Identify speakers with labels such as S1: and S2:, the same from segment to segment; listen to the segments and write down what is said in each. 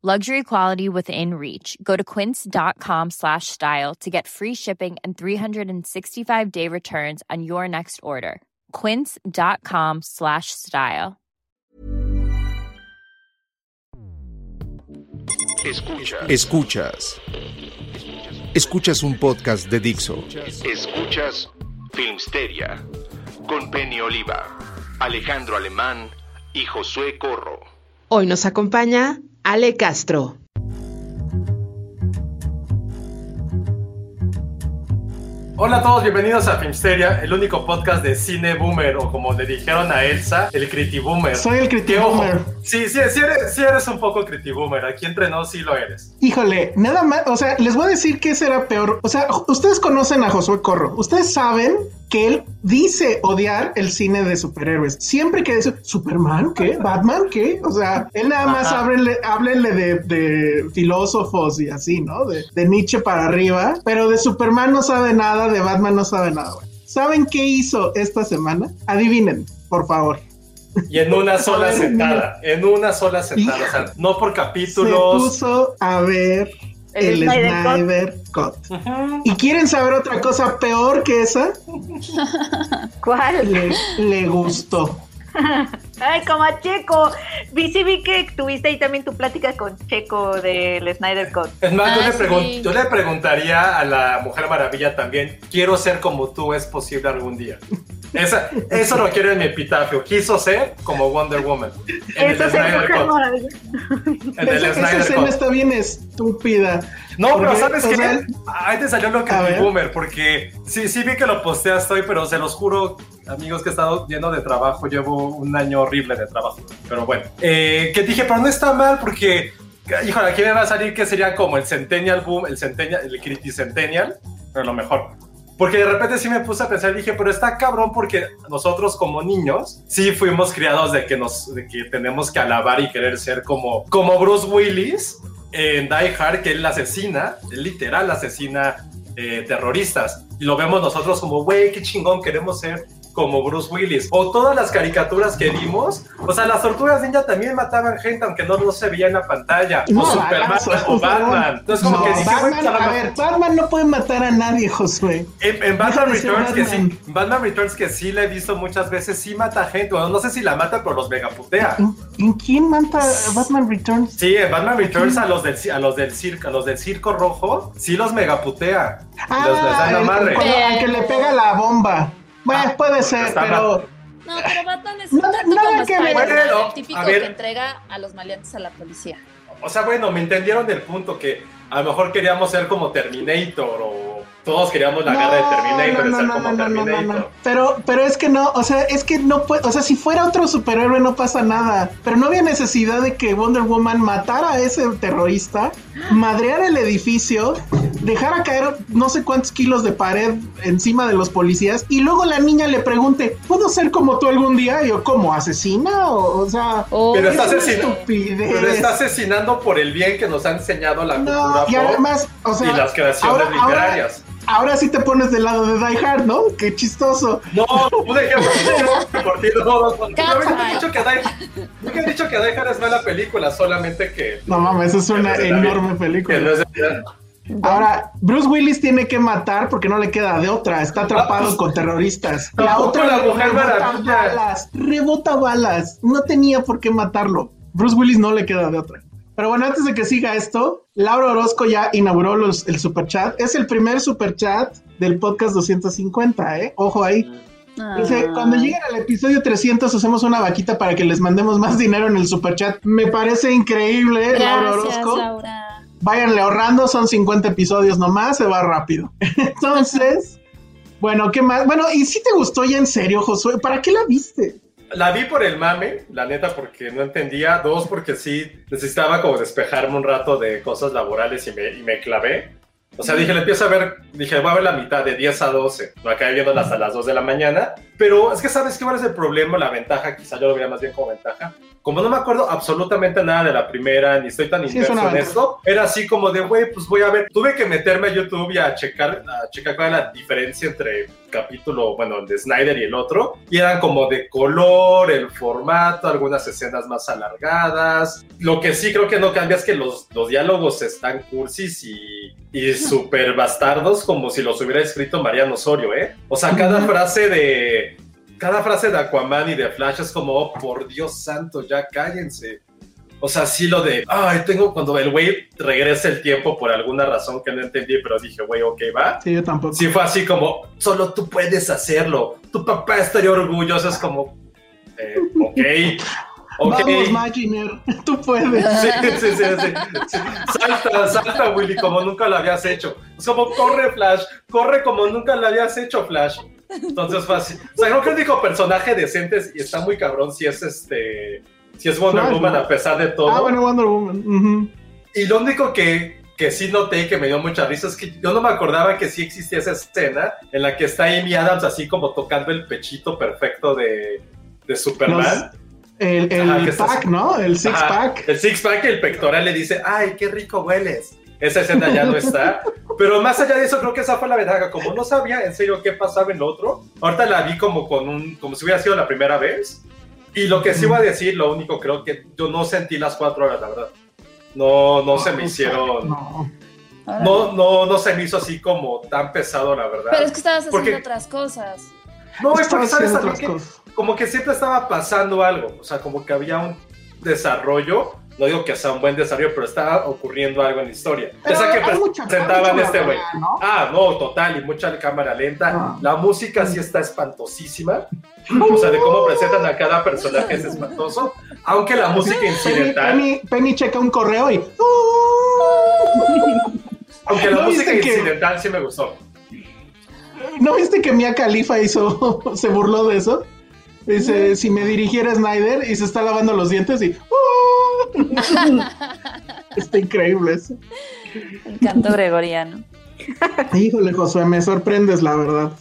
S1: Luxury quality within reach. Go to quince.com slash style to get free shipping and 365 day returns on your next order. Quince.com slash style.
S2: Escuchas.
S3: Escuchas. Escuchas un podcast de Dixo.
S2: Escuchas Filmsteria con Penny Oliva, Alejandro Alemán y Josué Corro.
S4: Hoy nos acompaña Ale Castro.
S5: Hola a todos, bienvenidos a Filmsteria, el único podcast de cine boomer, o como le dijeron a Elsa, el Criti Boomer.
S6: Soy el Criti Boomer.
S5: Sí, sí, sí eres, sí eres un poco Criti Boomer, aquí entre nos sí lo eres.
S6: Híjole, nada más, o sea, les voy a decir que será peor. O sea, ustedes conocen a Josué Corro. Ustedes saben que él dice odiar el cine de superhéroes. Siempre que dice Superman, ¿qué? Batman, ¿qué? O sea, él nada más háblenle, háblenle de, de filósofos y así, ¿no? De, de Nietzsche para arriba, pero de Superman no sabe nada, de Batman no sabe nada. güey. ¿Saben qué hizo esta semana? Adivinen, por favor.
S5: Y en una sola sentada, en una sola sentada, o sea, no por
S6: Se
S5: capítulos.
S6: puso a ver
S7: El
S6: el,
S7: Snyder Cut.
S6: Snyder Cut.
S5: Ujú.
S6: ¿Y quieren saber otra cosa peor que esa?
S7: ¿Cuál?
S6: Le, le gustó.
S7: Ay, como a Checo. Vi, sí vi que tuviste ahí también tu plática con Checo del Snyder Cut.
S5: Es más, yo,
S8: Ah,
S5: le pregun-
S8: sí.
S5: yo le preguntaría a la Mujer Maravilla también, quiero ser como tú, ¿es posible algún día? Esa- eso lo quiero en mi epitafio. Quiso ser como Wonder Woman. En
S7: Eso
S5: el Snyder Cut. En el
S6: Esa, esa
S5: Snyder
S6: escena
S5: Cut.
S6: está bien estúpida.
S5: No, pero ¿sabes qué?
S6: sea,
S5: Ahí te salió lo que
S6: ver.
S5: boomer, porque sí, sí vi que lo posteaste hoy, pero se los juro, amigos, que he estado lleno de trabajo. Llevo un año horrible de trabajo. Pero bueno, eh, que dije, pero no está mal, porque, híjole, aquí me va a salir que sería como el Centennial Boom, el Centennial, el Criti Centennial, pero lo mejor. Porque de repente sí me puse a pensar, dije, pero está cabrón porque nosotros como niños sí fuimos criados de que nos, de que tenemos que alabar y querer ser como, como Bruce Willis en Die Hard, que él asesina, literal asesina eh, terroristas. Y lo vemos nosotros como, güey, qué chingón, queremos ser como Bruce Willis. O todas las caricaturas que vimos, o sea, las tortugas ninja también mataban gente, aunque no, no se veía en la pantalla.
S6: No,
S5: o Superman, o. Batman. Entonces, como
S6: No,
S5: que dije,
S6: Batman,
S5: a lo
S6: ver, Batman no puede matar a nadie, Josué.
S5: en, en Batman Returns, que sí, Batman Returns que sí la he visto muchas veces, sí mata gente. Bueno, no sé si la mata, pero los megaputea.
S6: ¿En, en quién mata a Batman Returns?
S5: Sí, en Batman Returns a los del a los del circo, a los del circo rojo, sí los megaputea.
S6: Ah,
S5: los, les dan amarre.
S6: que le pega la bomba. Bueno,
S5: Ah,
S6: puede ser, pero
S8: No, pero Batman es
S6: No,
S8: un tanto
S6: nada
S8: como
S6: que.
S8: Spider-Man,
S5: Bueno,
S8: el típico
S5: a ver.
S8: que entrega a los maleantes a la policía.
S5: O sea, bueno, me entendieron el punto que a lo mejor queríamos ser como Terminator o todos queríamos la guerra de Terminator, de ser como Terminator.
S6: Pero, pero es que no, o sea, es que no puede, o sea, si fuera otro superhéroe no pasa nada. Pero no había necesidad de que Wonder Woman matara a ese terrorista, madreara el edificio, dejara caer no sé cuántos kilos de pared encima de los policías y luego la niña le pregunte, ¿puedo ser como tú algún día? Y yo, ¿como asesina? O, o sea,
S8: Oh,
S5: Pero
S6: es
S5: está. Pero está asesinando por el bien que nos ha enseñado la
S6: No,
S5: cultura
S6: y
S5: pop
S6: además, o sea,
S5: y las creaciones
S6: ahora-
S5: literarias.
S6: Ahora sí te pones del lado de Die Hard, ¿no? Qué chistoso.
S5: No, no, no, no. He dicho que Die- dicho que Die Hard es mala película, solamente que,
S6: No mames, es una
S5: Que no
S6: enorme
S5: que
S6: película.
S5: no es de-
S6: Ahora, Bruce Willis tiene que matar porque no le queda de otra. Está atrapado con terroristas. La otra
S5: la Mujer
S6: rebota
S5: Maravilla.
S6: balas. Rebota balas. No tenía por qué matarlo. Bruce Willis no le queda de otra. Pero bueno, antes de que siga esto, Laura Orozco ya inauguró los, el superchat. Es el primer superchat del podcast 250, ¿eh? Ojo ahí. Dice,
S8: Ah.
S6: cuando lleguen al episodio 300 hacemos una vaquita para que les mandemos más dinero en el superchat. Me parece increíble, Laura
S8: Gracias,
S6: Orozco.
S8: Laura.
S6: Váyanle ahorrando, son 50 episodios nomás, se va rápido. Entonces, bueno, ¿qué más? Bueno, ¿y si te gustó ya en serio, Josué? ¿Para qué la viste?
S5: La vi por el mame, la neta, porque no entendía. Dos, porque sí necesitaba como despejarme un rato de cosas laborales y me, y me clavé. O sea, dije, le empiezo a ver, dije, voy a ver la mitad de 10 a 12. Me acabé viendo hasta las 2 de la mañana. Pero es que, ¿sabes qué? ¿Cuál es el problema? La ventaja, quizá yo lo veía más bien como ventaja. Como no me acuerdo absolutamente nada de la primera, ni estoy tan
S6: Sí,
S5: inmerso en esto, era así como de, güey, pues voy a ver. Tuve que meterme a YouTube y a checar, a checar cuál era la diferencia entre el capítulo, bueno, el de Snyder y el otro. Y eran como de color, el formato, algunas escenas más alargadas. Lo que sí creo que no cambia es que los, los diálogos están cursis y, y súper bastardos, como si los hubiera escrito Mariano Osorio, ¿eh? O sea, cada frase de. Cada frase de Aquaman y de Flash es como, oh, por Dios santo, ya cállense. O sea, sí lo de, ay, tengo cuando el güey regresa el tiempo por alguna razón que no entendí, pero dije, güey, ok, va.
S6: Sí, yo tampoco.
S5: Sí fue así como, solo tú puedes hacerlo. Tu papá estaría orgulloso, es como, eh, ok. Ok.
S6: Vamos, Maginer, tú puedes.
S5: Sí, sí, sí, sí, sí. Salta, salta, Willy, como nunca lo habías hecho. Es como, corre, Flash, corre como nunca lo habías hecho, Flash. Entonces fue así. O sea, creo que el único personaje decente y está muy cabrón si es este. Si es Wonder
S6: Flash,
S5: Woman
S6: ¿no?
S5: a pesar de todo.
S6: Ah, bueno, Wonder Woman. ujú.
S5: Y lo único que, que sí noté y que me dio mucha risa es que yo no me acordaba que sí existía esa escena en la que está Amy Adams así como tocando el pechito perfecto de, de Superman.
S6: El, el
S5: Ajá,
S6: pack. ¿no? El six
S5: Ajá,
S6: pack.
S5: El six pack y el pectoral le dice, ay, qué rico hueles. Esa escena ya no está. Pero más allá de eso, creo que esa fue la ventaja. Como no sabía en serio qué pasaba en lo otro, ahorita la vi como con un, como si hubiera sido la primera vez. Y lo que sí voy a decir, lo único creo que yo no sentí las cuatro horas, la verdad. No, no se me hicieron.
S6: No.
S5: No, no, no se me hizo así como tan pesado, la verdad.
S8: Pero es que estabas haciendo
S5: Porque-
S8: otras cosas.
S5: no, es porque sabes también que como que siempre estaba pasando algo, o sea, como que había un desarrollo, no digo que sea un buen desarrollo, pero estaba ocurriendo algo en la historia.
S6: Pero
S5: Esa que presentaban este güey. Ah, no, total, y mucha cámara lenta.
S6: Ah.
S5: La música sí está espantosísima. O sea, de cómo presentan a cada personaje es espantoso. Aunque la música incidental,
S6: Penny, Penny checa un correo y.
S5: aunque la
S6: ¿No
S5: música
S6: que-
S5: incidental sí me gustó.
S6: ¿No viste que Mia Khalifa hizo, se burló de eso? Dice, si me dirigiera Snyder y se está lavando los dientes y... está increíble eso.
S8: El canto gregoriano.
S6: Híjole, Josué, me sorprendes, la verdad.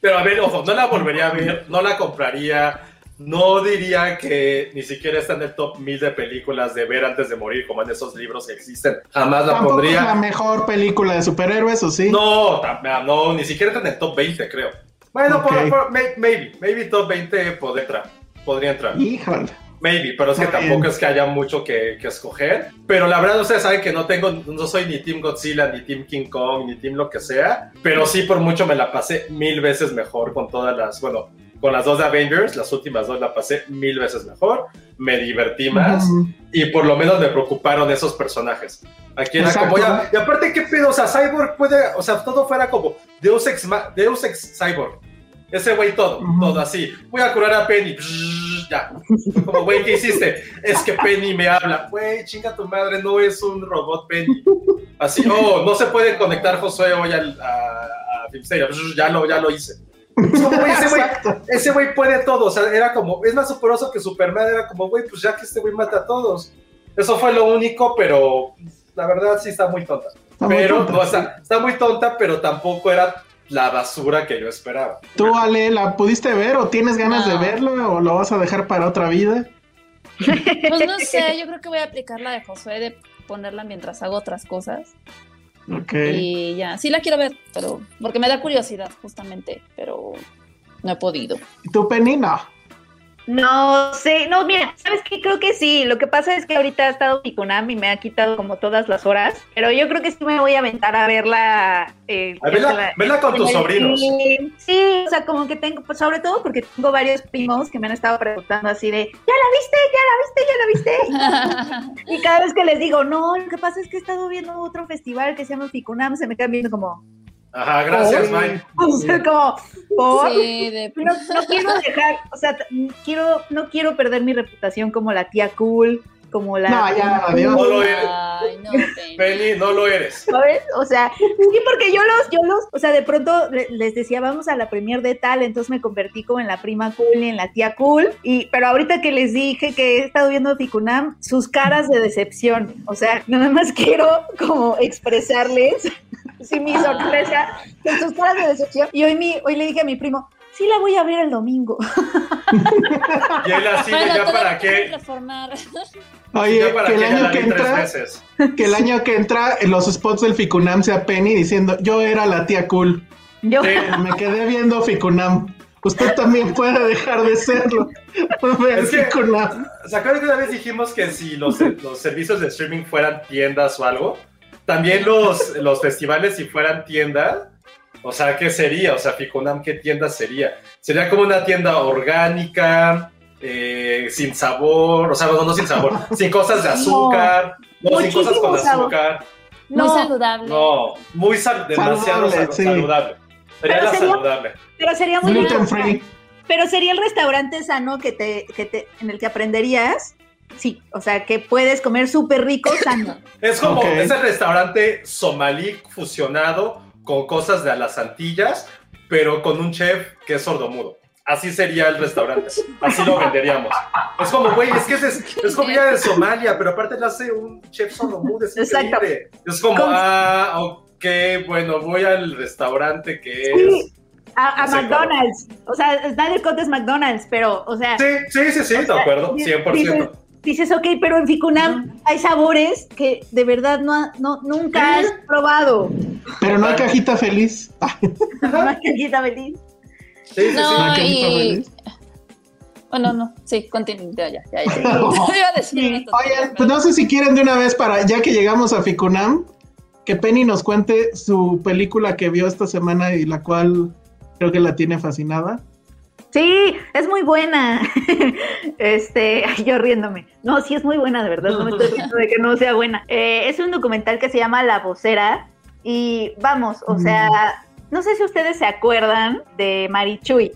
S5: Pero a ver, ojo, no la volvería a ver, no la compraría, no diría que ni siquiera está en el top 1000 de películas de ver antes de morir, como en esos libros que existen. Jamás la
S6: Tampoco es la
S5: pondría.
S6: mejor película de superhéroes, ¿o sí?
S5: No, tam- no, ni siquiera está en el top 20, creo. Bueno, por- por- may- maybe, maybe top 20 podría entrar. Podría entrar.
S6: Híjole.
S5: Maybe, pero es que tampoco es que haya mucho que, que escoger. Pero la verdad, ustedes saben que no tengo, no soy ni Team Godzilla, ni Team King Kong, ni Team lo que sea. Pero sí, por mucho me la pasé mil veces mejor con todas las, bueno, con las dos de Avengers, las últimas dos la pasé mil veces mejor. Me divertí más
S6: Ujú.
S5: y por lo menos me preocuparon esos personajes. Aquí era
S6: Exacto.
S5: como ya, y aparte, ¿qué pedo? O sea, Cyborg puede, o sea, todo fuera como Deus Ex, Deus Ex Cyborg. Ese güey todo, todo así. Voy a curar a Penny. Ya. Fue como, güey, ¿qué hiciste? Es que Penny me habla. Güey, chinga tu madre, no es un robot Penny. Así, oh, no se puede conectar Josué hoy al, a, a Filmsteria. Ya lo, ya lo hice. Como, güey, ese güey, puede todo. O sea, era como, es más superoso que Superman. Era como, güey, pues ya que este güey mata a todos. Eso fue lo único, pero la verdad sí está muy tonta.
S6: Está muy
S5: pero
S6: tonta,
S5: no,
S6: sí.
S5: está, está muy tonta, pero tampoco era la basura que yo esperaba.
S6: ¿Tú, Ale, la pudiste ver o tienes ganas
S8: No.
S6: de verla o lo vas a dejar para otra vida?
S8: Pues no sé, yo creo que voy a aplicar la de Josué de ponerla mientras hago otras cosas.
S6: Ok.
S8: Y ya, sí la quiero ver, pero porque me da curiosidad justamente, pero no he podido.
S6: ¿Y tú, Penny? No.
S7: Sé, no, mira, ¿sabes qué? Creo que sí. Lo que pasa es que ahorita ha estado Ficunam y me ha quitado como todas las horas, pero yo creo que sí me voy a aventar a verla. Eh,
S5: A verla- verla con tus sobrinos.
S7: cine. Sí, o sea, como que tengo, pues sobre todo porque tengo varios primos que me han estado preguntando así de, ¿ya la viste? ¿Ya la viste? ¿Ya la viste? y cada vez que les digo, no, lo que pasa es que he estado viendo otro festival que se llama Ficunam, se me quedan viendo como,
S5: Ajá, gracias. Mike.
S7: o sea, como, ¿por?
S8: Sí, de...
S7: no, no quiero dejar, o sea, quiero, no quiero perder mi reputación como la tía cool, como la.
S6: No, ya, adiós.
S5: No lo eres.
S8: Ay, no, Penny.
S5: Penny, no lo eres.
S7: ¿Sabes? O sea, sí, porque yo los, yo los, o sea, de pronto le- les decía, vamos a la premier de tal, entonces me convertí como en la prima cool y en la tía cool, y, pero ahorita que les dije que he estado viendo Ficunam, sus caras de decepción, o sea, nada más quiero como expresarles, sí, mi sorpresa, con sus caras de decepción, y hoy, mi, hoy le dije a mi primo, sí la voy a ver el domingo.
S5: Y él así
S8: Bueno,
S5: ya para qué.
S8: reformar.
S6: Oye,
S5: ya para
S6: que el año que entra, que el año que entra en los spots del Ficunam sea Penny diciendo yo era la tía cool.
S7: Yo,
S5: Sí.
S6: Me quedé viendo Ficunam. Usted también puede dejar de serlo.
S5: Es que-
S6: Ficunam.
S5: ¿Se acuerdan que una vez dijimos que si los, los servicios de streaming fueran tiendas o algo? También los, los festivales, si fueran tiendas, o sea, ¿qué sería? O sea, Ficunam, ¿qué tienda sería? Sería como una tienda orgánica, eh, sin sabor, o sea, no, no sin sabor, sin cosas de azúcar, no, sin cosas con
S7: sabor.
S5: azúcar.
S8: Muy
S7: no,
S8: saludable.
S5: No, muy sal- demasiado
S6: Saludable,
S5: sal-
S6: sí.
S5: saludable. Sería
S7: Pero
S5: la
S7: sería-
S5: saludable.
S7: pero sería muy
S6: Gluten free.
S7: Pero sería el restaurante sano que te, que te, en el que aprenderías. Sí, o sea, que puedes comer súper rico sano.
S5: Es como,
S6: Ok.
S5: es el restaurante somalí fusionado con cosas de a las Antillas, pero con un chef que es sordomudo. Así sería el restaurante. Así lo venderíamos. Es como, güey, es que es, es comida de Somalia, pero aparte lo hace un chef sordomudo. Es
S7: Exacto.
S5: increíble. Es como,
S7: Con-
S5: ah, ok, bueno, voy al restaurante que es.
S7: Sí, a, a McDonald's. O sea, Cut es McDonald's, pero, o sea,
S5: Sí, sí, sí, sí, de acuerdo, 100%.
S7: Dices, dices, ok, pero en Ficunam hay sabores que de verdad no, ha- no nunca has probado.
S6: Pero no hay cajita feliz. Ah,
S7: Una cajita feliz.
S5: Sí, sí, sí.
S8: No,
S6: ¿La cajita
S8: y...
S6: feliz?
S8: Bueno, no, sí, continúa, ya, ya, ya. ya. Iba a decir pero-
S6: pues no sé si quieren de una vez para, ya que llegamos a Ficunam, que Penny nos cuente su película que vio esta semana y la cual creo que la tiene fascinada.
S7: Sí, es muy buena. Este, yo riéndome. No, sí es muy buena, de verdad. No me estoy riendo de que no sea buena. Eh, es un documental que se llama La Vocera. Y vamos, o sea, no sé si ustedes se acuerdan de Marichuy.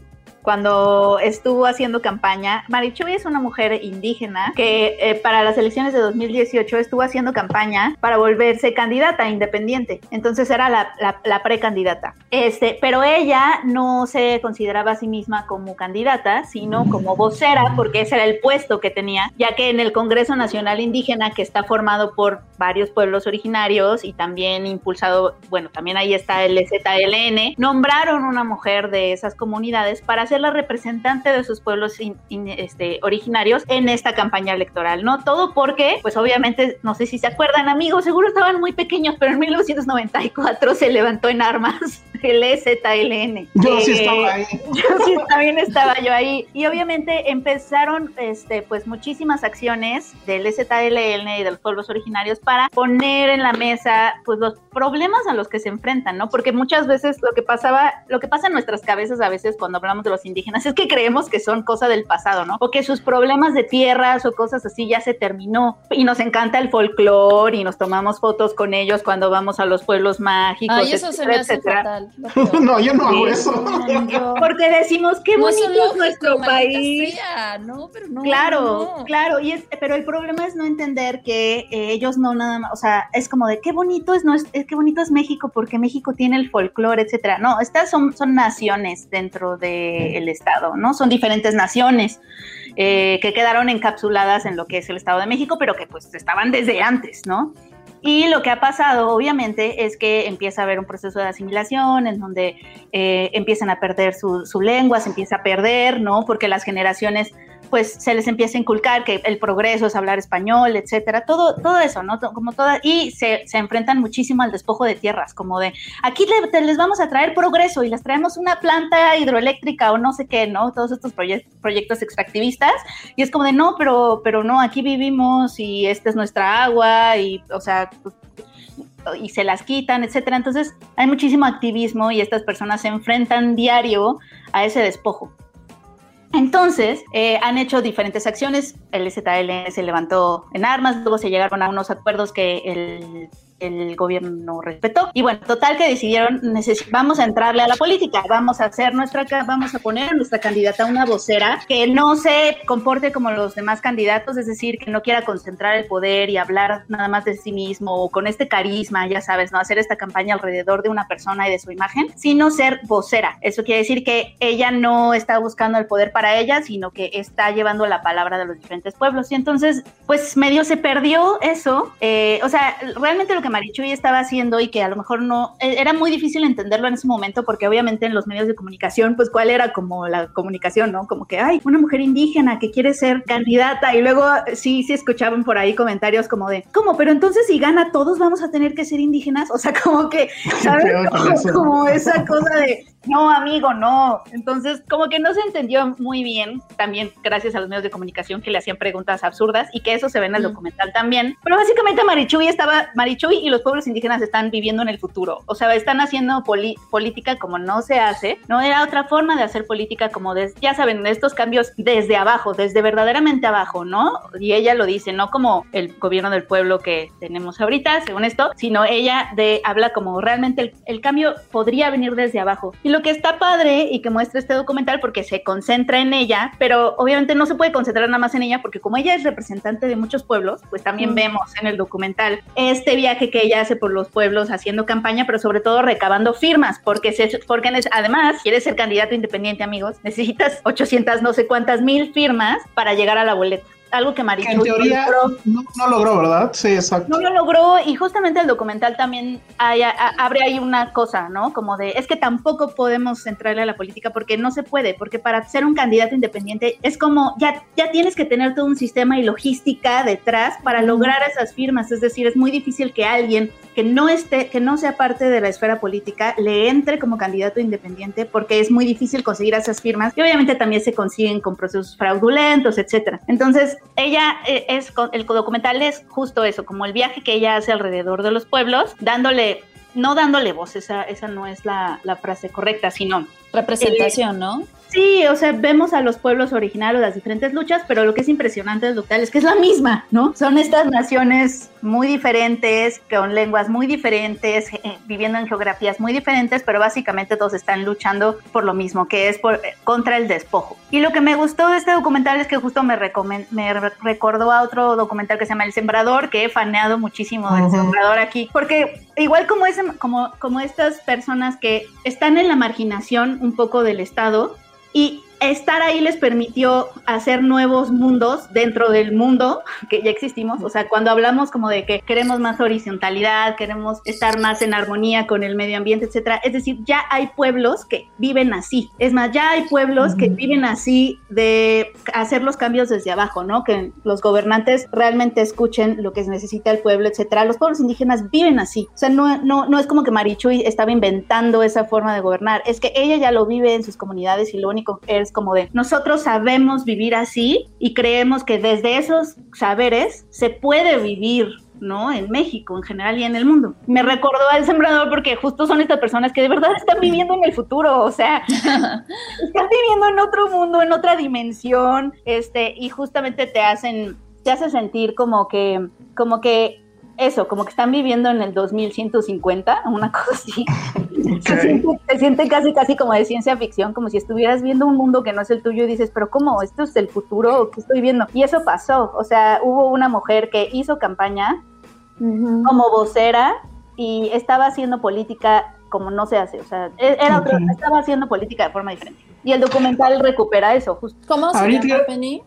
S7: Cuando estuvo haciendo campaña, Marichuy es una mujer indígena que eh, para las elecciones de 2018 estuvo haciendo campaña para volverse candidata independiente. Entonces era la, la, la precandidata. Este, pero ella no se consideraba a sí misma como candidata, sino como vocera, porque ese era el puesto que tenía, ya que en el Congreso Nacional Indígena, que está formado por varios pueblos originarios y también impulsado, bueno, también ahí está el ZLN, nombraron una mujer de esas comunidades para ser la representante de sus pueblos in- in- este, originarios en esta campaña electoral, ¿no? Todo porque, pues obviamente, no sé si se acuerdan, amigos, seguro estaban muy pequeños, pero en 1994 se levantó en armas el ZLN.
S6: Yo sí
S7: Eh,
S6: estaba ahí.
S7: yo sí también estaba yo ahí. Y obviamente empezaron este, pues muchísimas acciones del ZLN y de los pueblos originarios para poner en la mesa pues los problemas a los que se enfrentan, ¿no? Porque muchas veces lo que pasaba, lo que pasa en nuestras cabezas a veces cuando hablamos de los indígenas es que creemos que son cosa del pasado, ¿no? O que sus problemas de tierras o cosas así ya se terminó. Y nos encanta el folclore y nos tomamos fotos con ellos cuando vamos a los pueblos mágicos.
S8: Ay, eso se me
S7: etcétera,
S8: hace
S7: etcétera.
S8: fatal.
S6: No, yo no hago eso.
S8: No,
S7: Porque decimos, qué
S8: No,
S7: bonito es
S8: lógico,
S7: nuestro país.
S8: sea, No, pero no.
S7: Claro,
S8: no.
S7: claro, y es, pero el problema es no entender que eh, ellos no nada más, o sea, es como de qué bonito es, no es, es- qué bonito es México porque México tiene el folclore, etcétera. No, estas son, son naciones dentro del estado, ¿no? Son diferentes naciones eh, que quedaron encapsuladas en lo que es el Estado de México, pero que pues estaban desde antes, ¿no? Y lo que ha pasado, obviamente, es que empieza a haber un proceso de asimilación en donde eh, empiezan a perder su, su lengua, se empieza a perder, ¿no? Porque las generaciones pues se les empieza a inculcar que el progreso es hablar español, etcétera, todo, todo eso, ¿no? Como toda, y se, se enfrentan muchísimo al despojo de tierras, como de aquí les vamos a traer progreso y les traemos una planta hidroeléctrica o no sé qué, ¿no? Todos estos proyectos extractivistas, y es como de no, pero, pero no, aquí vivimos y esta es nuestra agua, y o sea, y se las quitan, etcétera. Entonces hay muchísimo activismo y estas personas se enfrentan diario a ese despojo. Entonces, eh, han hecho diferentes acciones. El ZLN se levantó en armas, luego se llegaron a unos acuerdos que el el gobierno respetó. Y bueno, total que decidieron, vamos a entrarle a la política, vamos a hacer nuestra, vamos a poner a nuestra candidata una vocera que no se comporte como los demás candidatos, es decir, que no quiera concentrar el poder y hablar nada más de sí mismo o con este carisma, ya sabes, no hacer esta campaña alrededor de una persona y de su imagen, sino ser vocera. Eso quiere decir que ella no está buscando el poder para ella, sino que está llevando la palabra de los diferentes pueblos. Y entonces, pues medio se perdió eso. Eh, o sea, realmente lo que Marichuy estaba haciendo y que a lo mejor no, e, era muy difícil entenderlo en ese momento porque obviamente en los medios de comunicación, pues cuál era como la comunicación, ¿no? Como que, hay una mujer indígena que quiere ser candidata y luego sí, sí escuchaban por ahí comentarios como de, ¿cómo? Pero entonces si gana todos vamos a tener que ser indígenas, o sea, como que, ¿sabes? como esa cosa de, no, amigo, no. Entonces, como que no se entendió muy bien, también gracias a los medios de comunicación que le hacían preguntas absurdas y que eso se ve en el documental también. Pero básicamente Marichuy estaba, Marichuy y los pueblos indígenas están viviendo en el futuro. O sea, están haciendo política como no se hace. No era otra forma de hacer política como, de, ya saben, estos cambios desde abajo, desde verdaderamente abajo, ¿no? Y ella lo dice, no como el gobierno del pueblo que tenemos ahorita, según esto, sino ella de, habla como realmente el, el cambio podría venir desde abajo. Y lo que está padre y que muestra este documental porque se concentra en ella, pero obviamente no se puede concentrar nada más en ella porque como ella es representante de muchos pueblos, pues también mm. vemos en el documental este viaje que ella hace por los pueblos haciendo campaña, pero sobre todo recabando firmas, porque, se, porque además quieres ser candidato independiente, amigos, necesitas 800 no sé cuántas mil firmas para llegar a la boleta algo que Marichu
S6: en teoría no, logró, ¿verdad? Sí, exacto.
S7: No lo logró y justamente el documental también abre ahí una cosa, ¿no? Como de, es que tampoco podemos entrarle a la política porque no se puede, porque para ser un candidato independiente es como, ya, ya tienes que tener todo un sistema y logística detrás para lograr esas firmas, es decir, es muy difícil que alguien que no esté, que no sea parte de la esfera política, le entre como candidato independiente porque es muy difícil conseguir esas firmas y obviamente también se consiguen con procesos fraudulentos, etcétera. Entonces, ella eh, es, el documental es justo eso, como el viaje que ella hace alrededor de los pueblos, dándole, no dándole voz, esa, esa no es la, la frase correcta, sino...
S8: Representación, ¿no?
S7: Sí, o sea, vemos a los pueblos originarios, las diferentes luchas, pero lo que es impresionante del documental es que es la misma, ¿no? Son estas naciones muy diferentes, con lenguas muy diferentes, eh, viviendo en geografías muy diferentes, pero básicamente todos están luchando por lo mismo, que es por, eh, contra el despojo. Y lo que me gustó de este documental es que justo me, me recordó a otro documental que se llama El Sembrador, que he faneado muchísimo del Sembrador aquí, porque igual como, ese, como, como estas personas que están en la marginación un poco del Estado, y estar ahí les permitió hacer nuevos mundos dentro del mundo que ya existimos. O sea, cuando hablamos como de que queremos más horizontalidad, queremos estar más en armonía con el medio ambiente, etcétera. Es decir, ya hay pueblos que viven así. Es más, ya hay pueblos que viven así de hacer los cambios desde abajo, ¿no? Que los gobernantes realmente escuchen lo que necesita el pueblo, etcétera. Los pueblos indígenas viven así. O sea, no, no, no es como que Marichuy estaba inventando esa forma de gobernar. Es que ella ya lo vive en sus comunidades y lo único es como de nosotros sabemos vivir así y creemos que desde esos saberes se puede vivir ¿no? En México en general y en el mundo. Me recordó al sembrador porque justo son estas personas que de verdad están viviendo en el futuro, o sea, están viviendo en otro mundo, en otra dimensión, este, y justamente te hacen, te hace sentir como que, como que eso, como que están viviendo en el 2150, una cosa así. Se, siente, casi, casi como de ciencia ficción, como si estuvieras viendo un mundo que no es el tuyo y dices, pero ¿cómo? ¿Esto es el futuro qué estoy viendo? Y eso pasó, o sea, hubo una mujer que hizo campaña como vocera y estaba haciendo política como no se hace, o sea, e, era estaba haciendo política de forma diferente. Y el documental recupera eso, justo.
S8: ¿Cómo se llama, Penny?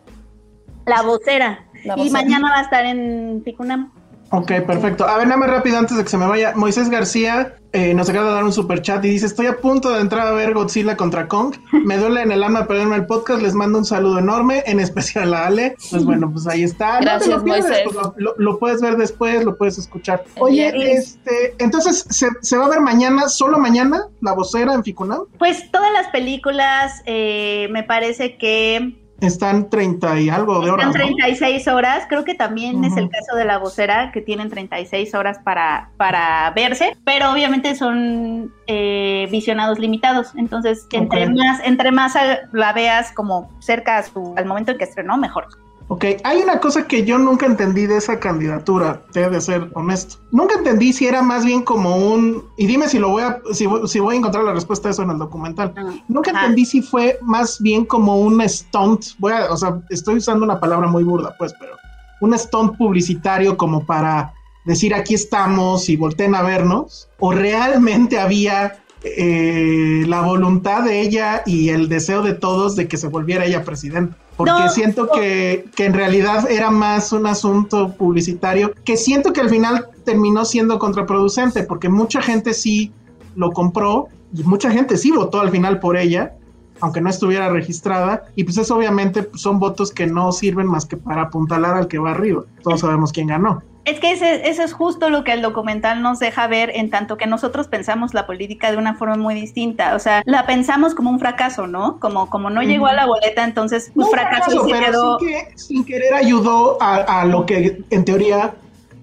S7: La vocera. Y mañana va a estar en Ticunam.
S6: Ok, perfecto. A ver, nada más rápido antes de que se me vaya. Moisés García eh, nos acaba de dar un super chat y dice: Estoy a punto de entrar a ver Godzilla contra Kong. Me duele en el alma perderme el podcast. Les mando un saludo enorme, en especial a Ale. Pues bueno, pues ahí está.
S8: Gracias,
S6: no te lo pues lo, lo- lo puedes ver después, lo puedes escuchar. Oye, este, entonces, ¿se, se va a ver mañana, solo mañana, la vocera en Ficunam?
S7: Pues todas las películas, eh, me parece que
S6: Están 30 y algo de
S7: están
S6: horas. ¿no?
S7: 36 horas. Creo que también es el caso de la vocera, que tienen 36 horas para, para verse, pero obviamente son eh, visionados limitados. Entonces, entre más, entre más la veas como cerca a su, al momento en que estrenó, mejor.
S6: Ok, hay una cosa que yo nunca entendí de esa candidatura, te he de ser honesto. Nunca entendí si era más bien como un, y dime si lo voy a, si, voy- si voy a encontrar la respuesta a eso en el documental. Nunca
S7: Ah.
S6: entendí si fue más bien como un stunt, voy a, o sea, estoy usando una palabra muy burda, pues, pero un stunt publicitario como para decir aquí estamos y volteen a vernos, o realmente había eh, la voluntad de ella y el deseo de todos de que se volviera ella presidenta. Porque
S7: No.
S6: siento que, que en realidad era más un asunto publicitario, que siento que al final terminó siendo contraproducente, porque mucha gente sí lo compró y mucha gente sí votó al final por ella, aunque no estuviera registrada, y pues eso obviamente son votos que no sirven más que para apuntalar al que va arriba. Todos sabemos quién ganó.
S7: Es que ese, eso es justo lo que el documental nos deja ver, en tanto que nosotros pensamos la política de una forma muy distinta. O sea, la pensamos como un fracaso, ¿no? Como, como no llegó a la boleta, entonces, pues
S6: No,
S7: fracaso y
S6: fracaso,
S7: se
S6: pero
S7: quedó.
S6: sí que sin querer ayudó a, a lo que en teoría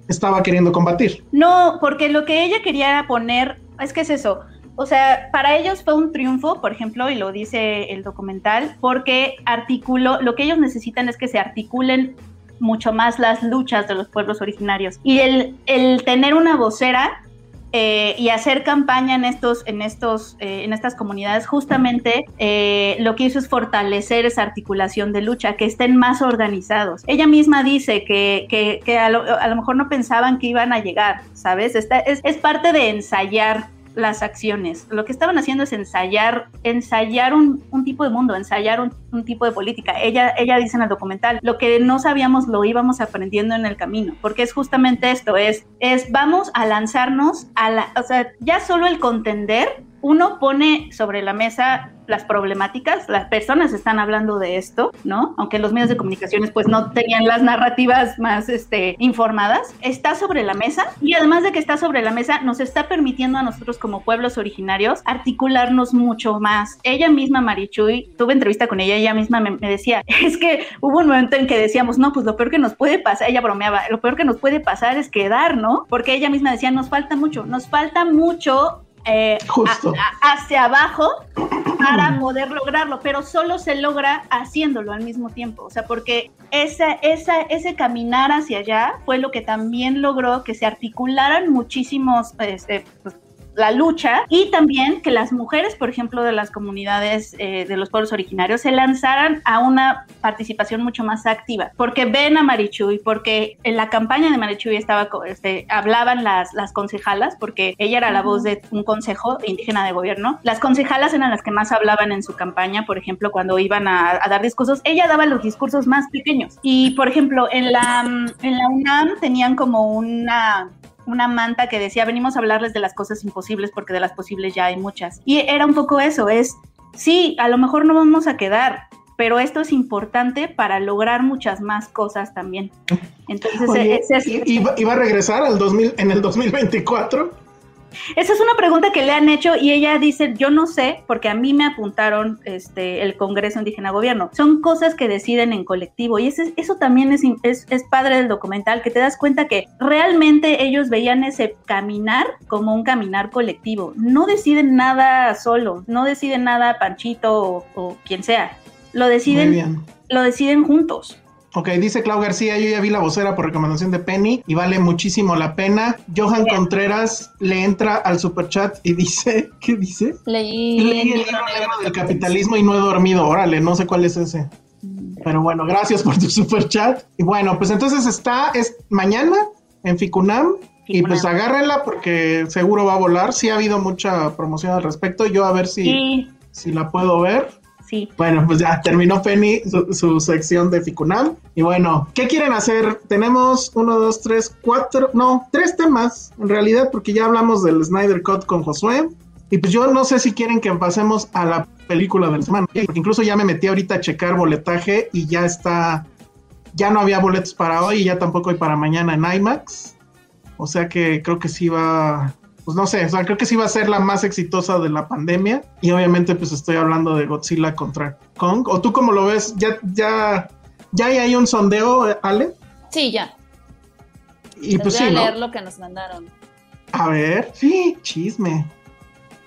S6: estaba queriendo combatir.
S7: No, porque lo que ella quería poner, es que es eso. O sea, para ellos fue un triunfo, por ejemplo, y lo dice el documental, porque articuló, lo que ellos necesitan es que se articulen mucho más las luchas de los pueblos originarios. Y el, el tener una vocera eh, y hacer campaña en estos, en estos, eh, en estas comunidades, justamente eh, lo que hizo es fortalecer esa articulación de lucha, que estén más organizados. Ella misma dice que, que, que a, lo, a, lo, mejor no pensaban que iban a llegar, ¿sabes? Esta, es, es parte de ensayar las acciones. Lo que estaban haciendo es ensayar, ensayar un, un tipo de mundo, ensayar un, un, tipo de política. Ella, ella dice en el documental, lo que no sabíamos lo íbamos aprendiendo en el camino, porque es justamente esto, es, es vamos a lanzarnos a la, o sea, ya solo el contender, uno pone sobre la mesa las problemáticas, las personas están hablando de esto, ¿no? Aunque los medios de comunicaciones pues no tenían las narrativas más este, informadas, está sobre la mesa y además de que está sobre la mesa, nos está permitiendo a nosotros como pueblos originarios articularnos mucho más. Ella misma, Marichuy, tuve entrevista con ella, ella misma me, me decía, es que hubo un momento en que decíamos, no, pues lo peor que nos puede pasar, ella bromeaba, lo peor que nos puede pasar es quedar, ¿no? Porque ella misma decía, nos falta mucho, nos falta mucho eh, a, a, hacia abajo para poder lograrlo, pero solo se logra haciéndolo al mismo tiempo, o sea, porque esa, esa, ese caminar hacia allá fue lo que también logró que se articularan muchísimos, este, pues, la lucha y también que las mujeres, por ejemplo, de las comunidades eh, de los pueblos originarios se lanzaran a una participación mucho más activa, porque ven a Marichuy, porque en la campaña de Marichuy estaba, este, hablaban las, las concejalas, porque ella era la voz de un consejo indígena de gobierno. Las concejalas eran las que más hablaban en su campaña, por ejemplo, cuando iban a, a dar discursos, ella daba los discursos más pequeños. Y, por ejemplo, en la, en la UNAM tenían como una una manta que decía, venimos a hablarles de las cosas imposibles porque de las posibles ya hay muchas. Y era un poco eso, es, sí, a lo mejor no vamos a quedar, pero esto es importante para lograr muchas más cosas también. Entonces,
S6: Oye,
S7: ese es,
S6: ¿iba, ¿iba, a regresar al 2000, en el 2024?
S7: Esa es una pregunta que le han hecho y ella dice, yo no sé, porque a mí me apuntaron este, el Congreso Indígena Gobierno. Son cosas que deciden en colectivo y ese, eso también es, es, es, padre del documental, que te das cuenta que realmente ellos veían ese caminar como un caminar colectivo. No deciden nada solo, no deciden nada Panchito o, o quien sea. Lo deciden, lo deciden juntos.
S6: Ok, dice Clau García, yo ya vi la vocera por recomendación de Penny y vale muchísimo la pena. Johan Bien. Contreras le entra al superchat y dice, ¿qué dice?
S8: Leí,
S6: Leí el libro negro del capitalismo y no he dormido. Órale, no sé cuál es ese. Pero bueno, gracias por tu superchat. Y bueno, pues entonces está, es mañana en Ficunam. Y pues agárrenla porque seguro va a volar. Sí ha habido mucha promoción al respecto. Yo a ver si,
S7: sí.
S6: si la puedo ver. Bueno, pues ya terminó Penny su, sección de Ficunam. Y bueno, ¿qué quieren hacer? Tenemos uno, dos, tres, cuatro, no, tres temas en realidad, porque ya hablamos del Snyder Cut con Josué. Y pues yo no sé si quieren que pasemos a la película de la semana, porque incluso ya me metí ahorita a checar boletaje y ya está, ya no había boletos para hoy y ya tampoco hay para mañana en IMAX. O sea que creo que sí va, pues no sé, o sea, creo que sí va a ser la más exitosa de la pandemia. Y obviamente pues estoy hablando de Godzilla contra Kong. ¿O tú cómo lo ves? ¿Ya, ya, ya hay un sondeo, Ale?
S8: Sí, ya.
S6: Y
S8: Les
S6: pues
S8: voy
S6: sí,
S8: a
S6: ¿no?
S8: leer lo que nos mandaron.
S6: A ver, sí, chisme.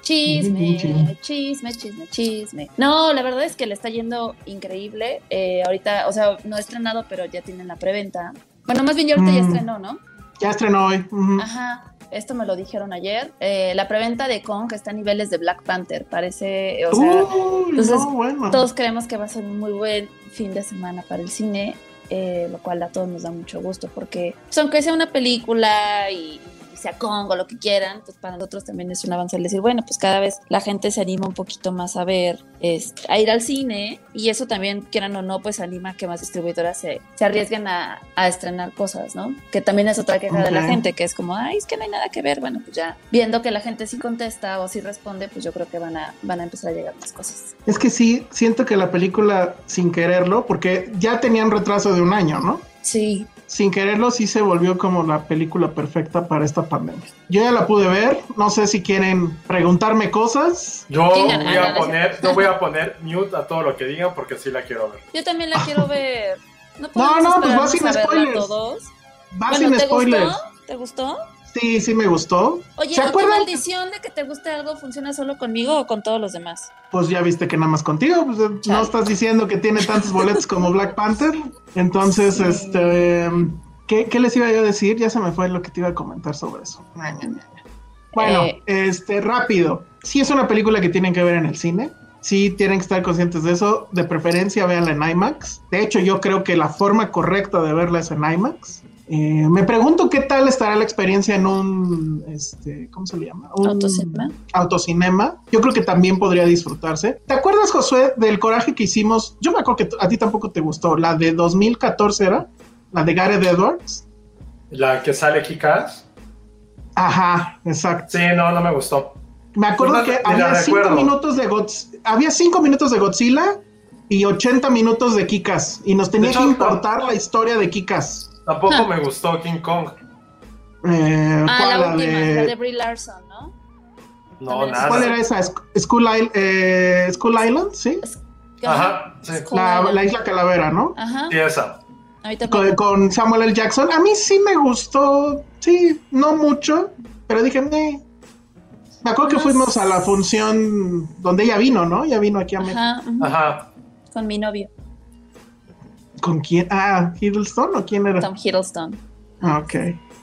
S8: Chisme,
S6: Chisme.
S8: chisme, chisme. No, la verdad es que le está yendo increíble. Eh, ahorita, o sea, no he estrenado, pero ya tienen la preventa. Bueno, más bien ya ahorita ya
S6: Mm.
S8: estrenó, ¿no?
S6: Ya estrenó hoy.
S8: Ajá, esto me lo dijeron ayer. Eh, la preventa de Kong está a niveles de Black Panther. Parece, o sea,
S6: Uy,
S8: entonces,
S6: no, bueno.
S8: todos creemos que va a ser un muy buen fin de semana para el cine, eh, lo cual a todos nos da mucho gusto porque, pues, aunque sea una película y sea Kong o lo que quieran, pues para nosotros también es un avance el decir, bueno, pues cada vez la gente se anima un poquito más a ver, este, a ir al cine y eso también, quieran o no, pues anima a que más distribuidoras se, se arriesguen a, a estrenar cosas, ¿no? Que también es otra queja de la gente, que es como, ay, es que no hay nada que ver, bueno, pues ya viendo que la gente sí contesta o sí responde, pues yo creo que van a, van a empezar a llegar más cosas.
S6: Es que sí, siento que la película, sin quererlo, porque ya tenían retraso de un año, ¿no?
S8: Sí,
S6: Sin quererlo, sí se volvió como la película perfecta para esta pandemia. Yo ya la pude ver, no sé si quieren preguntarme cosas.
S5: Yo
S8: ¿Quién
S5: voy a poner, yo voy a poner mute a todo lo que digan porque sí la quiero ver.
S8: Yo también la quiero ver. No,
S6: No, no, pues va sin spoilers.
S8: todos.
S6: Va
S8: Bueno,
S6: sin
S8: ¿te
S6: spoilers.
S8: gustó? ¿Te gustó?
S6: Sí, sí me gustó.
S8: Oye,
S6: ¿Se
S8: ¿y tu maldición de que te guste algo funciona solo conmigo o con todos los demás?
S6: Pues ya viste que nada más contigo, pues, eh, no estás diciendo que tiene tantos boletos como Black Panther. Entonces,
S8: Sí.
S6: este, ¿qué, qué les iba yo a decir? Ya se me fue lo que te iba a comentar sobre eso. Bueno,
S8: Eh.
S6: este, rápido. Sí es una película que tienen que ver en el cine. Sí tienen que estar conscientes de eso. De preferencia, véanla en IMAX. De hecho, yo creo que la forma correcta de verla es en IMAX. Eh, me pregunto qué tal estará la experiencia en un, este, ¿cómo se le llama? Un
S8: ¿Autocinema?
S6: autocinema. Yo creo que también podría disfrutarse. ¿Te acuerdas, Josué, del coraje que hicimos? Yo me acuerdo que a ti tampoco te gustó. La de 2014 era, la de Gareth Edwards.
S5: La que sale Kikas.
S6: Ajá, exacto.
S5: Sí, no, no me gustó.
S6: Me acuerdo
S5: no,
S6: que había cinco
S5: recuerdo.
S6: minutos de Godz- había cinco minutos de Godzilla y 80 minutos de Kikas. Y nos tenía que importar la historia de Kikas.
S5: Tampoco
S8: Ah.
S5: me gustó King Kong.
S6: Eh,
S8: Ah,
S6: ¿Cuál,
S8: la
S6: la
S8: última,
S6: de-
S8: la de Brie Larson, ¿no?
S5: No, nada.
S6: ¿Cuál era esa? School, eh, School Island, ¿sí?
S5: Ajá, sí.
S8: Es cool,
S6: La, la isla Calavera, ¿no?
S8: Ajá.
S5: Sí, esa.
S6: Con, con Samuel L. Jackson. A mí sí me gustó, sí, no mucho, pero dije, me acuerdo que
S8: No
S6: fuimos a la función donde ella vino, ¿no? Ella vino aquí a México.
S8: Ajá. Con mi novio,
S6: ¿Con quién? Ah, Hiddleston o quién era?
S8: Tom Hiddleston.
S6: Ah, ok.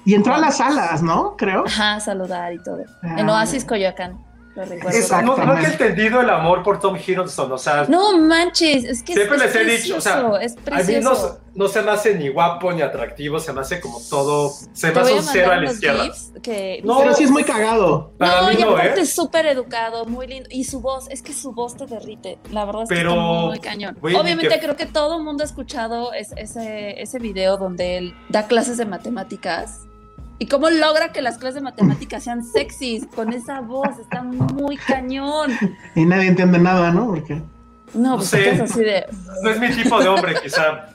S6: Y entró a las salas, ¿no? Creo.
S8: Ajá, saludar y todo.
S6: Ah.
S8: En Oasis Coyoacán. Lo recuerdo.
S5: No, no he entendido el amor por Tom Hiddleston, o sea,
S8: No manches, es que
S5: siempre
S8: es,
S5: les he
S8: es
S5: dicho, o sea,
S8: precioso, es
S5: a mí
S8: precioso.
S5: no, no se me hace ni guapo ni atractivo, se me hace como todo, se me hace un cero a la izquierda.
S8: que
S5: No,
S6: Pero sí es muy cagado.
S5: Para
S8: no,
S5: mí
S8: y
S5: no,
S8: aparte
S5: ¿eh?
S8: es súper educado, muy lindo. Y su voz, es que su voz te derrite. La verdad es
S5: Pero,
S8: que está muy cañón. Obviamente
S5: que-
S8: creo que todo el mundo ha escuchado es- ese, ese video donde él da clases de matemáticas. Y cómo logra que las clases de matemáticas sean sexys con esa voz. Está muy cañón.
S6: Y nadie entiende nada, ¿no? Porque
S8: No,
S5: No
S8: pues quedas así de...
S5: No es mi tipo de hombre, quizá.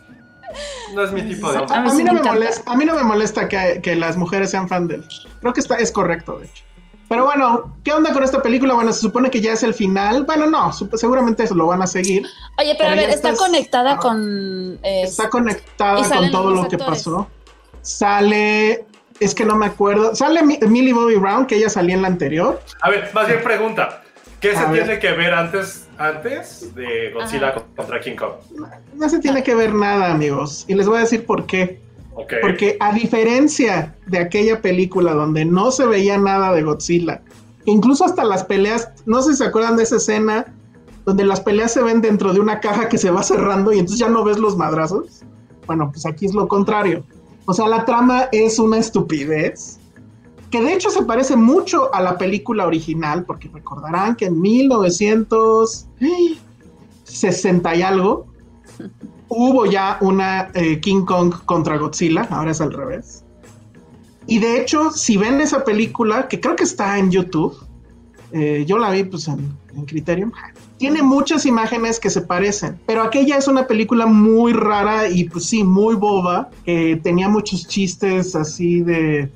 S5: No es mi tipo de hombre.
S6: a,
S8: A mí
S6: a no me molesta, a mí no me molesta que, que las mujeres sean fan de él. Creo que está, es correcto, de hecho. Pero bueno, ¿qué onda con esta película? Bueno, se supone que ya es el final. Bueno, no, seguramente eso lo van a seguir.
S8: Oye, pero,
S6: Pero
S8: a ver,
S6: ya
S8: está
S6: estás-
S8: conectada
S6: Ah.
S8: con... eh,
S6: Está conectada con todo lo que pasó. Sale, es que no me acuerdo. Sale Mi- Millie Bobby Brown, que ella salía en la anterior.
S5: A ver, más bien pregunta. ¿Qué se
S6: A ver.
S5: tiene que ver antes, antes de Godzilla
S8: Ajá.
S5: contra King Kong?
S6: No se tiene que ver nada, amigos. Y les voy a decir por qué.
S5: Ok.
S6: Porque a diferencia de aquella película donde no se veía nada de Godzilla, incluso hasta las peleas, no sé si se acuerdan de esa escena donde las peleas se ven dentro de una caja que se va cerrando y entonces ya no ves los madrazos. Bueno, pues aquí es lo contrario. O sea, la trama es una estupidez que de hecho se parece mucho a la película original, porque recordarán que en 1900... 60 y algo, hubo ya una eh, King Kong contra Godzilla, ahora es al revés. Y de hecho, si ven esa película, que creo que está en YouTube, eh, yo la vi pues en, en Criterion, tiene muchas imágenes que se parecen, pero aquella es una película muy rara y pues sí, muy boba, que tenía muchos chistes así de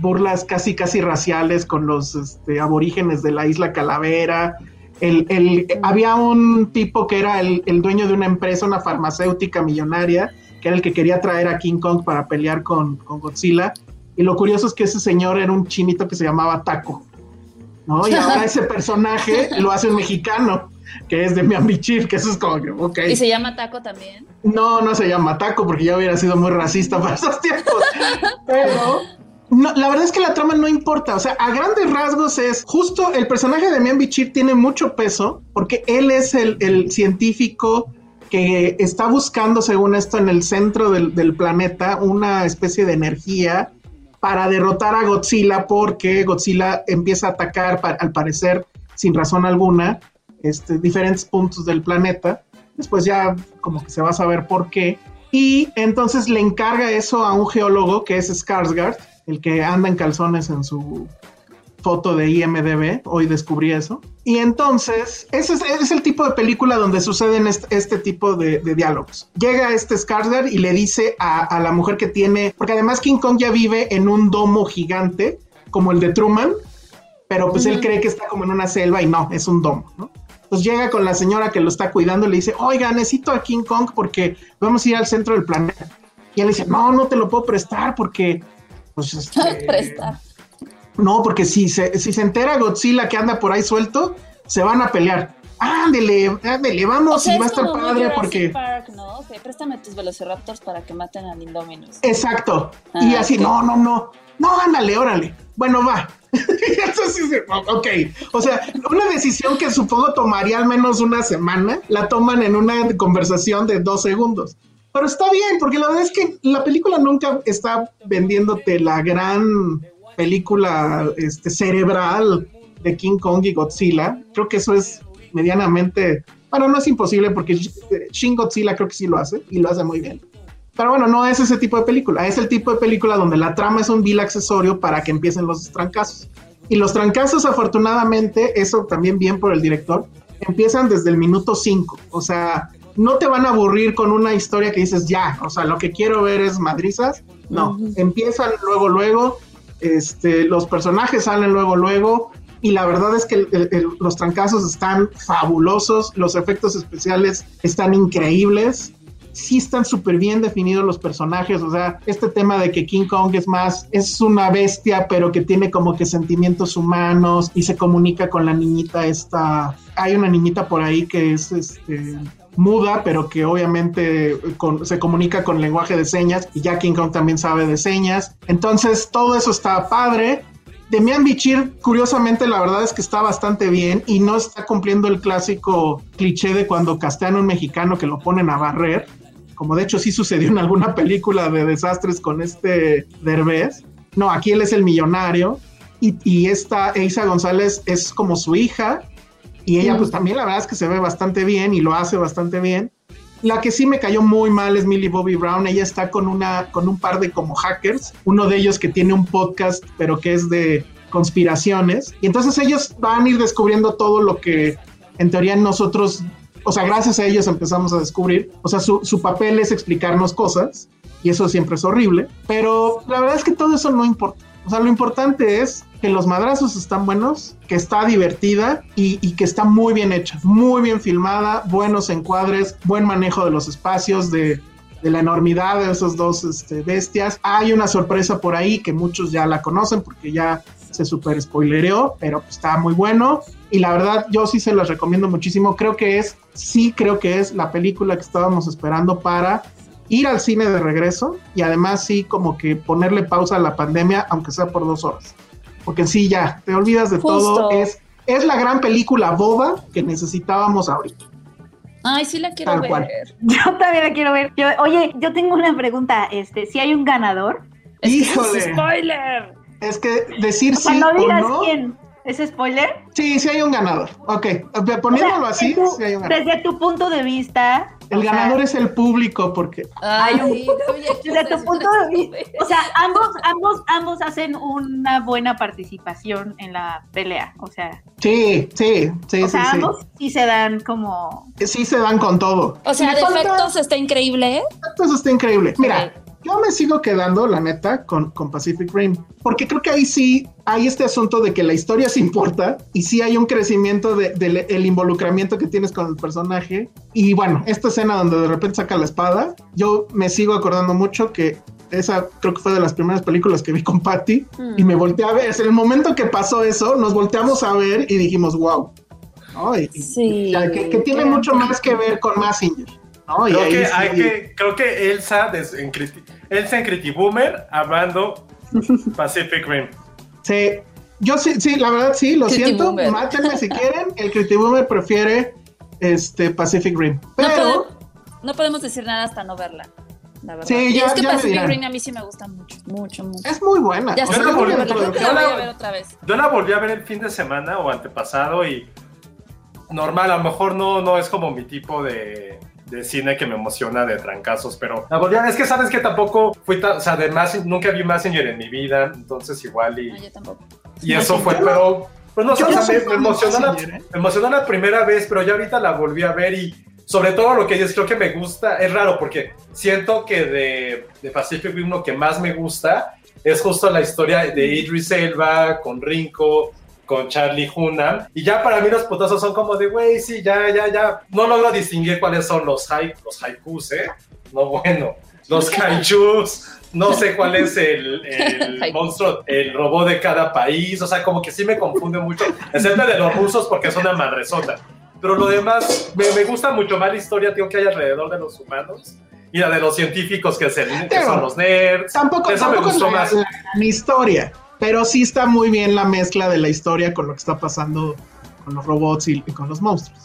S6: burlas casi casi raciales con los este, aborígenes de la isla Calavera. El, el- había un tipo que era el, el dueño de una empresa, una farmacéutica millonaria, que era el que quería traer a King Kong para pelear con, con Godzilla. Y lo curioso es que ese señor era un chinito que se llamaba Taco. ¿no? Y ahora ese personaje lo hace un mexicano, que es de Miami Chief, que eso es como que, ok.
S8: ¿Y se llama Taco también?
S6: No, no se llama taco porque ya hubiera sido muy racista para esos tiempos. Pero no, la verdad es que la trama no importa. O sea, a grandes rasgos es justo el personaje de Mian Bichir tiene mucho peso porque él es el, el científico que está buscando, según esto, en el centro del, del planeta una especie de energía para derrotar a Godzilla porque Godzilla empieza a atacar, al parecer, sin razón alguna, este, diferentes puntos del planeta. Después ya como que se va a saber por qué. Y entonces le encarga eso a un geólogo que es Skarsgård, el que anda en calzones en su foto de IMDB. Hoy descubrí eso. Y entonces, ese es, es el tipo de película donde suceden este, este tipo de, de diálogos. Llega este Skarsgård y le dice a, a la mujer que tiene, porque además King Kong ya vive en un domo gigante, como el de Truman, pero pues él cree que está como en una selva y no, es un domo, ¿no? Pues llega con la señora que lo está cuidando y le dice, oiga, necesito a King Kong porque vamos a ir al centro del planeta. Y él le dice, no, no te lo puedo prestar porque, pues, este,
S8: Prestar.
S6: no, porque si se, si se entera Godzilla que anda por ahí suelto, se van a pelear. Ándele, ándele, vamos,
S8: O sea,
S6: y va a
S8: es
S6: estar padre porque...
S8: Park, ¿no? Préstame tus velociraptors para que maten al Indominus.
S6: Exacto. y
S8: Ah,
S6: así, no, no, no. No, ándale, órale. Bueno, va. Dice, ok. O sea, una decisión que supongo tomaría al menos una semana, la toman en una conversación de dos segundos. Pero está bien, porque la verdad es que la película nunca está vendiéndote la gran película este, cerebral de King Kong y Godzilla. Creo que eso es medianamente, bueno, no es imposible porque Shin Godzilla creo que sí lo hace y lo hace muy bien. Pero bueno, no es ese tipo de película, es el tipo de película donde la trama es un vil accesorio para que empiecen los trancazos. Y los trancazos, afortunadamente, eso también bien por el director, empiezan desde el minuto 5. O sea, no te van a aburrir con una historia que dices ya, o sea, lo que quiero ver es madrizas. No, empiezan luego, luego, este, los personajes salen luego, luego. Y la verdad es que el- el- el- los trancazos están fabulosos, los efectos especiales están increíbles sí están súper bien definidos los personajes, o sea, este tema de que King Kong es más, es una bestia, pero que tiene como que sentimientos humanos y se comunica con la niñita esta, hay una niñita por ahí que es este muda, pero que obviamente con- se comunica con lenguaje de señas y ya King Kong también sabe de señas. Entonces, todo eso está padre. Demian Bichir, curiosamente, la verdad es que está bastante bien y no está cumpliendo el clásico cliché de cuando castean a un mexicano que lo ponen a barrer, como de hecho sí sucedió en alguna película de desastres con este Derbez. No, aquí él es el millonario y, y esta Eisa González es como su hija y ella pues también la verdad es que se ve bastante bien y lo hace bastante bien. La que sí me cayó muy mal es Millie Bobby Brown. Ella está con una con un par de como hackers, uno de ellos que tiene un podcast, pero que es de conspiraciones. Y entonces ellos van a ir descubriendo todo lo que en teoría nosotros, o sea, gracias a ellos empezamos a descubrir. O sea, su, su papel es explicarnos cosas y eso siempre es horrible. Pero la verdad es que todo eso no importa. O sea, lo importante es que los madrazos están buenos, que está divertida y, y que está muy bien hecha, muy bien filmada, buenos encuadres, buen manejo de los espacios, de, de la enormidad de esos dos este, bestias. Hay una sorpresa por ahí que muchos ya la conocen porque ya se super spoilereó, pero pues, está muy bueno. Y la verdad, yo sí se las recomiendo muchísimo. Creo que es, sí creo que es la película que estábamos esperando para ir al cine de regreso y además sí como que ponerle pausa a la pandemia, aunque sea por dos horas. Porque sí, ya, te olvidas de
S8: Justo.
S6: todo. Es, es la gran película boba que necesitábamos ahorita.
S8: Ay, sí la quiero
S6: Tal
S8: ver.
S6: cual.
S7: Yo también la quiero ver. Yo- oye, yo tengo una pregunta. Este, si hay un ganador,
S8: Es que
S6: Híjole.
S8: es spoiler.
S6: Es que decir
S7: o sea,
S6: sí
S7: no
S6: o
S7: digas
S6: no,
S7: quién. ¿Es spoiler?
S6: Sí, sí hay un ganador. Ok, poniéndolo
S7: O sea,
S6: así,
S7: desde tu-
S6: sí hay un ganador.
S7: Desde tu punto de vista.
S6: El
S7: sea,
S6: ganador es el público porque
S8: Ay,
S7: Hay un-
S8: no hecho
S7: Desde tu punto de vista. O sea, ambos, ambos, ambos hacen una buena participación en la pelea. O sea,
S6: sí, sí, sí,
S7: o
S6: sí,
S7: sea,
S6: sí.
S7: ambos sí se dan como.
S6: Sí se dan con todo.
S8: O sea,
S6: Le
S8: de
S6: falta-
S8: efectos está increíble. ¿eh?
S6: Eso está increíble. Mira. Yo me sigo quedando, la neta, con, con Pacific Rim. Porque creo que ahí sí hay este asunto de que la historia se importa y sí hay un crecimiento de- del el involucramiento que tienes con el personaje. Y bueno, esta escena donde de repente saca la espada, yo me sigo acordando mucho que esa creo que fue de las primeras películas que vi con Patty y me volteé a ver. Es el momento que pasó eso, nos volteamos a ver y dijimos, wow. ¿no? Y- y-
S8: Sí.
S6: ya, que, que tiene mucho más que ver con Massinger. ¿No? Y
S5: Creo
S6: ahí
S5: que,
S6: sí-
S5: hay que, creo que Elsa, des- en Criti- Elsa en Criti Boomer hablando Pacific Rim.
S6: Sí, yo sí, sí, la verdad sí, lo siento.
S8: Boomer.
S6: Mátenme si quieren. El Kitty Boomer prefiere este Pacific Rim.
S8: No,
S6: Pero
S8: podemos, no podemos decir nada hasta no verla. La verdad.
S6: Sí,
S8: Y
S6: ya-
S8: es que Pacific. Rim a mí sí me gusta mucho, mucho, mucho.
S6: es muy buena.
S8: Ya
S6: O
S8: sé,
S6: sea,
S5: la
S8: creo que la a ver otra vez.
S5: Yo la volví a ver el fin de semana o antepasado y normal, a lo mejor no, no es como mi tipo de, de cine que me emociona de trancazos, pero la volví a ver. Es que sabes que tampoco fui tan, o sea, de Massinger- nunca vi Messenger en mi vida, entonces igual y,
S8: No, yo tampoco.
S5: y eso fue, pero pues no o sea, me, me emocionó la,
S6: ¿eh?
S5: me emocionó la primera vez, pero ya ahorita la volví a ver y sobre todo lo que yo creo que me gusta, es raro porque siento que de, de Pacific Rim lo que más me gusta es justo la historia de Idris Elba con Rinko, con Charlie Hunnam. Y ya para mí los putazos son como de, güey, sí, ya, ya, ya. No logro distinguir cuáles son los, hai- los haikus, ¿eh? No, bueno. Los kaijus. No sé cuál es el, el monstruo, el robot de cada país. O sea, como que sí me confunde mucho. Excepto de los rusos porque es una madresota. Pero lo demás, me, me gusta mucho más la historia tío, que hay alrededor de los humanos. Y la de los científicos, que, es el- que son los nerds.
S6: Tampoco,
S5: Eso me
S6: tampoco
S5: gustó
S6: es la,
S5: más.
S6: la gran historia, pero sí está muy bien la mezcla de la historia con lo que está pasando con los robots y, con los monstruos.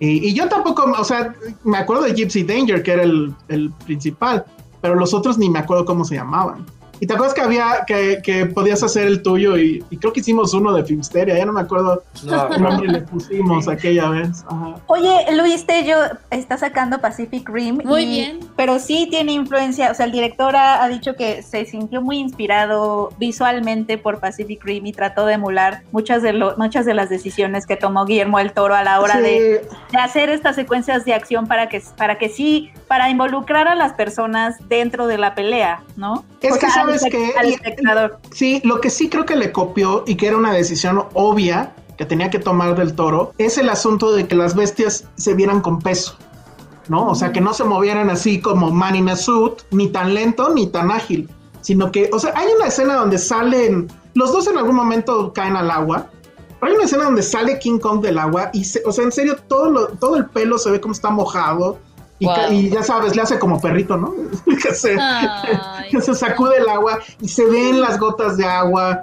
S6: Y, yo tampoco, o sea, me acuerdo de Gypsy Danger, que era el principal, pero los otros ni me acuerdo cómo se llamaban. Y te acuerdas que había, que, que podías hacer el tuyo y, y creo que hicimos uno de Filmsteria, ya no me acuerdo
S5: No,
S6: qué nombre le pusimos aquella vez. Ajá.
S7: Oye, Luis Tello está sacando Pacific Rim.
S8: Muy
S7: y-
S8: bien.
S7: Pero sí tiene influencia, o sea, el director ha, ha dicho que se sintió muy inspirado visualmente por Pacific Rim y trató de emular muchas de, lo- muchas de las decisiones que tomó Guillermo el Toro a la hora
S6: Sí,
S7: de, de hacer estas secuencias de acción para que, para que sí, para involucrar a las personas dentro de la pelea, ¿no?
S6: Es
S7: O
S6: que
S7: sea,
S6: sabes que-
S7: Al
S6: y-
S7: espectador.
S6: Sí, lo que sí creo que le copió y que era una decisión obvia que tenía que tomar del toro es el asunto de que las bestias se vieran con peso, ¿no? O sea, que no se movieran así como man in a suit, ni tan lento ni tan ágil, sino que, o sea, hay una escena donde salen, los dos en algún momento caen al agua, pero hay una escena donde sale King Kong del agua y, se- o sea, en serio, todo, lo- todo el pelo se ve como está mojado. Y, ca-
S8: Wow.
S6: y ya sabes, le hace como perrito, ¿no? que se,
S8: Ay,
S6: que se sacude el agua y se ven las gotas de agua.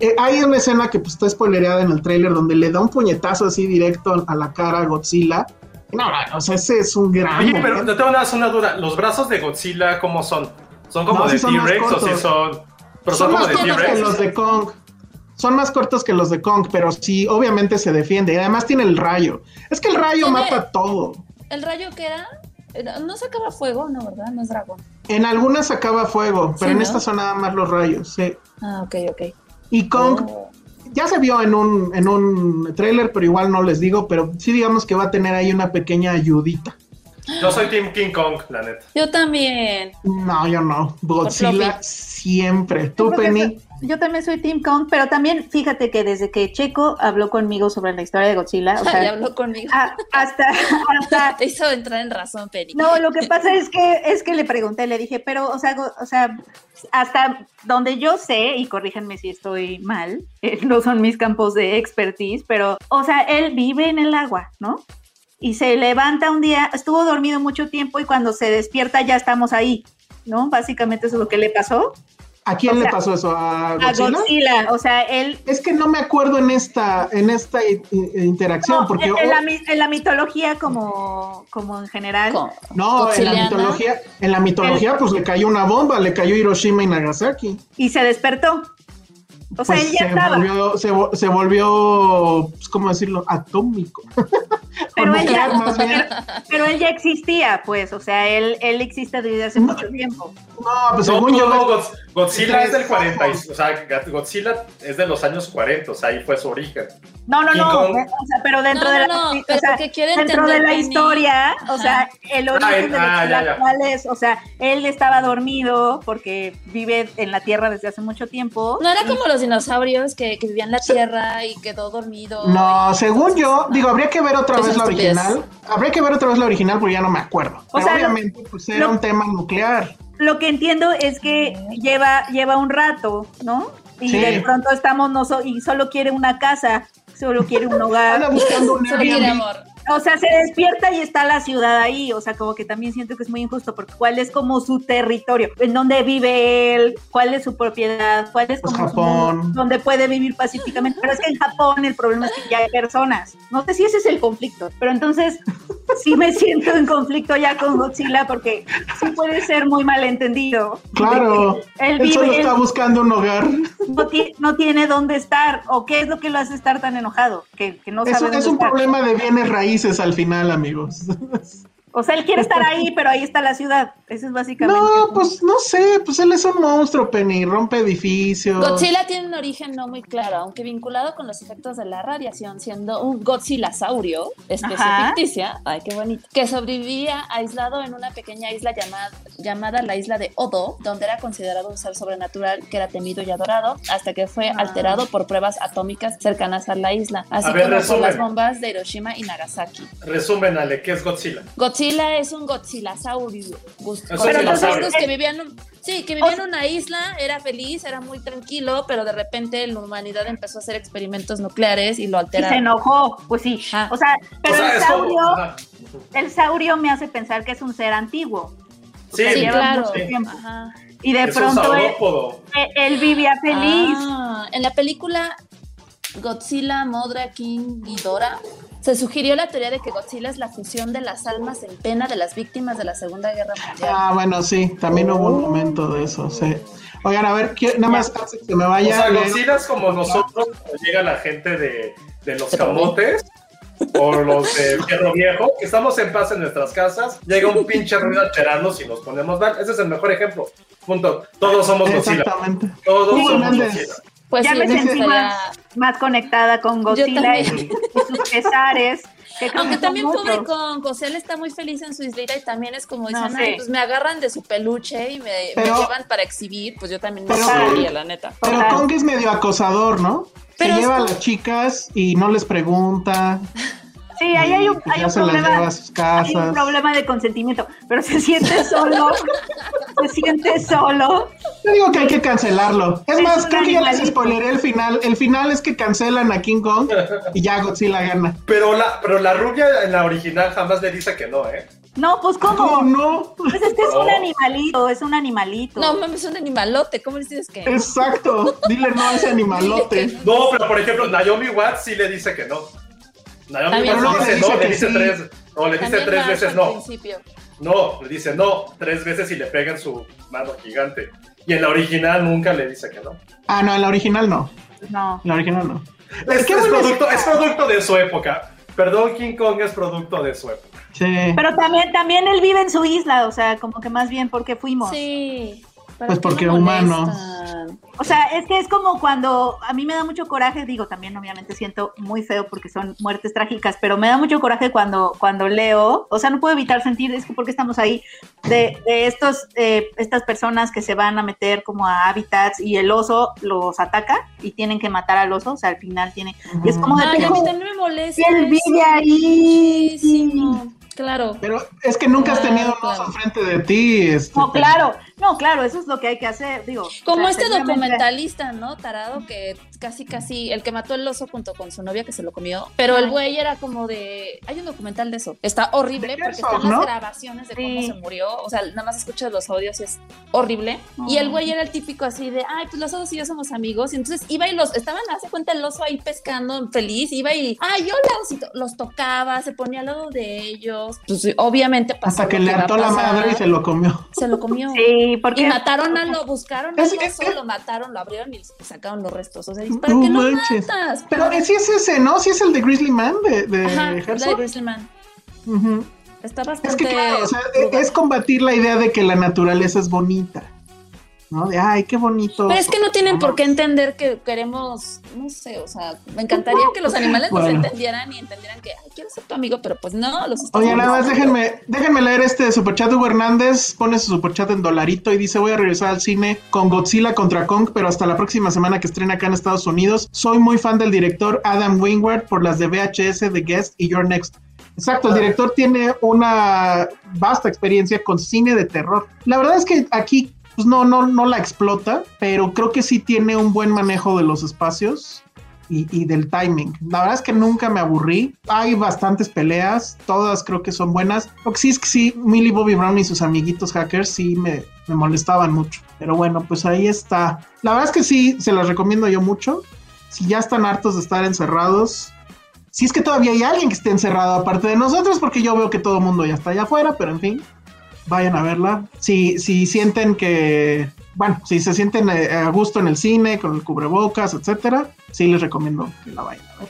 S6: Eh, hay una escena que pues, está spoilereada en el tráiler donde le da un puñetazo así directo a la cara a Godzilla. No, no, o sea, ese es un gran
S5: Oye, pero te tengo una, una duda. ¿Los brazos de Godzilla cómo son? ¿Son como
S6: No,
S5: de
S6: más
S5: T-Rex o si
S6: cortos.
S5: son...? Pero son,
S6: son
S5: como
S6: más
S5: de
S6: cortos que los de Kong. Son más cortos que los de Kong, pero sí, obviamente se defiende. Y además tiene el rayo. Es que el rayo mata todo.
S8: ¿El rayo qué era? Era- No sacaba fuego, no, ¿verdad? No es dragón.
S6: En algunas sacaba fuego, pero
S8: Sí,
S6: en
S8: ¿no?
S6: estas son nada más los rayos. Sí.
S8: Ah, ok, ok.
S6: Y Kong
S8: Oh.
S6: ya se vio en un, en un trailer, pero igual no les digo, pero sí digamos que va a tener ahí una pequeña ayudita.
S5: Yo soy Team King Kong, la neta.
S8: Yo también.
S6: No, yo no. Godzilla siempre. Tú, Penny.
S7: Yo también soy Team Kong, pero también fíjate que desde que Checo habló conmigo sobre la historia de Godzilla, o sea,
S8: habló conmigo.
S7: a- hasta, hasta
S8: Te hizo entrar en razón, Penny.
S7: No, lo que pasa es que es que le pregunté, le dije, pero, o sea, go- o sea, hasta donde yo sé, y corríjanme si estoy mal, eh, no son mis campos de expertise, pero, o sea, él vive en el agua, ¿no? Y se levanta un día, estuvo dormido mucho tiempo y cuando se despierta ya estamos ahí, ¿no? Básicamente eso es lo que le pasó
S6: ¿A quién
S7: o
S6: le
S7: sea,
S6: pasó eso? ¿A
S7: a
S6: Godzilla?
S7: O sea, él
S6: Es que no me acuerdo en esta, en esta interacción,
S7: no,
S6: porque
S7: en, en la, en la mitología como, como en general.
S6: No, en la mitología, en la mitología, pues le cayó una bomba, le cayó Hiroshima y Nagasaki.
S7: y se despertó. O sea,
S6: pues
S7: él ya
S6: se
S7: estaba.
S6: volvió, se, vo- se volvió, pues, ¿cómo decirlo? Atómico.
S7: Pero él, ya,
S6: bien.
S7: pero él ya existía, pues, o sea, él, él existe desde hace mucho tiempo.
S6: No, pues
S5: No,
S6: según yo.
S5: no, Godz- Godzilla es del
S6: Exacto.
S5: 40, y- o sea, Godzilla es de los años 40, o sea, ahí fue su origen.
S7: No, no, no, o sea, pero dentro
S8: No,
S7: de la,
S8: no,
S7: o sea, dentro de la historia, o sea, el origen de
S5: ah, ya, ya.
S7: cuál es, o sea, él estaba dormido porque vive en la Tierra desde hace mucho tiempo.
S8: No era como los dinosaurios que, que vivían en la tierra y quedó dormido.
S6: No, según yo, digo, habría que ver otra vez la original. Habría que ver otra vez la original porque ya no me acuerdo.
S7: O
S6: Pero
S7: sea,
S6: obviamente, pues era
S7: lo-
S6: un tema nuclear.
S7: Lo que entiendo es que lleva, lleva un rato, ¿no? Y
S6: Sí.
S7: de pronto estamos no so- y solo quiere una casa, solo quiere un
S6: Anda
S7: hogar.
S6: buscando un
S8: Solo quiere
S6: Airbnb.
S8: amor.
S7: O sea, se despierta y está la ciudad ahí. O sea, como que también siento que es muy injusto porque cuál es como su territorio, en dónde vive él, cuál es su propiedad, cuál es
S6: Pues
S7: como su
S6: Japón.
S7: mundo, donde puede vivir pacíficamente. Pero es que en Japón el problema es que ya hay personas. No sé si ese es el conflicto, pero entonces sí me siento en conflicto ya con Godzilla porque sí puede ser muy malentendido.
S6: Claro.
S7: De que Él
S6: Él solo
S7: vive,
S6: está
S7: él
S6: buscando un hogar.
S7: no, no tiene dónde estar. ¿O qué es lo que lo hace estar tan enojado? Que, que no
S6: Es,
S7: sabe
S6: un-
S7: dónde
S6: es un
S7: estar.
S6: problema de bienes raíces al final, amigos.
S7: O sea, él quiere estar ahí, pero ahí está la ciudad. Eso es básicamente.
S6: No, pues no sé, pues él es un monstruo, Penny, rompe edificios.
S8: Godzilla tiene un origen no muy claro, aunque vinculado con los efectos de la radiación, siendo un Godzillasaurio, especie
S7: Ajá.
S8: ficticia, ay qué bonito, que sobrevivía aislado en una pequeña isla llamada, llamada la isla de Odo, donde era considerado un ser sobrenatural que era temido y adorado, hasta que fue
S7: Ah.
S8: alterado por pruebas atómicas cercanas a la isla, así
S5: A ver,
S8: como por las bombas de Hiroshima y Nagasaki.
S5: Resumen, Ale, ¿qué es Godzilla?
S8: Godzilla es un Godzillasaurio. Gust-
S5: Es
S7: un
S8: Godzillasaurio
S7: dinosaurio.
S8: que vivía en un- sí, que vivía en una isla, era feliz, era muy tranquilo, pero de repente la humanidad empezó a hacer experimentos nucleares y lo
S7: Y se
S8: alteraron.
S7: enojó, pues sí.
S8: Ah.
S7: O sea, pero
S5: o sea,
S7: el
S5: como-
S7: saurio, el saurio me hace pensar que es un ser antiguo.
S5: Sí,
S8: claro. Ajá.
S7: Y de
S5: es
S7: pronto él, él vivía feliz.
S8: Ah, en la película Godzilla, Modra, King Ghidorah, se sugirió la teoría de que Godzilla es la fusión de las almas en pena de las víctimas de la Segunda Guerra Mundial.
S6: Ah, bueno, sí, también hubo un momento de eso, sí. Oigan, a ver, ¿quién- nada más antes que me
S5: O
S6: vaya.
S5: sea,
S6: leer-
S5: Godzilla es como nosotros cuando llega la gente de, de los camotes o los de Fierro Viejo, que estamos en paz en nuestras casas, llega un pinche ruido a alterarnos y nos ponemos mal. Ese es el mejor ejemplo. Punto. Todos somos Godzilla.
S6: Exactamente.
S5: Todos somos. Godzilla.
S8: Pues
S7: ya
S8: sí,
S7: me sentí
S8: gustaría-
S7: más, más conectada con Godzilla y, sus pesares. Que
S8: Aunque también pobre con José, él está muy feliz en su islita y también es como dicen,
S7: No,
S8: "Ay,
S7: sí.
S8: pues me agarran de su peluche y me, llevan para exhibir, pues yo también me gustaría, la neta.
S6: Pero
S7: Total.
S6: Kong es medio acosador, ¿no?
S8: Pero
S6: se lleva a las chicas y no les pregunta.
S7: Sí, ahí hay un, hay un
S6: se las lleva
S7: problema.
S6: a sus
S7: Hay un problema de consentimiento, pero se siente solo, se siente solo.
S6: Yo digo que hay que cancelarlo. Es
S7: Es
S6: más, creo que ya les spoileré el final. El final es que cancelan a King Kong y ya Godzilla gana.
S5: Pero la, pero la rubia en la original jamás le dice que no, ¿eh?
S7: No, pues
S6: ¿Cómo
S7: cómo.
S6: no?
S7: Pues es que es un
S5: No.
S7: animalito, es un animalito.
S8: No, mames, es un animalote, ¿cómo le dices que?
S6: Exacto. Dile no a ese animalote.
S5: No, pero por ejemplo, Naomi Watts sí le dice que no. Naomi
S8: También
S5: Watts
S6: no,
S5: le
S6: le
S5: dice no,
S6: dice
S5: le dice
S6: sí.
S5: tres. No, le dice tres veces no.
S8: principio.
S5: No, le dice no tres veces y le pega en su mano gigante. Y en la original nunca le dice que no.
S6: Ah, no, en la original no.
S7: No.
S6: En la original no.
S5: Es,
S6: Qué
S5: es producto, es producto de su época. Perdón, King Kong es producto de su época.
S6: Sí.
S7: Pero también, también él vive en su isla, o sea, como que más bien porque fuimos.
S8: Sí. ¿Para
S6: Pues porque humanos.
S8: molestan?
S7: O sea, es que es como cuando a mí me da mucho coraje, digo, también obviamente siento muy feo porque son muertes trágicas, pero me da mucho coraje cuando, cuando leo, o sea, no puedo evitar sentir, es que porque estamos ahí, de, de estos, eh, estas personas que se van a meter como a hábitats y el oso los ataca y tienen que matar al oso, o sea, al final tiene, y es como de,
S8: Ay, a mí también me molesta.
S7: él vive ahí.
S8: Muchísimo. Claro.
S6: Pero es que nunca has
S8: Claro,
S6: tenido
S8: claro.
S6: oso enfrente de ti. este,
S7: No, claro, no, claro, eso es lo que hay que hacer, digo.
S8: Como
S7: o sea,
S8: este documentalista, ¿no? Tarado, que casi, casi, el que mató el oso junto con su novia que se lo comió. Pero el güey era como de. Hay un documental de eso. Está horrible
S6: De
S8: porque están las grabaciones de cómo
S7: Sí.
S8: se murió. O sea, nada más escuchas los audios y es horrible. Y el güey era el típico así de, ay, pues los osos y yo somos amigos. Y entonces iba y los, estaban, hace cuenta el oso ahí pescando feliz, iba y, ay, yo los, los tocaba, se ponía al lado de ellos. Pues obviamente pasó
S6: Hasta que le
S8: va a
S6: hartó la madre y se lo comió.
S8: Se lo comió.
S7: Sí, porque
S8: Y mataron a lo, buscaron a
S6: Es-
S8: lo
S6: es-
S8: lo mataron, lo abrieron y sacaron los restos. O sea, ¿para
S6: No
S8: qué lo
S6: manches.
S8: matas?
S6: Pero eh, sí es ese, ¿no? Sí es el de Grizzly Man de, de
S8: Ajá, de. Grizzly Man. Está
S6: Es
S8: bastante.
S6: que claro, o sea, es combatir la idea de que la naturaleza es bonita. ¿No? De ay, qué bonito.
S8: Pero es que no tienen por qué entender que queremos, no sé, o sea, me encantaría que los animales nos entendieran y entendieran que, ay, quiero ser tu amigo, pero pues no, los estás
S6: Oye, nada más déjenme, déjenme leer este superchat. Hugo Hernández pone su superchat en dolarito y dice: Voy a regresar al cine con Godzilla contra Kong, pero hasta la próxima semana que estrena acá en Estados Unidos. Soy muy fan del director Adam Wingard por las de VHS, The Guest y Your Next. Exacto, el director tiene una vasta experiencia con cine de terror. La verdad es que aquí pues no, no, no la explota, pero creo que sí tiene un buen manejo de los espacios y, del timing. La verdad es que nunca me aburrí. Hay bastantes peleas, todas creo que son buenas. Lo que sí es que sí, Millie Bobby Brown y sus amiguitos hackers sí me, me molestaban mucho. Pero bueno, pues ahí está. La verdad es que sí, se las recomiendo yo mucho. Si ya están hartos de estar encerrados, si es que todavía hay alguien que esté encerrado aparte de nosotros, porque yo veo que todo el mundo ya está allá afuera, pero en fin, vayan a verla. Si, si sienten que, bueno, si se sienten eh, a gusto en el cine, con el cubrebocas, etcétera, sí les recomiendo que la vayan a ver.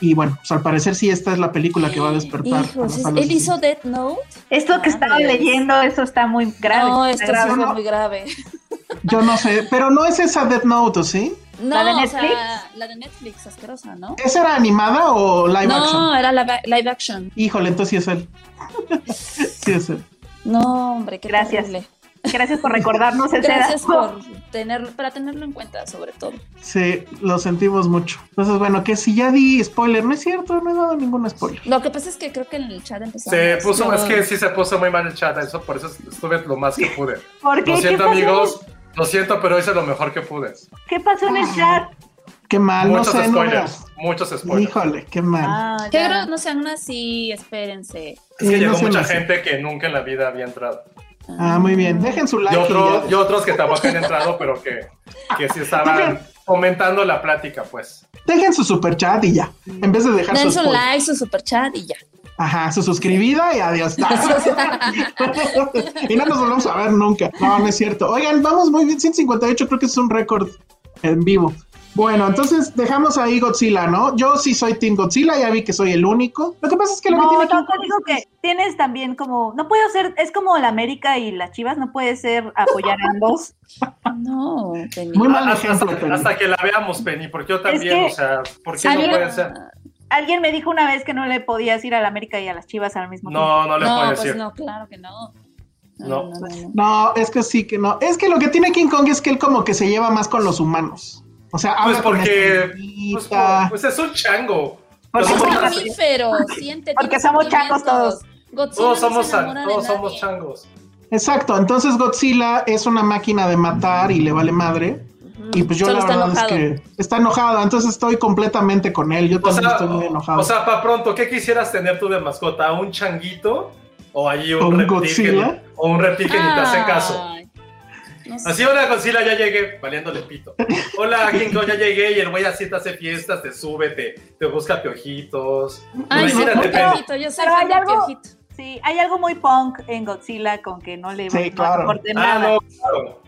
S6: Y bueno, pues al parecer sí esta es la película que va a despertar. a
S8: Hijos,
S6: las
S8: ¿es-
S6: salas
S8: él hizo. Death Note.
S7: esto que estaba
S8: Madres.
S7: leyendo, eso está muy grave.
S8: No, esto
S7: grave.
S6: No.
S8: muy grave.
S6: Yo no sé, pero no es esa Death Note, ¿o sí?
S8: No,
S7: ¿La de
S8: o
S7: Netflix?
S8: sea, la de Netflix, asquerosa, ¿no?
S6: ¿Esa era animada o live
S8: no,
S6: action?
S8: era live, live action.
S6: Híjole, entonces sí es él. sí es él.
S8: No, hombre, qué
S7: Gracias.
S8: terrible.
S7: Gracias por recordarnos ese
S8: Gracias
S7: dato.
S8: por tenerlo, para tenerlo en cuenta, sobre todo.
S6: Sí, lo sentimos mucho. Entonces, bueno, que si ya di spoiler, no es cierto, no he dado ningún spoiler.
S8: Lo que pasa es que creo que en el chat empezamos.
S5: Se puso, es que sí se puso muy mal el chat, eso, por eso estuve lo más que pude.
S7: ¿Por qué?
S5: Lo
S7: ¿Qué
S5: siento, amigos, lo siento, pero hice lo mejor que pude.
S7: ¿Qué pasó en el chat?
S6: Qué mal,
S5: muchos
S6: no sé,
S5: spoilers, muchos spoilers.
S6: Híjole, qué mal.
S7: Ah,
S8: Qué no sean así, espérense.
S5: Es que
S6: Sí,
S5: llegó
S6: no
S5: mucha gente que nunca en la vida había entrado.
S6: Ah, muy bien. Dejen su like.
S5: Y,
S6: y
S5: otro-
S6: ya.
S5: y otros que tampoco han entrado, pero que, que sí estaban comentando la plática, pues.
S6: Dejen su super chat y ya. En vez de dejar
S8: Den
S6: su
S8: su like, su super chat y ya.
S6: Ajá, su suscribida y adiós. y no nos volvemos a ver nunca. No, no es cierto. Oigan, vamos muy bien. 158 creo que es un récord en vivo. Bueno, entonces dejamos ahí Godzilla, ¿no? Yo sí soy Team Godzilla, ya vi que soy el único. Lo que pasa es que lo que
S7: No,
S6: tiene
S7: no,
S6: Kong
S7: digo que tienes también como, no puedo ser, es como la América y las Chivas, no puede ser apoyar a ambos.
S8: No, Penny.
S6: Muy mal
S5: Hasta,
S6: ejemplo,
S5: hasta-
S6: Penny.
S5: hasta que la veamos, Penny, porque yo también,
S7: que-
S5: o sea, ¿por qué no
S8: Alguien-
S5: pueden ser?
S7: Alguien me dijo una vez que no le podías ir a la América y a las Chivas al mismo tiempo.
S5: No, no le
S8: No, pues
S5: decir.
S8: no, claro que no.
S5: No.
S8: No, no, no, no.
S6: No, es que sí que no. Es que lo que tiene King Kong es que él como que se lleva más con los humanos. O sea,
S5: Pues porque pues, pues es un chango.
S7: Porque
S5: Todos
S8: Es un
S7: somos-
S5: somos-
S8: mamífero, siente.
S7: Porque somos changos.
S8: Godzilla
S5: todos
S8: no
S5: somos, todos somos changos.
S6: Exacto, entonces Godzilla es una máquina de matar y le vale madre. Y pues yo
S8: Solo
S6: la verdad
S8: enojado.
S6: es que está enojado, entonces estoy completamente con él. Yo
S5: O
S6: también
S5: sea,
S6: estoy muy enojado.
S5: o sea, para pronto, ¿qué quisieras tener tú de mascota? ¿Un changuito? ¿O allí un,
S6: ¿O un
S5: reptil?
S6: Godzilla?
S5: Que, o un reptil que ni te hace caso.
S8: No sé.
S5: Así, hola Godzilla, ya llegué, valiéndole pito. Hola King Kong, ya llegué y el güey así te hace fiestas, te sube, te, te busca piojitos.
S8: Ay, un
S5: Penny.
S8: piojito, yo soy
S7: Pero
S8: fan
S7: algo-
S8: piojito.
S7: Sí, hay algo muy punk en Godzilla con que no le
S6: Sí,
S7: no
S6: claro.
S7: importe
S5: Ah,
S7: nada.
S5: no, claro.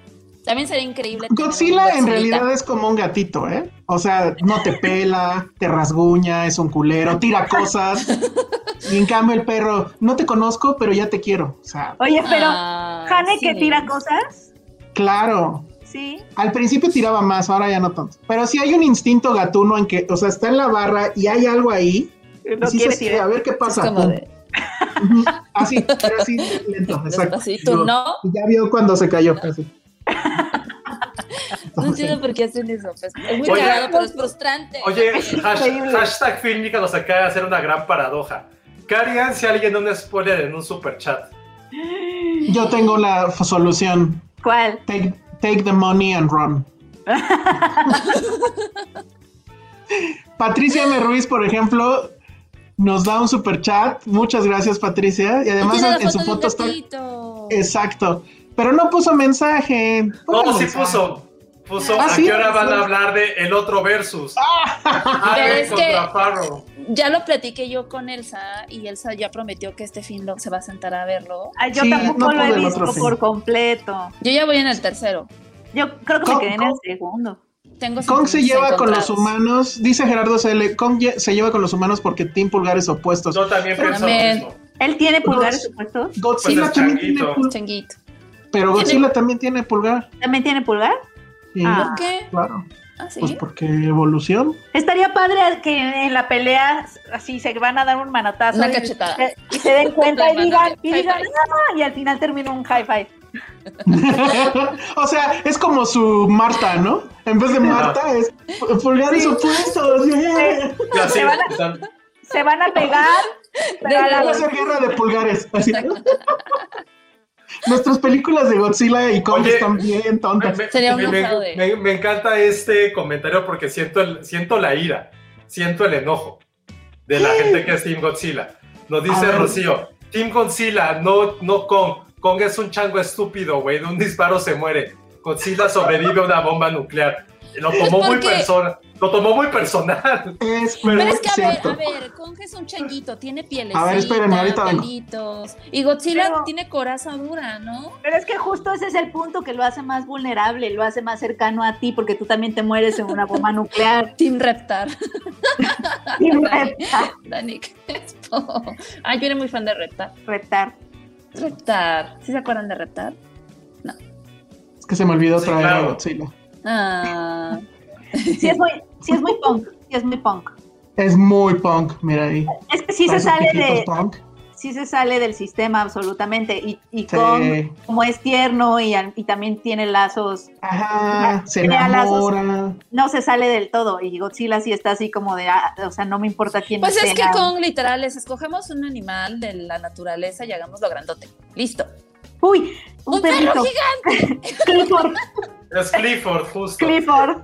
S8: También sería increíble.
S6: Godzilla en realidad es como un gatito, ¿eh? O sea, no te pela, te rasguña, es un culero, tira cosas. Y en cambio el perro, no te conozco, pero ya te quiero. O sea,
S7: Oye, pero
S8: Ah,
S7: Hane que
S8: sí.
S7: tira cosas,
S6: claro.
S7: sí.
S6: Al principio tiraba más, ahora ya no tanto. Pero sí hay un instinto gatuno en que, o sea, está en la barra y hay algo ahí.
S7: No
S6: sí
S7: quiere
S6: se quiere, a ver qué
S8: Es
S6: pasa.
S8: de
S6: Así, pero así, lento, exacto.
S8: despacito,
S6: Digo,
S8: ¿no?
S6: y Ya vio cuando se cayó. así.
S8: No entiendo por qué hacen eso. pues, es muy
S5: Oye.
S8: cagado, pero es frustrante.
S5: Oye, hashtag Filmica nos acaba de hacer una gran paradoja. ¿Qué harían si alguien da un spoiler en un super chat?
S6: Yo tengo la solución.
S7: ¿Cuál?
S6: Take, take the money and run. Patricia M. Ruiz, por ejemplo, nos da un super chat. Muchas gracias, Patricia. Y además en su foto está. Exacto. Pero no puso mensaje.
S5: No, sí
S6: mensaje.
S5: puso. Puso,
S6: Ah,
S5: ¿a
S6: sí,
S5: qué hora van a hablar de el otro versus?
S8: Pero
S5: Allen
S8: es que-. Ya lo platiqué yo con Elsa y Elsa ya prometió que este fin lo, se va a sentar a verlo.
S7: Ay, yo
S6: Sí,
S7: tampoco
S6: no
S7: lo he visto
S6: fin.
S7: por completo.
S8: Yo ya voy en el tercero.
S7: Yo creo que me quedé en el segundo.
S8: Tengo
S6: Kong se lleva con los humanos, dice Gerardo CL, Kong se lleva con los humanos porque Team Pulgares opuestos.
S5: Yo también pienso mismo.
S7: ¿Él tiene pulgares supuestos?
S6: Godzilla
S5: Pues es
S6: también tiene
S5: changuito.
S6: pulgar,
S8: Changuito.
S6: pero Godzilla también tiene pulgar.
S7: ¿También tiene pulgar?
S6: Sí,
S7: Ah.
S8: ¿Por qué?
S6: claro.
S8: Ah, sí.
S6: Pues porque evolución.
S7: Estaría padre que en la pelea así se van a dar un manotazo
S8: Una
S7: y,
S8: cachetada.
S7: y se den cuenta y digan, y. "Ah", y al final termina un high five.
S6: o sea, es como su Marta, ¿no? En vez de Marta es pu- pulgares opuestos. yeah.
S7: Se van a- Se van a pegar, pero a la
S6: ser guerra de pulgares. así. Nuestras películas de Godzilla y Kong
S5: Oye,
S6: están bien
S5: me,
S6: tontas.
S5: me-
S8: Sería
S5: me- me- me- me encanta este comentario porque siento, el, siento la ira, siento el enojo de la gente que es Team Godzilla. Nos dice. Rocío, Team Godzilla, no, no Kong. Kong es un chango estúpido, güey, de un disparo se muere. Godzilla sobrevive a una bomba nuclear. Lo tomó muy personal. Lo tomó muy personal.
S6: Es
S8: Pero
S6: muy
S8: es que, a ver,
S6: cierto.
S8: a ver, Kong es un changuito, tiene pieles.
S6: A ver, espérenme, ahorita
S8: pelitos. Y Godzilla
S7: Pero-
S8: tiene coraza dura, ¿no?
S7: Pero es que justo ese es el punto que lo hace más vulnerable, lo hace más cercano a ti, porque tú también te mueres en una bomba nuclear.
S8: Team Reptar.
S7: Y reptar,
S8: Dani. Ay, yo era muy fan de Reptar.
S7: reptar.
S8: Reptar. ¿Sí se acuerdan de Reptar?
S6: Es que se me olvidó
S5: Sí,
S6: traer a
S5: claro.
S6: Godzilla.
S8: Ah.
S7: Sí es muy, sí es muy punk, sí es muy punk.
S6: Es muy punk, mira ahí.
S7: Es que sí se sale de,
S6: punk.
S7: sí se sale del sistema absolutamente. Y, y
S6: Sí.
S7: Kong, como es tierno y, y también tiene lazos,
S6: Ajá, se
S7: Tenía lazos.
S6: enamora.
S7: no se sale del todo. Y Godzilla sí está así como de, ah, o sea, no me importa quién
S8: Pues es que
S7: sea.
S8: Kong literal es escogemos un animal de la naturaleza y hagámoslo grandote. Listo.
S7: Uy, un,
S8: ¡Un perro gigante!
S7: Clifford,
S5: Es Clifford, justo.
S7: Clifford.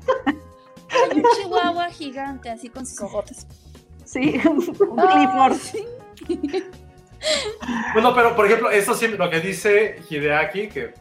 S8: Un chihuahua gigante, así con sus ojotes.
S7: Sí, un Clifford.
S5: Bueno, pero por ejemplo, eso sí, lo que dice Hideaki, que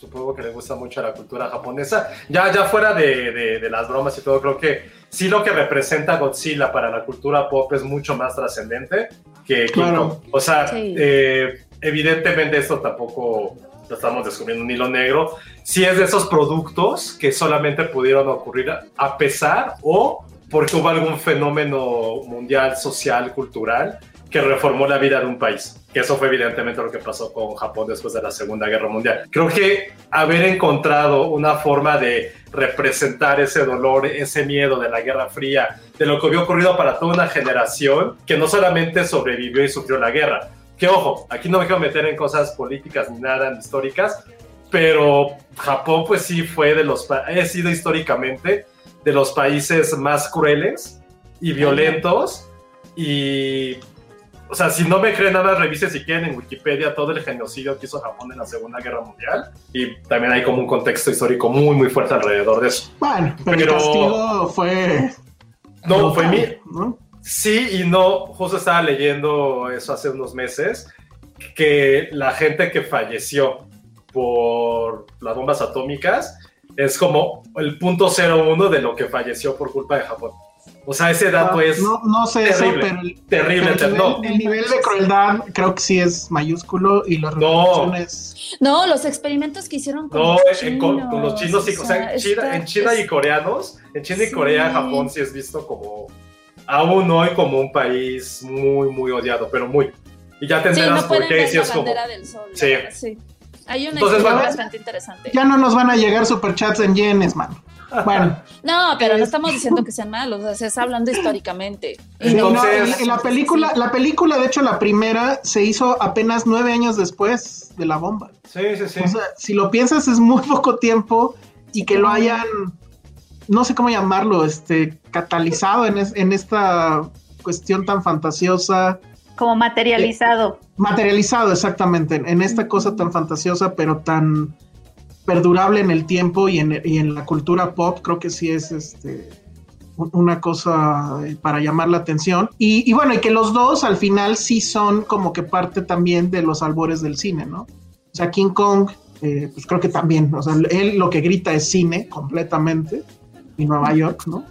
S5: supongo que le gusta mucho a la cultura japonesa, ya, ya fuera de, de- de las bromas y todo, creo que sí lo que representa Godzilla para la cultura pop es mucho más trascendente que King
S6: Claro.
S5: Kong. O sea,
S8: Sí.
S5: eh, evidentemente esto tampoco lo estamos descubriendo un hilo negro. Sí es de esos productos que solamente pudieron ocurrir a pesar o porque hubo algún fenómeno mundial, social, cultural que reformó la vida de un país. Que eso fue evidentemente lo que pasó con Japón después de la Segunda Guerra Mundial. Creo que haber encontrado una forma de representar ese dolor, ese miedo de la Guerra Fría, de lo que había ocurrido para toda una generación que no solamente sobrevivió y sufrió la guerra. Que ojo, aquí no me quiero meter en cosas políticas ni nada ni históricas, pero Japón pues sí fue de los, ha sido históricamente de los países más crueles y violentos y o sea, si no me creen nada, revise si quieren en Wikipedia todo el genocidio que hizo Japón en la Segunda Guerra Mundial. Y también hay como un contexto histórico muy, muy fuerte alrededor de eso.
S6: Bueno, pero,
S5: Pero-
S6: el castigo fue.
S5: No, fue mi...
S6: ¿no?
S5: Sí y no. Justo estaba leyendo eso hace unos meses, que la gente que falleció por las bombas atómicas es como el punto 01 de lo que falleció por culpa de Japón. O sea, ese dato
S6: Ah,
S5: es
S6: no, no sé
S5: terrible,
S6: eso, pero el,
S5: terrible.
S6: pero el
S5: no,
S6: nivel, el nivel de crueldad creo que sí es mayúsculo y las
S5: No.
S6: repercusiones.
S8: No, los experimentos que hicieron con,
S5: No,
S8: los,
S5: en-
S8: chinos,
S5: con, con los chinos sí, o sea, en China,
S8: está-
S5: en China y coreanos, en China y
S8: Sí.
S5: Corea, Japón sí es visto como, aún hoy como un país muy, muy odiado, pero muy. Y ya te
S8: Sí, no
S5: por qué,
S8: la
S5: es como,
S8: del sol.
S5: Sí.
S8: sí. Hay una
S5: Entonces,
S8: historia
S5: bueno,
S8: bastante interesante.
S6: Ya no nos van a llegar superchats en yenes, man. Bueno,
S8: No, pero no
S6: Es-
S8: estamos diciendo que sean malos, o sea, se está hablando históricamente.
S6: sí, no,
S5: Entonces-
S6: en- en la película, la película, de hecho, la primera se hizo apenas nueve años después de la bomba.
S5: sí, sí, sí.
S6: O sea, si lo piensas, es muy poco tiempo y que lo hayan, no sé cómo llamarlo, este, catalizado en, es- en esta cuestión tan fantasiosa,
S7: Como materializado.
S6: materializado exactamente, en, esta cosa tan fantasiosa, pero tan perdurable en el tiempo y en, y en la cultura pop, creo que sí es este un- una cosa eh, para llamar la atención. Y, y bueno, y que los dos al final sí son como que parte también de los albores del cine, ¿no? O sea, King Kong eh, pues creo que también, o sea, él lo que grita es cine completamente y Nueva York, ¿no?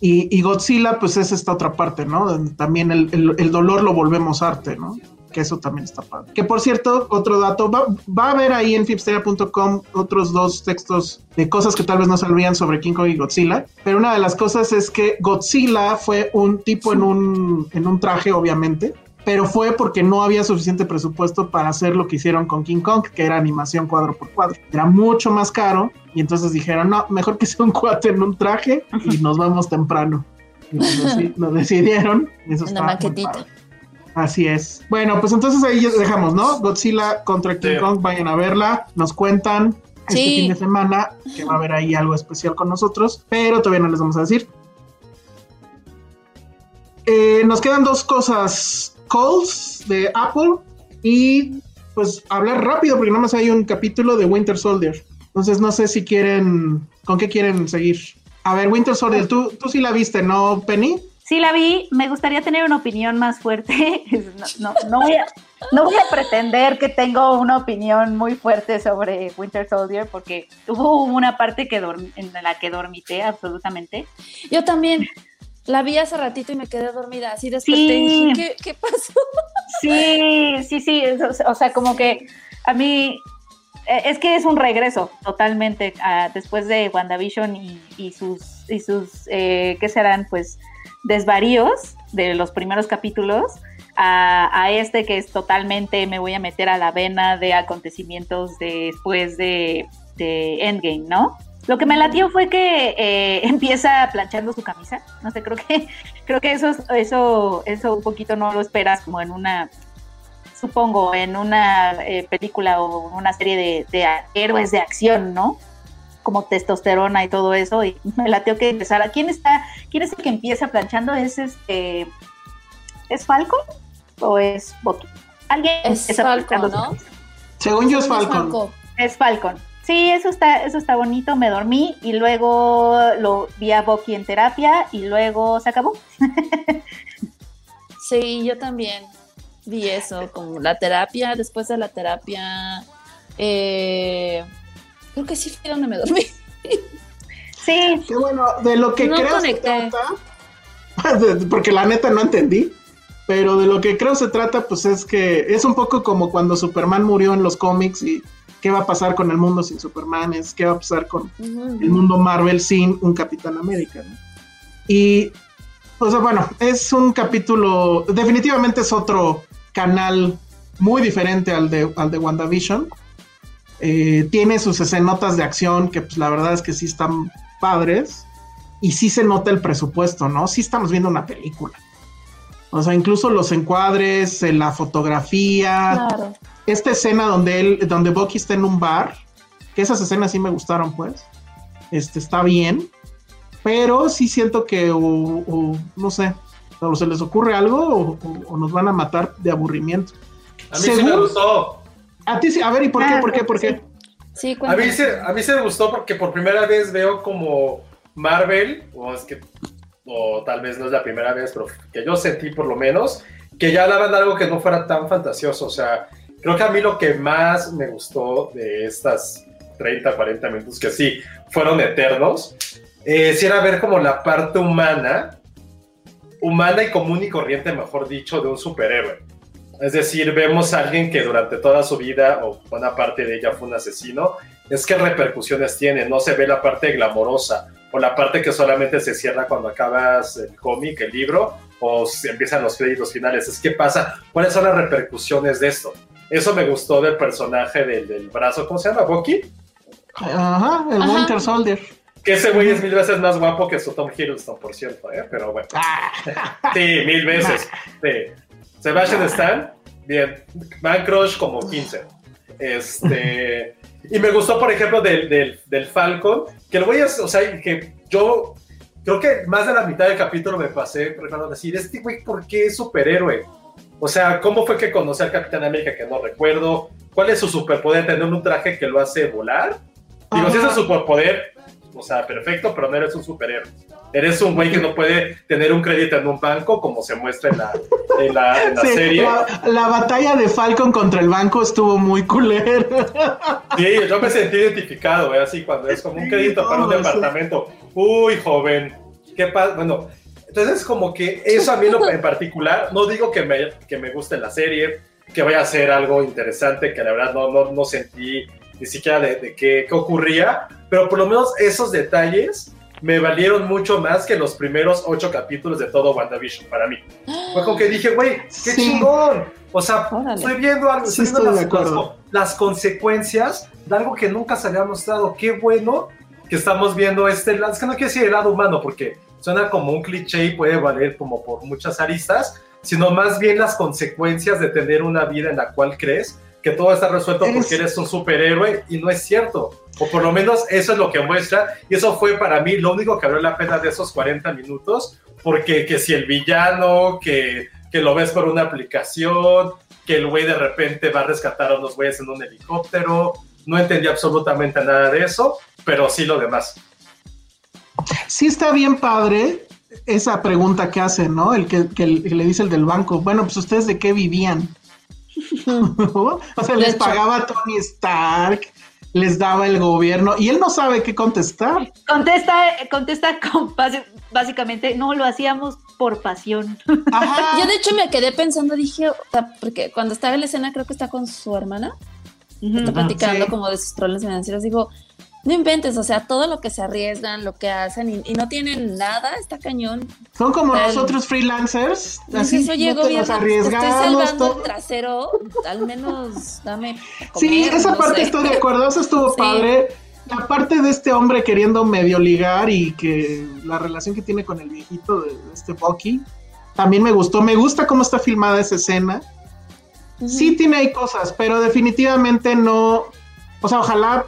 S6: Y, y Godzilla, pues es esta otra parte, ¿no? Donde También el, el- el dolor lo volvemos arte, ¿no? Que eso también está padre. Que por cierto, otro dato, va, va a haber ahí en filmsteria.com otros dos textos de cosas que tal vez no sabían sobre King Kong y Godzilla. Pero una de las cosas es que Godzilla fue un tipo en un, en un traje, obviamente, pero fue porque no había suficiente presupuesto para hacer lo que hicieron con King Kong, que era animación cuadro por cuadro. Era mucho más caro y entonces dijeron, no, mejor que sea un cuate en un traje y nos vamos temprano. Y deci- lo decidieron. Eso
S8: Una maquetita.
S6: Así es. Bueno, pues entonces ahí ya dejamos, ¿no? Godzilla contra King
S5: Sí.
S6: Kong, vayan a verla, nos cuentan este
S8: Sí.
S6: fin de semana que va a haber ahí algo especial con nosotros, pero todavía no les vamos a decir. Eh, nos quedan dos cosas, calls de Apple y pues hablar rápido porque nada más hay un capítulo de Winter Soldier. Entonces no sé si quieren, ¿con qué quieren seguir? A ver, Winter Soldier, tú, tú sí la viste, ¿no, Penny?
S7: Sí la vi, me gustaría tener una opinión más fuerte. No, no, no voy a, no voy a pretender que tengo una opinión muy fuerte sobre Winter Soldier porque hubo una parte que en la que dormité absolutamente.
S8: Yo también la vi hace ratito y me quedé dormida, así desperté y
S7: Sí.
S8: dije, ¿qué, qué pasó?
S7: Sí, sí, sí, o, sea, como que a mí eh, es que es un regreso totalmente a- después de WandaVision y, y sus, y sus eh, ¿qué serán? Pues desvaríos de los primeros capítulos a, a este que es totalmente me voy a meter a la vena de acontecimientos después de, de Endgame, ¿no? Lo que me latió fue que eh, empieza planchando su camisa. No sé, creo que creo que eso eso eso un poquito no lo esperas como en una supongo en una eh, película o una serie de, de héroes de acción, ¿no? Como testosterona y todo eso y me latió que empezara. ¿Quién está? ¿Quién es el que empieza planchando? ¿Es este es Falcon o es Bucky? Alguien
S8: Es
S7: empieza
S8: Falcon,
S7: planchando su
S8: ¿no?
S7: camisa.
S6: Según yo es Falcon.
S8: Falco.
S7: Es Falcon. Sí, eso está, eso está bonito. Me dormí y luego lo vi a Bucky en terapia y luego se acabó.
S8: Sí, yo también vi eso, como la terapia, después de la terapia, eh, creo que sí fue donde me dormí.
S7: Sí,
S6: Qué bueno, de lo que
S8: No
S6: creo
S8: conecté.
S6: se trata, porque la neta no entendí, pero de lo que creo se trata, pues es que es un poco como cuando Superman murió en los cómics y qué va a pasar con el mundo sin Superman, es qué va a pasar con el mundo Marvel sin un Capitán América. ¿no? Y, o sea, bueno, es un capítulo, definitivamente es otro canal muy diferente al de, al de WandaVision. Eh, tiene sus escenotas de acción que pues la verdad es que sí están padres y sí se nota el presupuesto, ¿no? Sí estamos viendo una película. O sea, incluso los encuadres, eh, la fotografía,
S8: Claro.
S6: esta escena donde él, donde Bucky está en un bar, que esas escenas sí me gustaron, pues. Este está bien, pero sí siento que, o, o, no sé, o se les ocurre algo o, o- o nos van a matar de aburrimiento.
S5: A mí sí me gustó.
S6: A ti sí, a ver, ¿y por qué?
S7: Ah,
S6: ¿Por qué? ¿Por qué?
S8: Sí,
S5: A mí, se, a mí se me gustó porque por primera vez veo como Marvel, o es que, o tal vez no es la primera vez, pero que yo sentí por lo menos, que ya hablaban algo que no fuera tan fantasioso. O sea, creo que a mí lo que más me gustó de estas 30, 40 minutos, que sí, fueron eternos, eh, sí era ver como la parte humana, humana y común y corriente, mejor dicho, de un superhéroe. Es decir, vemos a alguien que durante toda su vida, o buena parte de ella, fue un asesino. Es que repercusiones tiene, no se ve la parte glamorosa o la parte que solamente se cierra cuando acabas el cómic, el libro, o empiezan los créditos finales. Es que pasa, ¿cuáles son las repercusiones de esto? Eso me gustó del personaje del, del brazo, ¿cómo se llama? ¿Bucky?
S6: Ajá, el
S8: Ajá.
S6: Winter Soldier.
S5: Que ese güey es mil veces más guapo que su Tom Hiddleston, por cierto, ¿eh? Pero bueno. Sí, mil veces. Sí. Sebastian Stan, bien. Man Crush como 15. Este. Y me gustó, por ejemplo, del, del, del Falcon, que lo voy a. O sea, que yo creo que más de la mitad del capítulo me pasé, ejemplo, decir, este güey, ¿por qué es superhéroe? O sea, ¿cómo fue que conoció al Capitán América que no recuerdo? ¿Cuál es su superpoder? ¿Tener un traje que lo hace volar? Digo, si ese es
S6: Ajá.
S5: su superpoder, o sea, perfecto, pero no eres un superhéroe. Eres un güey que no puede tener un crédito en un banco, como se muestra en la, en la, en la
S6: Sí,
S5: serie.
S6: la, la batalla de Falcon contra el banco estuvo muy culera.
S5: Sí, yo me sentí identificado, ¿eh? así cuando es como un
S6: Sí,
S5: crédito para un departamento. Uy, joven, qué pasa. Bueno, entonces como que eso a mí en lo- en particular, no digo que me, que me guste la serie, que vaya a ser algo interesante, que la verdad no, no, no sentí ni siquiera de, de qué, qué ocurría, pero por lo menos esos detalles me valieron mucho más que los primeros ocho capítulos de todo WandaVision para mí. Fue como que dije, güey, qué
S6: Sí.
S5: chingón. O sea,
S8: Órale.
S5: estoy viendo algo,
S6: Sí,
S5: estoy viendo
S6: estoy
S5: las- las consecuencias de algo que nunca se había mostrado. Qué bueno que estamos viendo este lado. Es que no quiero decir el lado humano porque suena como un cliché y puede valer como por muchas aristas, sino más bien las consecuencias de tener una vida en la cual crees que todo está resuelto
S6: Es-
S5: porque eres un superhéroe y no es cierto. O por lo menos eso es lo que muestra. Y eso fue para mí lo único que valió la pena de esos 40 minutos. Porque que si el villano, que, que lo ves por una aplicación, que el güey de repente va a rescatar a unos güeyes en un helicóptero. No entendí absolutamente nada de eso, pero sí lo demás.
S6: Sí está bien padre esa pregunta que hace, ¿no? El que, que le dice el del banco. Bueno, pues ustedes de qué vivían. o sea,
S8: De
S6: les
S8: hecho.
S6: pagaba Tony Stark, les daba el gobierno y él no sabe qué contestar.
S7: Contesta, contesta con basi- básicamente, no, lo hacíamos por pasión.
S6: Ajá.
S8: Yo de hecho me quedé pensando, dije, o sea, porque cuando estaba en la escena creo que está con su hermana, está platicando
S6: sí.
S8: como de sus problemas financieros, digo, no inventes, o sea, todo lo que se arriesgan, lo que hacen y, y no tienen nada, está cañón.
S6: Son como nosotros freelancers, así no
S8: gobierno,
S6: nos
S8: te estoy salvando
S6: todo.
S8: el trasero, al menos dame
S6: Sí, esa
S8: no
S6: parte
S8: sé.
S6: estoy de acuerdo, eso estuvo
S8: Sí.
S6: padre. La parte de este hombre queriendo medio ligar y que la relación que tiene con el viejito de, de este Bucky también me gustó. Me gusta cómo está filmada esa escena. Sí tiene ahí cosas, pero definitivamente no. O sea, ojalá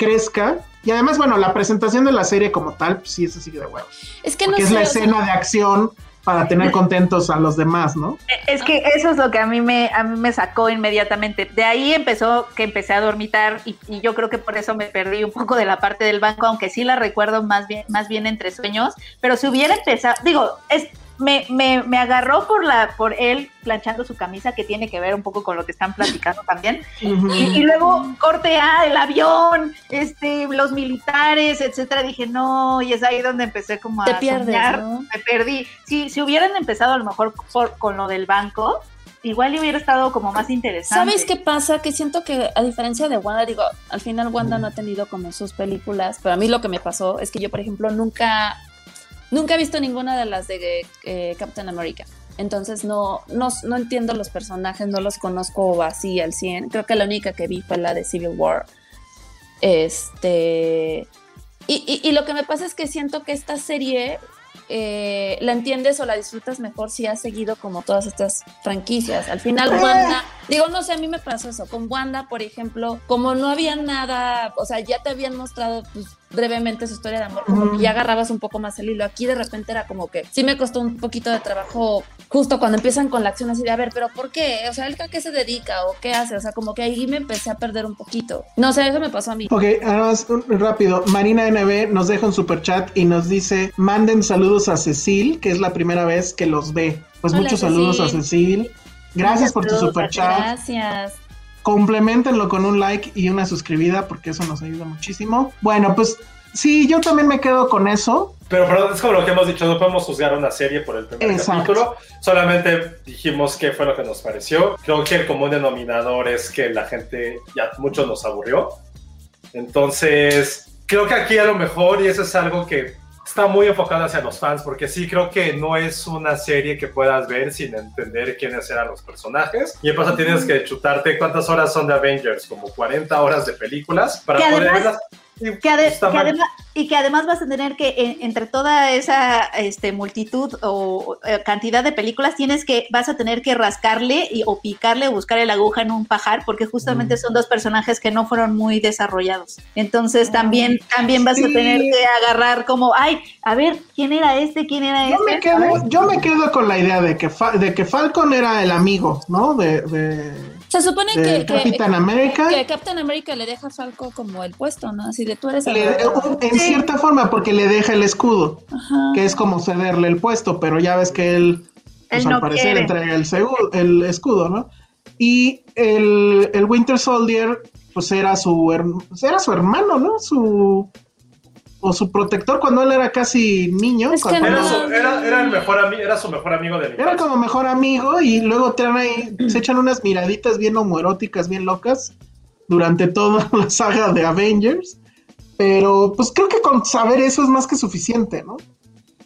S6: crezca. Y además, bueno, la presentación de la serie como tal, pues sí, eso sí de huevo.
S8: Es que no
S6: Porque es
S8: sé,
S6: la
S8: sea,
S6: escena de acción para tener contentos a los demás, ¿no?
S7: Es que eso es lo que a mí me, a mí me sacó inmediatamente. De ahí empezó que empecé a dormitar y, y yo creo que por eso me perdí un poco de la parte del banco, aunque sí la recuerdo más bien, más bien entre sueños. Pero si hubiera empezado, digo, es, me, me, me agarró por la, por él planchando su camisa, que tiene que ver un poco con lo que están platicando también. Y, y luego corte A, el avión, este, los militares, etcétera. Dije, no, y es ahí donde empecé como a
S8: Te pierdes,
S7: soñar.
S8: ¿no?
S7: Me perdí. Si, si hubieran empezado a lo mejor por- con lo del banco, igual hubiera estado como más interesante.
S8: ¿Sabes qué pasa? Que siento que a diferencia de Wanda, digo, al final Wanda no ha tenido como sus películas, pero a mí lo que me pasó es que yo, por ejemplo, nunca, nunca he visto ninguna de las de eh, Captain America. Entonces no, no, no entiendo los personajes, no los conozco así al 100. Creo que la única que vi fue la de Civil War. Este. Y, y- y lo que me pasa es que siento que esta serie eh, la entiendes o la disfrutas mejor si has seguido como todas estas franquicias. Al final, Wanda, digo, no sé, a mí me pasó eso. Con Wanda, por ejemplo, como no había nada, o sea, ya te habían mostrado pues, brevemente su historia de amor, como que ya agarrabas un poco más el hilo. Aquí de repente era como que sí me costó un poquito de trabajo justo cuando empiezan con la acción así de, a ver, pero ¿por qué? O sea, ¿él a qué se dedica o qué hace? O sea, como que ahí me empecé a perder un poquito. No sé, eso me pasó a mí.
S6: Ok, nada más un- rápido. Marina NB nos deja un super chat y nos dice: manden saludos a Cecil, que es la primera vez que los ve. Pues
S8: Hola,
S6: muchos saludos a
S8: Cecil.
S6: Cecil. Gracias por tu super chat.
S8: Gracias.
S6: Complementenlo con un like y una suscribida porque eso nos ayuda muchísimo. Bueno, pues sí, yo también me quedo con eso.
S5: Pero, pero es como lo que hemos dicho, no podemos juzgar una serie por el primer
S6: Exacto.
S5: capítulo. Solamente dijimos qué fue lo que nos pareció. Creo que el común denominador es que la gente ya mucho nos aburrió. Entonces, creo que aquí a lo mejor, y eso es algo que está muy enfocado hacia los fans, porque sí creo que no es una serie que puedas ver sin entender quiénes eran los personajes. Y entonces tienes que chutarte cuántas horas son de Avengers, como 40 horas de películas para poder verlas. Y
S7: Que ade- además, y que además vas a tener que, en- entre toda esa este, multitud o eh, cantidad de películas, tienes que, vas a tener que rascarle y, o picarle o buscar la aguja en un pajar, porque justamente son dos personajes que no fueron muy desarrollados. Entonces también, también vas a tener que agarrar como, ay, a ver, ¿quién era este? ¿Quién era
S6: Yo
S7: este?
S6: me quedo, yo me quedo con la idea de que, Fa- de que Falcon era el amigo, ¿no? De, de,
S8: Se supone que, que,
S6: Capitán América.
S8: que Captain America le deja a Falco como el puesto, ¿no? Así de tú eres el
S6: Le- un- en
S7: Sí,
S6: cierta forma, porque le deja el escudo, que es como cederle el puesto, pero ya ves que él, pues,
S7: Él
S6: al
S7: no
S6: parecer,
S7: quiere.
S6: entrega el, el escudo, ¿no? Y el, el Winter Soldier, pues era su, era su hermano, ¿no? Su. O su protector cuando él era casi niño.
S8: Es que
S6: cuando-
S5: Era su, era, era el mejor ami- era su mejor amigo de la
S6: Era como mejor amigo y luego ahí, se echan unas miraditas bien homoeróticas, bien locas durante toda la saga de Avengers. Pero pues creo que con saber eso es más que suficiente, ¿no?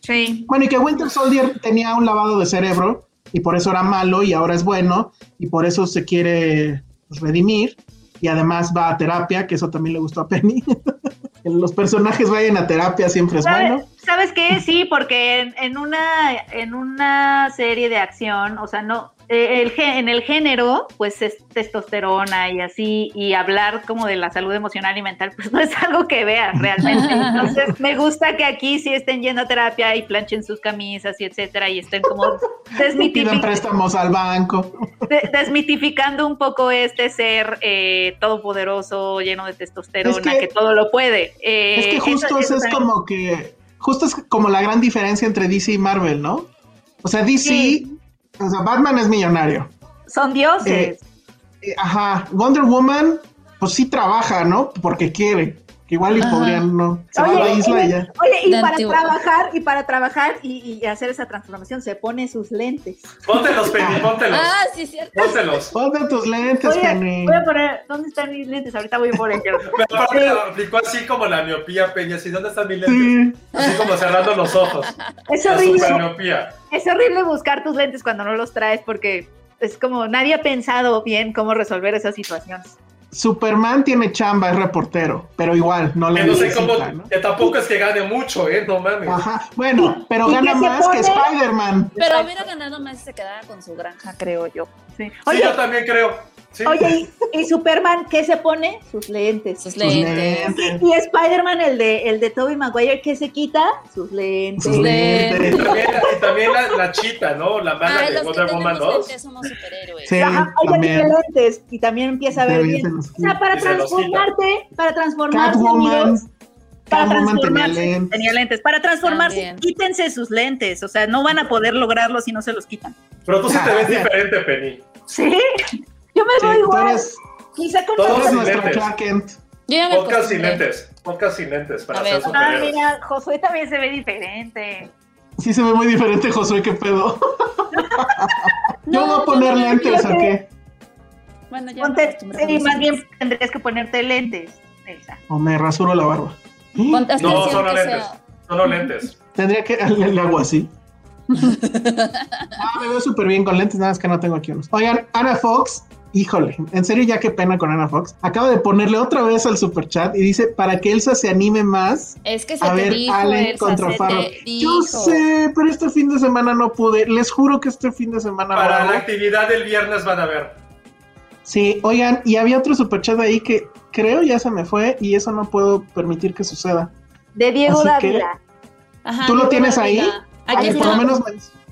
S7: Sí.
S6: Bueno, y que Winter Soldier tenía un lavado de cerebro y por eso era malo y ahora es bueno y por eso se quiere pues, redimir y además va a terapia, que eso también le gustó a Penny. Que Los personajes vayan a terapia siempre es
S7: ¿Sabes,
S6: bueno.
S7: ¿Sabes qué? Sí, porque en, en una en una serie de acción, o sea, no el, gé- en el género, pues es testosterona y así, y hablar como de la salud emocional y mental, pues no es algo que veas realmente. Entonces, me gusta que aquí sí estén yendo a terapia y planchen sus camisas y etcétera, y estén como
S6: Pidan
S7: desmitifi-
S6: préstamos al banco.
S7: de- desmitificando un poco este ser eh, todopoderoso, lleno de testosterona,
S6: Es que-
S7: que, todo lo puede. Eh,
S6: Es que justo eso, es como que, justo es como la gran diferencia entre DC y Marvel, ¿no? O sea, DC,
S7: Sí.
S6: O sea, Batman es millonario.
S7: Son dioses.
S6: Eh, eh, ajá, Wonder Woman, pues sí trabaja, ¿no? Porque quiere. Que igual y
S8: Ajá.
S6: podrían, ¿no? Se va a
S7: Oye,
S6: la isla y
S7: oye,
S6: ya.
S7: Oye, y para trabajar, y para trabajar y, y hacer esa transformación se pone sus lentes.
S5: Póntelos, Penny, póntelos.
S8: Ah, sí, cierto.
S5: Póntelos.
S6: Ponte tus lentes,
S7: Oye,
S6: Penny.
S7: voy a poner, ¿dónde están mis lentes? Ahorita voy por ellos.
S5: Pero aparte lo aplicó así como la miopía, Peña. Así, ¿dónde están mis lentes?
S6: Sí.
S5: Así como cerrando los ojos.
S7: Es horrible,
S5: miopía.
S7: es horrible buscar tus lentes cuando no los traes porque es como nadie ha pensado bien cómo resolver esas situaciones.
S6: Superman tiene chamba, es reportero, pero igual, no le
S5: Que no sé cómo.
S6: ¿no?
S5: Que tampoco es que gane mucho, ¿eh? No mames.
S6: Ajá, bueno, pero
S7: ¿Y
S6: gana más que? Spider-Man.
S8: Pero hubiera ganado más si se quedara con su granja, creo yo.
S7: Sí.
S5: Sí, yo también creo. Sí.
S7: oye, ¿y, y Superman qué se pone? Sus lentes.
S8: Sus
S6: Sus
S8: lentes.
S6: lentes.
S7: Y Spider-Man, el de, el de Tobey Maguire, ¿qué se quita? Sus lentes.
S6: Sus
S5: Y
S6: lentes.
S5: también, y también la, la chita, ¿no? La mala
S8: Ay,
S5: de
S8: los que
S5: Wonder Woman
S8: tenemos
S5: 2.
S8: lentes somos superhéroes.
S6: Sí,
S7: Ajá, oye,
S6: también.
S7: lentes y también empieza a ver bien. O sea, para transformarte, para transformarse,
S6: Catwoman.
S7: amigos, para
S6: tenía
S7: transformarse,
S6: lentes.
S7: tenía lentes. Para transformarse,
S8: También.
S7: quítense sus lentes. O sea, no van a poder lograrlo si no se los quitan.
S5: Pero tú sí te ves diferente, Penny.
S7: ¿Sí? Yo me
S6: Sí,
S7: veo igual.
S6: eres,
S7: Quizá con
S5: Todos
S6: nuestro
S5: lentes.
S6: Clark Kent.
S8: Yo ya me
S5: Podcast sin lentes. Podcast sin lentes para
S8: A
S5: ser
S8: ver.
S7: Ah, mira, Josué también se ve diferente.
S6: Sí se ve muy diferente, Josué, qué pedo. Yo voy a poner lentes, ¿o qué?
S8: Bueno, ya
S7: Ponte, sí, más bien tendrías que ponerte lentes. Elsa.
S6: O me rasuro la barba.
S8: Ponte
S5: No, son lentes.
S8: sea-
S5: Son lentes.
S6: Tendría que le, hago así. ah, me veo súper bien con lentes, nada más que no tengo aquí unos. Oigan, Ana Fox, híjole, en serio ya qué pena con Ana Fox. Acaba de ponerle otra vez al super chat y dice para que Elsa se anime más
S8: Es que se
S6: a
S8: te
S6: ver
S8: dijo,
S6: Allen
S8: Elsa,
S6: contra
S8: se
S6: Farro.
S8: te
S6: Yo
S8: dijo.
S6: sé, pero este fin de semana no pude. Les juro que este fin de semana
S5: Para la actividad del viernes van a ver.
S6: Sí, oigan, y había otro super chat ahí que creo ya se me fue y eso no puedo permitir que suceda.
S7: De Diego
S6: Así que-
S7: Dávila.
S8: Ajá,
S6: ¿Tú lo tienes ahí?
S8: Dávila. Aquí
S6: Ay,
S8: está.
S6: por lo menos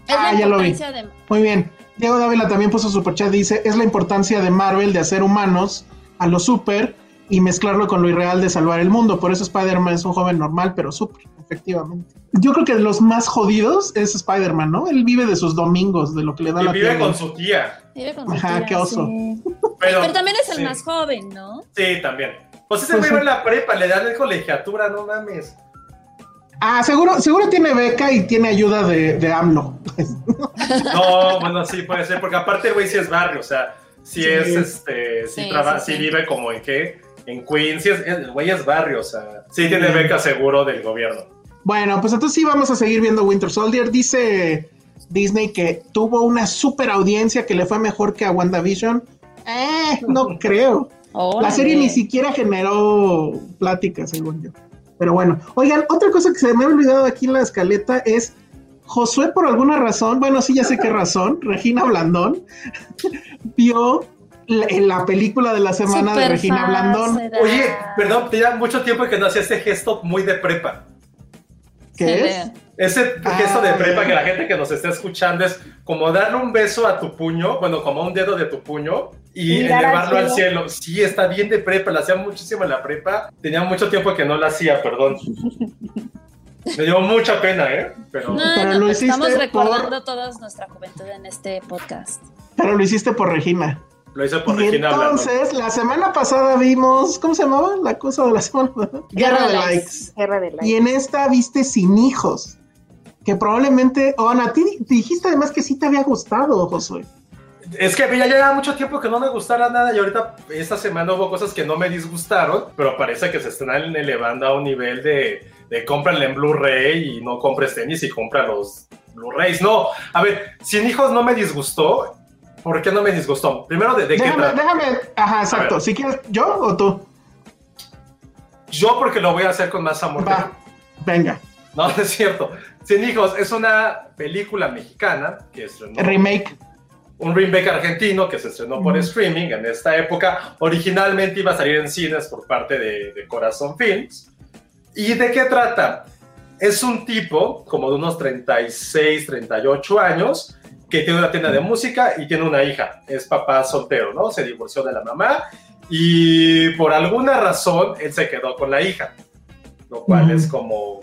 S6: Ah, ya lo vi.
S8: de-
S6: Muy bien. Diego Dávila también puso super chat. Dice: Es la importancia de Marvel de hacer humanos a lo super y mezclarlo con lo irreal de salvar el mundo. Por eso Spider-Man es un joven normal, pero super, efectivamente. Yo creo que de los más jodidos es Spider-Man, ¿no? Él vive de sus domingos, de lo que le da
S5: Y
S6: la
S5: vive con su tía.
S8: Vive con su
S6: Ajá,
S8: tía,
S6: qué oso.
S8: sí.
S5: Pero,
S8: Pero también es el
S5: sí.
S8: más joven, ¿no?
S5: Sí, también. Pues ese
S6: Pues
S5: va en la prepa, le dan el colegiatura, no mames.
S6: Ah, seguro, seguro tiene beca y tiene ayuda de, de AMLO.
S5: No, bueno, sí puede ser, porque aparte el güey sí es barrio, o sea, sí,
S6: Sí.
S5: es, este, sí,
S8: Sí,
S5: traba-
S8: sí,
S5: sí
S8: sí.
S5: vive como en qué, en Queens, sí es- el güey es barrio, o sea, sí tiene beca seguro del gobierno.
S6: Bueno, pues entonces sí vamos a seguir viendo Winter Soldier. Dice Disney que tuvo una super audiencia que le fue mejor que a WandaVision. Eh, no creo. La serie ni siquiera generó plática, según yo. Pero bueno, oigan, otra cosa que se me ha olvidado aquí en la escaleta es Josué por alguna razón, bueno, sí, ya sé qué razón, Regina Blandón vio la, en la película de la semana de Regina Blandón.
S5: Oye, perdón, tenía mucho tiempo que no hacía este gesto muy de prepa.
S6: ¿Qué
S8: Se
S6: es?
S5: Ese
S6: Ah,
S5: gesto de prepa que la gente que nos está escuchando es como darle un beso a tu puño, bueno, como a un dedo de tu puño, y
S7: al
S5: elevarlo al
S7: cielo.
S5: cielo. Sí, está bien de prepa, la hacía muchísimo en la prepa. Tenía mucho tiempo que no la hacía, perdón. Me dio mucha pena, ¿eh? Pero
S8: No,
S6: Pero
S8: no,
S6: lo
S8: estamos
S6: hiciste por-
S8: recordando toda nuestra juventud en este podcast.
S6: Pero lo hiciste por Regina.
S5: Lo hice por
S6: y
S5: Regina
S6: entonces, la semana pasada vimos, ¿cómo se llamaba la cosa de la semana pasada? Guerra de likes.
S7: Guerra de la
S6: Y en esta viste sin hijos. Que probablemente, o Ana, ti dijiste además que sí te había gustado, Josué.
S5: Es que ya llevaba mucho tiempo que no me gustara nada y ahorita esta semana hubo cosas que no me disgustaron, pero parece que se están elevando a un nivel de, de cómprale en Blu-ray y no compres tenis y compra los Blu-rays. No, a ver, Sin Hijos no me disgustó. ¿Por qué no me disgustó? Primero, ¿de, de qué
S6: Déjame,
S5: trata?
S6: déjame, ajá, exacto. Si quieres, ¿yo o tú?
S5: Yo porque lo voy a hacer con más amor.
S6: Va, venga,
S5: No, no es cierto. Sin Hijos es una película mexicana que estrenó
S6: remake.
S5: un remake argentino que se estrenó por streaming en esta época. Originalmente iba a salir en cines por parte de, de Corazón Films. ¿Y de qué trata? Es un tipo como de unos 36, 38 años que tiene una tienda de música y tiene una hija. Es papá soltero, ¿no? Se divorció de la mamá y por alguna razón él se quedó con la hija, lo cual
S6: Ujú.
S5: es como,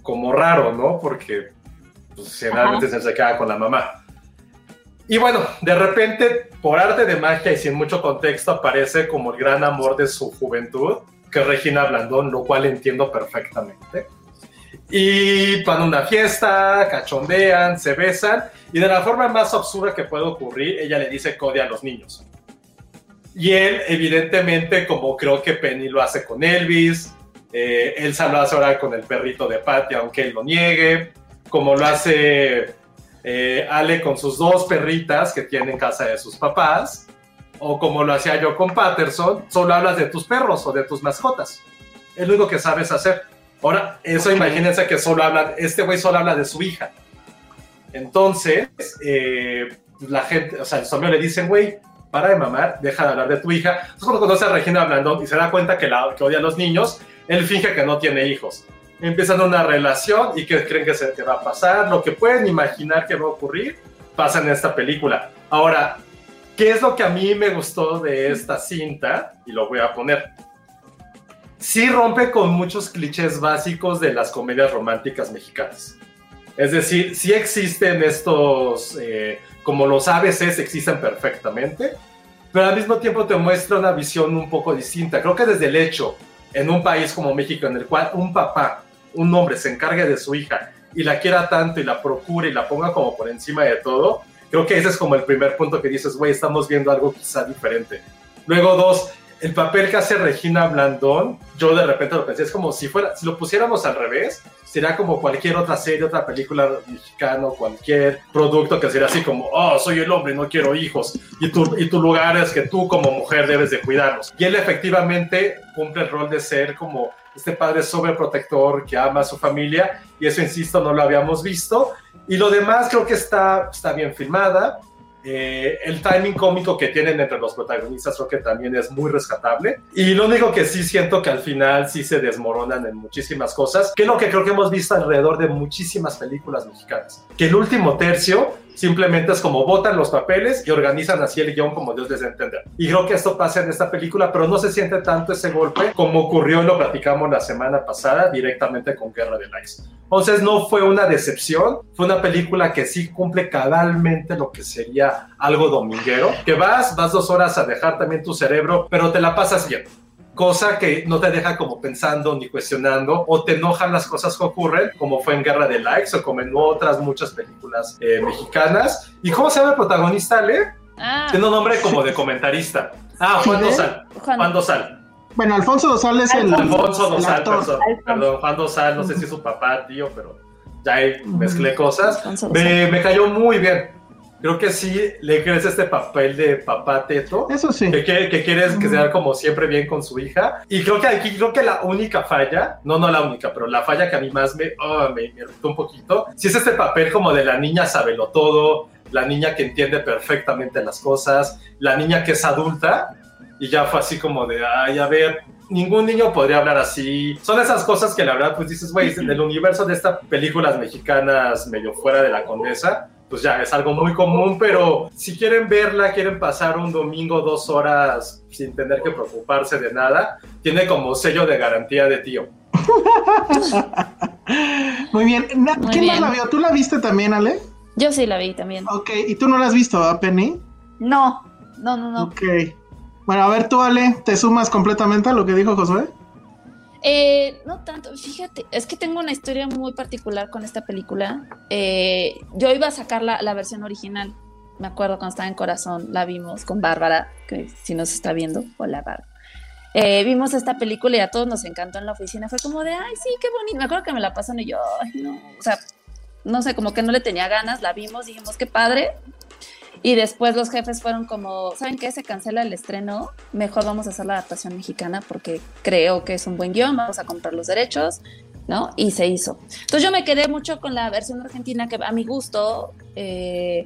S5: como raro, ¿no? Porque pues, generalmente se se queda con la mamá. Y bueno, de repente, por arte de magia y sin mucho contexto, aparece como el gran amor de su juventud, que es Regina Blandón, lo cual entiendo perfectamente. Y van a una fiesta, cachondean, se besan, y de la forma más absurda que puede ocurrir, ella le dice odia a los niños. Y él, evidentemente, como creo que Penny lo hace con Elvis, eh, Elsa lo hace ahora con el perrito de Patty, aunque él lo niegue, como lo hace eh, Ale con sus dos perritas que tiene en casa de sus papás, o como lo hacía yo con Patterson, solo hablas de tus perros o de tus mascotas. Es lo único que sabes hacer. Ahora, eso imagínense que solo hablan, este güey solo habla de su hija. Entonces, eh, la gente, o sea, el zombie le dicen, güey, para de mamar, deja de hablar de tu hija. Entonces, cuando conoce a Regina Blandón y se da cuenta que, la, que odia a los niños, él finge que no tiene hijos. Empiezan una relación y que creen que, se, que va a pasar. Lo que pueden imaginar que va a ocurrir, pasa en esta película. Ahora, ¿qué es lo que a mí me gustó de esta cinta? Y lo voy a poner. Sí rompe con muchos clichés básicos de las comedias románticas mexicanas. Es decir, sí existen estos, eh, como los ABCs existen perfectamente, pero al mismo tiempo te muestra una visión un poco distinta. Creo que desde el hecho, en un país como México, en el cual un papá, un hombre, se encargue de su hija y la quiera tanto y la procure y la ponga como por encima de todo, creo que ese es como el primer punto que dices, güey, estamos viendo algo quizá diferente. Luego, dos, el papel que hace Regina Blandón, yo de repente lo pensé, es como si fuera, si lo pusiéramos al revés, sería como cualquier otra serie, otra película mexicana, cualquier producto que sería así como, oh, soy el hombre, no quiero hijos, y tu, y tu lugar es que tú como mujer debes de cuidarlos. Y él efectivamente cumple el rol de ser como este padre sobreprotector que ama a su familia, y eso, insisto, no lo habíamos visto. Y lo demás creo que está, está bien filmada. Eh, el timing cómico que tienen entre los protagonistas creo que también es muy rescatable. Y lo único que sí siento que al final sí se desmoronan en muchísimas cosas, que es lo que creo que hemos visto alrededor de muchísimas películas mexicanas. Que el último tercio simplemente es como botan los papeles y organizan así el guion como Dios les entender. Y creo que esto pasa en esta película, pero no se siente tanto ese golpe como ocurrió y lo platicamos la semana pasada directamente con Guerra de Likes. Entonces no fue una decepción, fue una película que sí cumple cabalmente lo que sería algo dominguero, que vas, vas dos horas a dejar también tu cerebro, pero te la pasas bien. Cosa que no te deja como pensando ni cuestionando, o te enojan las cosas que ocurren, como fue en Guerra de Likes o como en otras muchas películas eh, mexicanas. ¿Y cómo se llama el protagonista, Ale?
S8: Ah,
S5: Tiene un nombre como de comentarista. Ah, Juan
S6: ¿Fidel?
S5: Dosal.
S8: Juan-
S5: Juan Dosal.
S6: Bueno, Alfonso Dosal es el,
S5: Alfonso
S6: el
S5: Dosal,
S6: actor.
S5: perdón, perdón, Juan Dosal, no sé si es su papá, tío, pero ya ahí mezclé cosas. Me cayó muy bien. Creo que sí le crees este papel de papá teto.
S6: Eso sí.
S5: Que, quiere- que quieres que sea como siempre bien con su hija. Y creo que aquí, creo que la única falla, no, no la única, pero la falla que a mí más me, oh, me, me irritó un poquito, sí es este papel como de la niña sabelo todo, la niña que entiende perfectamente las cosas, la niña que es adulta. Y ya fue así como de, ay, a ver, ningún niño podría hablar así. Son esas cosas que la verdad, pues dices, güey, del universo de estas películas mexicanas medio fuera de la condesa, pues ya es algo muy común, pero si quieren verla, quieren pasar un domingo dos horas sin tener que preocuparse de nada, tiene como sello de garantía de tío.
S6: Muy bien. Na-
S8: Muy
S6: ¿Quién más
S8: bien.
S6: la vio? ¿Tú la viste también, Ale?
S8: Yo sí la vi también.
S6: Ok, y tú no la has visto, ¿verdad, Penny?
S7: No, no, no, no.
S6: Ok. Bueno, a ver tú, Ale, ¿te sumas completamente a lo que dijo Josué?
S8: Eh, no tanto, fíjate, es que tengo una historia muy particular con esta película. Eh, yo iba a sacar la, la versión original, me acuerdo cuando estaba en Corazón, la vimos con Bárbara, que si nos está viendo, hola Bárbara. Eh, vimos esta película y a todos nos encantó en la oficina, fue como de, ay, sí, qué bonito, me acuerdo que me la pasan y yo, no, o sea, no sé, como que no le tenía ganas, la vimos, dijimos, qué padre. Y después los jefes fueron como, ¿saben qué? Se cancela el estreno, mejor vamos a hacer la adaptación mexicana porque creo que es un buen guion, vamos a comprar los derechos, ¿no? Y se hizo. Entonces yo me quedé mucho con la versión argentina que a mi gusto eh,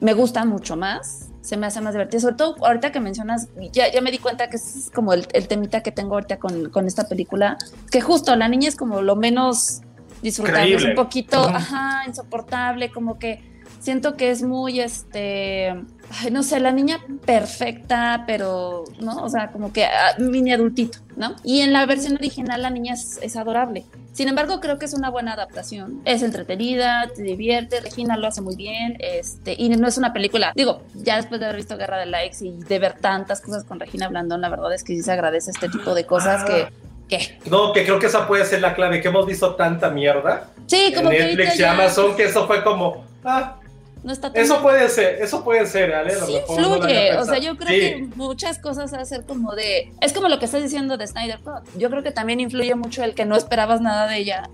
S8: me gusta mucho más, se me hace más divertido, sobre todo ahorita que mencionas, ya, ya me di cuenta que es como el, el temita que tengo ahorita con, con esta película, que justo la niña es como lo menos disfrutable, es un poquito, ajá, insoportable, como que siento que es muy, este, ay, no sé, la niña perfecta, pero, ¿no? O sea, como que ah, mini adultito, ¿no? Y en la versión original la niña es, es adorable. Sin embargo, creo que es una buena adaptación. Es entretenida, te divierte, Regina lo hace muy bien, este, y no es una película, digo, ya después de haber visto Guerra de Likes y de ver tantas cosas con Regina Blandón, la verdad es que sí se agradece este tipo de cosas que, que,
S5: No, que creo que esa puede ser la clave, que hemos visto tanta mierda
S8: sí,
S5: en
S8: como que
S5: Netflix y
S8: ya
S5: Amazon, que eso fue como, ah,
S8: no está tan
S5: eso puede ser, eso puede ser, Ale.
S8: sí
S5: mejor no
S8: influye. o sea, yo creo
S5: Sí.
S8: que muchas cosas a ser como de. Es como lo que estás diciendo de Snyder Cut. Yo creo que también influye mucho el que no esperabas nada de ella.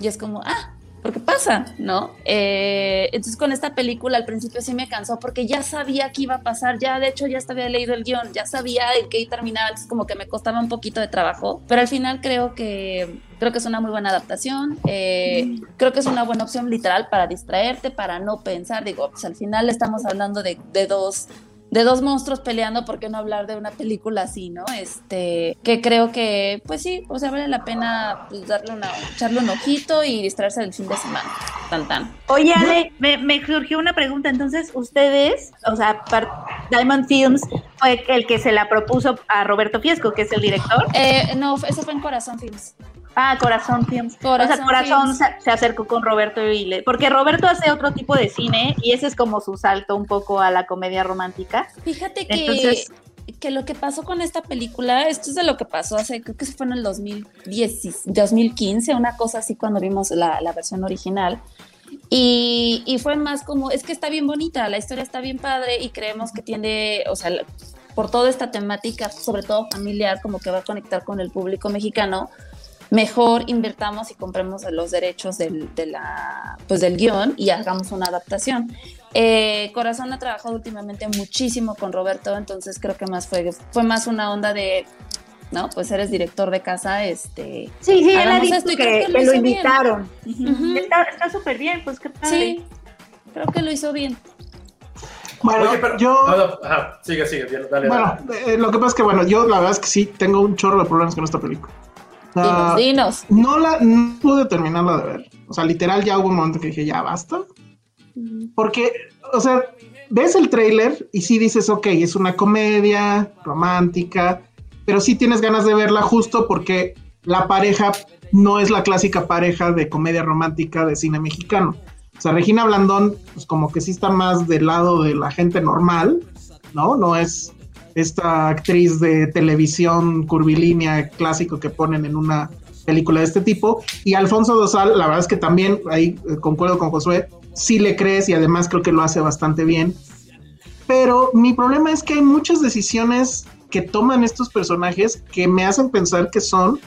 S8: Y es como, ah, porque pasa, ¿no? Eh, entonces con esta película al principio sí me cansó porque ya sabía que iba a pasar, ya de hecho ya había leído el guion, ya sabía en qué terminaba, entonces como que me costaba un poquito de trabajo, pero al final creo que creo que es una muy buena adaptación, eh, creo que es una buena opción literal para distraerte, para no pensar, digo, pues al final estamos hablando de, de dos de dos monstruos peleando, ¿por qué no hablar de una película así, no? Este, que creo que, pues sí, o sea, vale la pena pues, darle una, echarle un ojito y distraerse del fin de semana. Tan tan.
S7: Oye, Ale, me, me surgió una pregunta. Entonces, ustedes, o sea, Diamond Films fue el que se la propuso a Roberto Fiesco, que es el director.
S8: Eh, no, eso fue en Corazón Films.
S7: Ah, Corazón Films.
S8: Corazón
S7: o sea, Corazón se, se acercó con Roberto y le... Porque Roberto hace otro tipo de cine y ese es como su salto un poco a la comedia romántica.
S8: Fíjate que,
S7: Entonces-
S8: que lo que pasó con esta película, esto es de lo que pasó hace, creo que se fue en el 2010, 2015, una cosa así cuando vimos la, la versión original. Y, y fue más como, es que está bien bonita, la historia está bien padre y creemos que tiene, o sea, por toda esta temática, sobre todo familiar, como que va a conectar con el público mexicano, mejor invertamos y compremos los derechos del, de la, pues del guion y hagamos una adaptación. Eh, Corazón ha trabajado últimamente muchísimo con Roberto, entonces creo que más fue, fue más una onda de, no, pues eres director de casa, este...
S7: Sí, sí, él ha dicho
S8: esto
S7: que,
S8: que lo
S7: invitaron. Está está súper bien, pues qué padre.
S8: Sí, creo que lo hizo bien.
S6: Bueno,
S5: Oye, pero,
S6: yo...
S5: no, no, ajá, sigue, sigue, dale, dale.
S6: Bueno, eh, lo que pasa es que, bueno, yo la verdad es que sí tengo un chorro de problemas con esta película.
S8: Dinos, dinos.
S6: no la no pude terminarla de ver. O sea, literal ya hubo un momento que dije, ya basta. Porque, o sea, ves el tráiler y sí dices, ok, es una comedia romántica, pero sí tienes ganas de verla justo porque la pareja no es la clásica pareja de comedia romántica de cine mexicano. O sea, Regina Blandón, pues como que sí está más del lado de la gente normal, ¿no? No es esta actriz de televisión curvilínea clásico que ponen en una película de este tipo. Y Alfonso Dosal, la verdad es que también, ahí eh, concuerdo con Josué, sí le crees y además creo que lo hace bastante bien. Pero mi problema es que hay muchas decisiones que toman estos personajes que me hacen pensar que son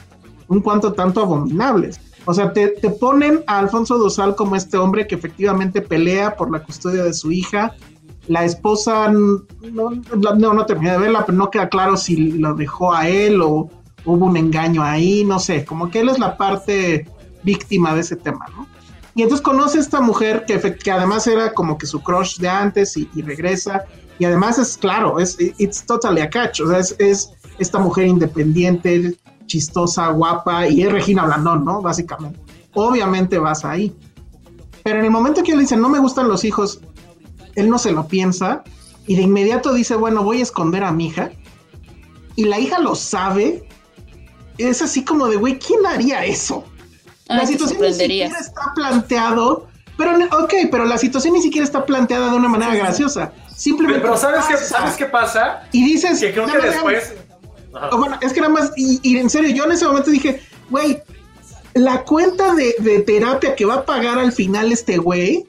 S6: un cuanto tanto abominables. O sea, te, te ponen a Alfonso Dosal como este hombre que efectivamente pelea por la custodia de su hija. La esposa, no, no, no terminé de verla, pero no queda claro si lo dejó a él o hubo un engaño ahí, no sé, como que él es la parte víctima de ese tema, ¿no? Y entonces conoce a esta mujer que, que además era como que su crush de antes y, y regresa. Y además es claro, es it's totally a catch. O sea, es, es esta mujer independiente, chistosa, guapa y es Regina Blandón, ¿no? Básicamente. Obviamente vas ahí. Pero en el momento que él dice, no me gustan los hijos, él no se lo piensa y de inmediato dice, bueno, voy a esconder a mi hija. Y la hija lo sabe. Es así como de, güey, ¿quién haría eso?
S8: Ay,
S6: la situación ni siquiera está planteado, pero ok, pero la situación ni siquiera está planteada de una manera graciosa. Simplemente.
S5: Pero, pero ¿sabes, qué,
S6: pasa.
S5: ¿sabes qué pasa?
S6: Y dices,
S5: Que creo
S6: "Ya
S5: que
S6: me
S5: después... Ajá.
S6: o bueno, es que nada más, y, y en serio, yo en ese momento dije, güey, la cuenta de, de terapia que va a pagar al final este güey,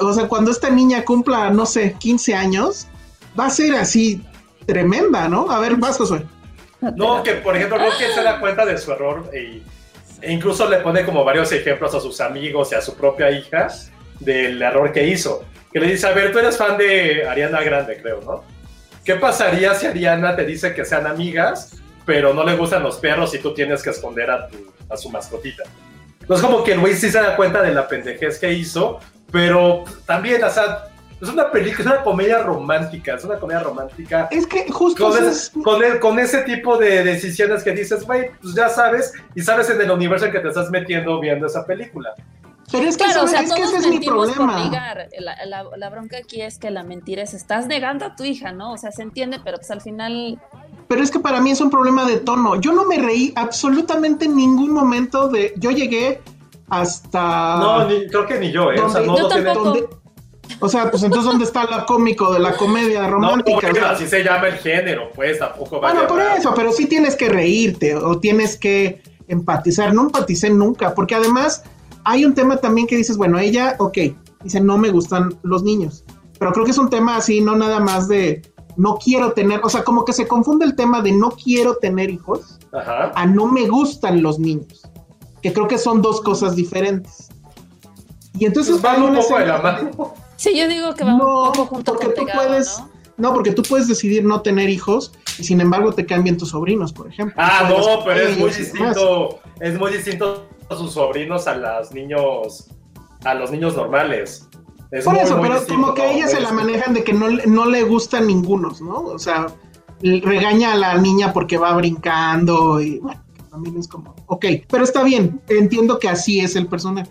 S6: o sea, cuando esta niña cumpla, no sé, 15 años, va a ser así tremenda, ¿no? A ver, vas, Josué.
S5: No, que por ejemplo, creo que se da cuenta de su error e incluso le pone como varios ejemplos a sus amigos y a su propia hija del error que hizo. Que le dice, a ver, tú eres fan de Ariana Grande, creo, ¿no? ¿Qué pasaría si Ariana te dice que sean amigas, pero no le gustan los perros y tú tienes que esconder a, tu, a su mascotita? Entonces como que el güey sí se da cuenta de la pendejez que hizo, pero también, o sea, es una película, es una comedia romántica, es una comedia romántica
S6: Es que justo
S5: con, es-
S6: es-
S5: con, el- con ese tipo de decisiones que dices, güey, pues ya sabes, y sabes en el universo en que te estás metiendo viendo esa película.
S6: pero es que,
S8: Claro, o sea,
S6: es que
S8: todos
S6: ese es mi
S8: mentimos por
S6: problema.
S8: negar. La, la- la bronca aquí es que la mentira es, estás negando a tu hija, ¿no? O sea, se entiende, pero pues al final...
S6: Pero es que para mí es un problema de tono. Yo no me reí absolutamente en ningún momento de. Yo llegué hasta.
S5: No, ni- creo que ni yo, ¿eh? O sea,
S6: ¿Dónde?
S5: no,
S8: Yo
S5: no tiene-
S8: tampoco.
S6: ¿Dónde? O sea, pues entonces, ¿dónde está lo cómico de la comedia
S5: No,
S6: romántica?
S5: porque
S6: O sea,
S5: así se llama el género, pues tampoco va
S6: bueno,
S5: a
S6: por eso, pero sí tienes que reírte o tienes que empatizar. No empaticé nunca, porque además hay un tema también que dices, bueno, ella, ok, dice, no me gustan los niños, pero creo que es un tema así, no nada más de no quiero tener, o sea, como que se confunde el tema de no quiero tener hijos
S5: Ajá.
S6: a no me gustan los niños, que creo que son dos cosas diferentes. Y entonces
S5: Pues van un poco de la mano.
S8: Sí, yo digo que va
S6: no,
S8: un poco junto
S6: porque
S8: con
S6: tú
S8: pegado,
S6: puedes,
S8: ¿no?
S6: ¿no? porque tú puedes decidir no tener hijos y sin embargo te cambian tus sobrinos, por ejemplo.
S5: Ah, no, pero es muy distinto, es muy distinto a sus sobrinos a los niños, a los niños normales. Es
S6: Por
S5: muy,
S6: eso,
S5: muy
S6: pero
S5: distinto,
S6: como que ella se la manejan de que no, le- no le gustan ningunos, ¿no? O sea, regaña a la niña porque va brincando y bueno, también es como, ok, pero está bien, entiendo que así es el personaje.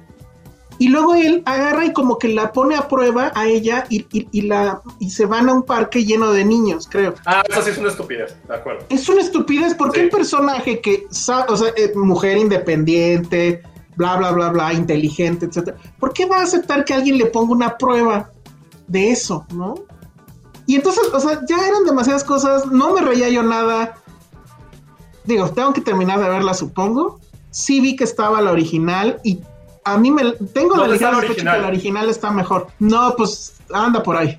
S6: Y luego él agarra y como que la pone a prueba a ella y, y- y la, y se van a un parque lleno de niños, creo.
S5: Ah, eso sí es una estupidez, de acuerdo.
S6: Es una estupidez porque
S5: Sí.
S6: el personaje que, o sea, eh, mujer independiente, bla, bla, bla, bla, inteligente, etcétera, ¿por qué va a aceptar que alguien le ponga una prueba de eso, no? Y entonces, o sea, ya eran demasiadas cosas, no me reía yo nada. Digo, tengo que terminar de verla, supongo. Sí vi que estaba la original y a mí me tengo la
S5: ¿Dónde está
S6: ligera sospecha
S5: original?
S6: que la original está mejor. No, pues anda por ahí.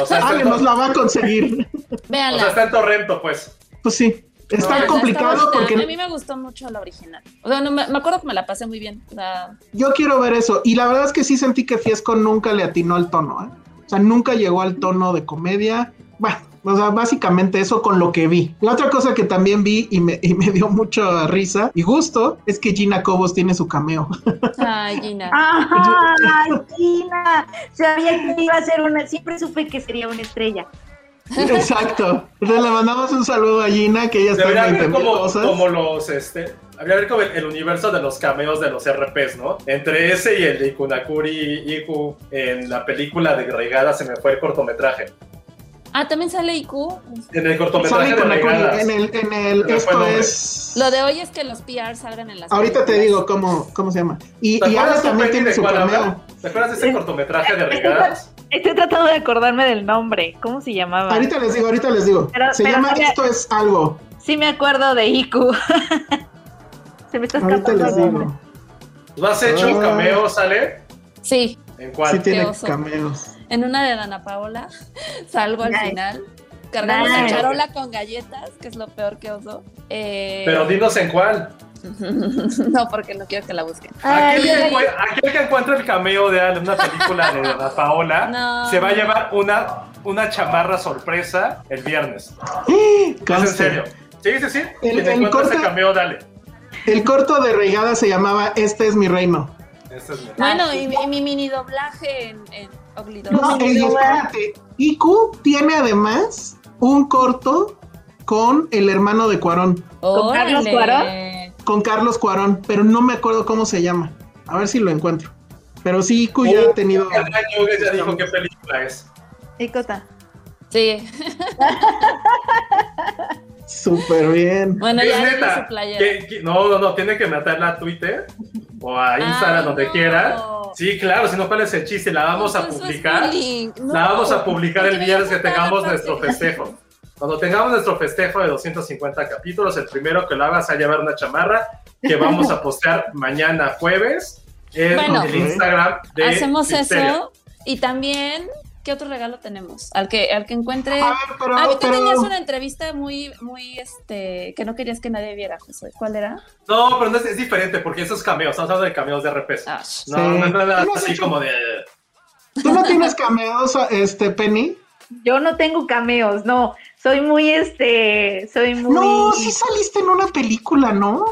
S5: O sea,
S6: nos la va a conseguir.
S5: o
S8: Véanla.
S5: sea, está en Torrento, pues.
S6: Pues sí. Está
S5: No,
S6: complicado porque
S8: A mí me gustó mucho la original. O sea, no, me, me acuerdo que me la pasé muy bien. O sea,
S6: Yo quiero ver eso. Y la verdad es que sí sentí que Fiesco nunca le atinó al tono, ¿eh? O sea, nunca llegó al tono de comedia. Bueno, o sea, básicamente eso con lo que vi. La otra cosa que también vi y me, y me dio mucha risa y gusto es que Gina Cobos tiene su cameo.
S8: ay, Gina.
S7: ¡Ay, Gina! Sabía que iba a ser una. Siempre supe que sería una estrella.
S6: Exacto. Entonces le mandamos un saludo a Gina, que ella está
S5: Debería
S6: en
S5: haber
S6: 20 mil
S5: como,
S6: cosas.
S5: como los, este, habría haber como el, el universo de los cameos de los RPs, ¿no? Entre ese y el de Ikunakuri Iku en la película de Regada se me fue el cortometraje.
S8: Ah, también sale IQ.
S5: En el cortometraje
S6: Sale
S5: de Regadas.
S6: en el, en el, esto es.
S8: Lo de hoy es que los PR salgan en las.
S6: Ahorita te digo cómo, cómo se llama. Y,
S5: ¿Te
S6: y
S5: tú,
S6: también tiene
S5: de
S6: su cameo.
S5: ¿Te acuerdas de ese cortometraje de Regadas?
S7: Estoy tratando de acordarme del nombre. ¿Cómo se llamaba?
S6: Ahorita les digo, ahorita les digo.
S7: Pero-
S6: se
S7: pero
S6: llama Esto es algo.
S7: Sí me acuerdo de Iku. se me está
S6: Ahorita
S7: escapando
S6: les
S7: el nombre.
S6: digo.
S5: ¿Tú has hecho un
S6: Ah.
S5: cameo, sale?
S8: Sí,
S5: ¿En cuál?
S6: Sí tiene
S8: oso.
S6: cameos.
S8: en una de Dana Paola salgo al final. Cargando
S7: Nice.
S8: una charola con galletas, que es lo peor que uso. Eh,
S5: Pero dinos en cuál.
S8: No, porque no quiero que la busquen.
S5: Aquel que,
S8: Ay.
S5: encue- aquel que encuentra el cameo de Ale en una película de Ana Paola
S8: No.
S5: se va a llevar una, una chamarra sorpresa el viernes. Es en serio. Sí, sí, sí.
S6: El- el
S5: encuentra
S6: corte-
S5: cameo, dale.
S6: El corto de Reigada se llamaba Este es mi reino.
S5: Este es mi-
S8: Bueno, y, y mi mini doblaje en, en.
S6: No, y espérate. IQ tiene además un corto con el hermano de Cuarón,
S7: ¿Con Carlos. Cuarón?
S6: Con Carlos Cuarón, pero no me acuerdo cómo se llama. A ver si lo encuentro. Pero sí, Iku ya ha tenido.
S5: Año ya dijo qué película es.
S7: ¿Y Cota?
S8: Sí.
S6: Súper bien.
S8: Bueno,
S5: Es
S8: ya
S5: neta,
S8: su playera.
S5: no, no, no, tiene que meterla a Twitter o a Instagram,
S8: Ay,
S5: donde
S8: no.
S5: quiera. Sí, claro, si no, ¿cuál es el chiste? La vamos a publicar.
S8: No.
S5: La vamos a publicar el viernes que tengamos nuestro festejo. Cuando tengamos nuestro festejo de 250 capítulos, el primero que lo haga se va a llevar una chamarra que vamos a postear mañana jueves en
S8: Bueno.
S5: el Instagram de
S8: Hacemos eso y también, ¿qué otro regalo tenemos? Al que, al que encuentre.
S6: A ver, pero,
S8: Ah, tú
S6: pero-
S8: tenías una entrevista muy, muy, este, que no querías que nadie viera, José. ¿Cuál era?
S5: No, pero no es, es diferente porque esos cameos, estamos hablando de cameos de RPS.
S8: Ah,
S5: No,
S6: Sí.
S5: no es nada
S6: ¿Cómo has
S5: así
S6: hecho?
S5: como de.
S6: ¿Tú no tienes cameos, este, Penny?
S7: Yo no tengo cameos, no. Soy muy, este, soy muy...
S6: No, sí saliste en una película, ¿no?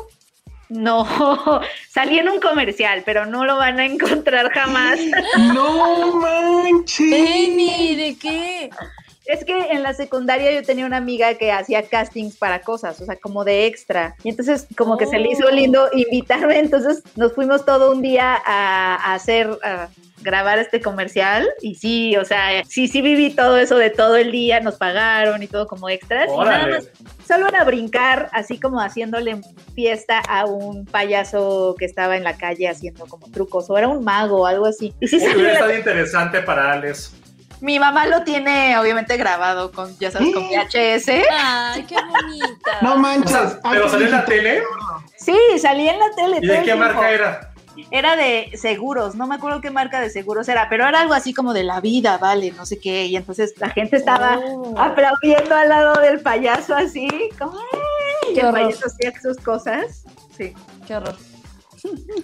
S7: No, salí en un comercial, pero no lo van a encontrar jamás.
S6: No manches.
S8: Penny, ¿de qué?
S7: Es que en la secundaria yo tenía una amiga que hacía castings para cosas, o sea, como de extra. Y entonces como que se le hizo
S8: Oh.
S7: lindo invitarme, entonces nos fuimos todo un día a, a hacer, a grabar este comercial. Y sí, o sea, sí, sí viví todo eso de todo el día, nos pagaron y todo como extras. Y nada más, solo era brincar, así como haciéndole fiesta a un payaso que estaba en la calle haciendo como trucos, o era un mago o algo así. Y sí
S5: hubiera
S7: la-
S5: estado interesante para Alex.
S7: mi mamá lo tiene obviamente grabado con, ya sabes, con VHS.
S8: Ay, qué bonita.
S6: No
S5: O
S6: manches.
S5: sea,
S6: Ay,
S5: pero salió en la tele.
S7: Sí, salí en la tele.
S5: ¿Y de qué
S7: tiempo.
S5: marca era?
S7: Era de seguros, no me acuerdo qué marca de seguros era, pero era algo así como de la vida, vale, no sé qué. Y entonces la gente estaba
S8: Oh.
S7: aplaudiendo al lado del payaso así, como ¡ay! Y el payaso hacía sus cosas. Sí.
S8: Qué horror.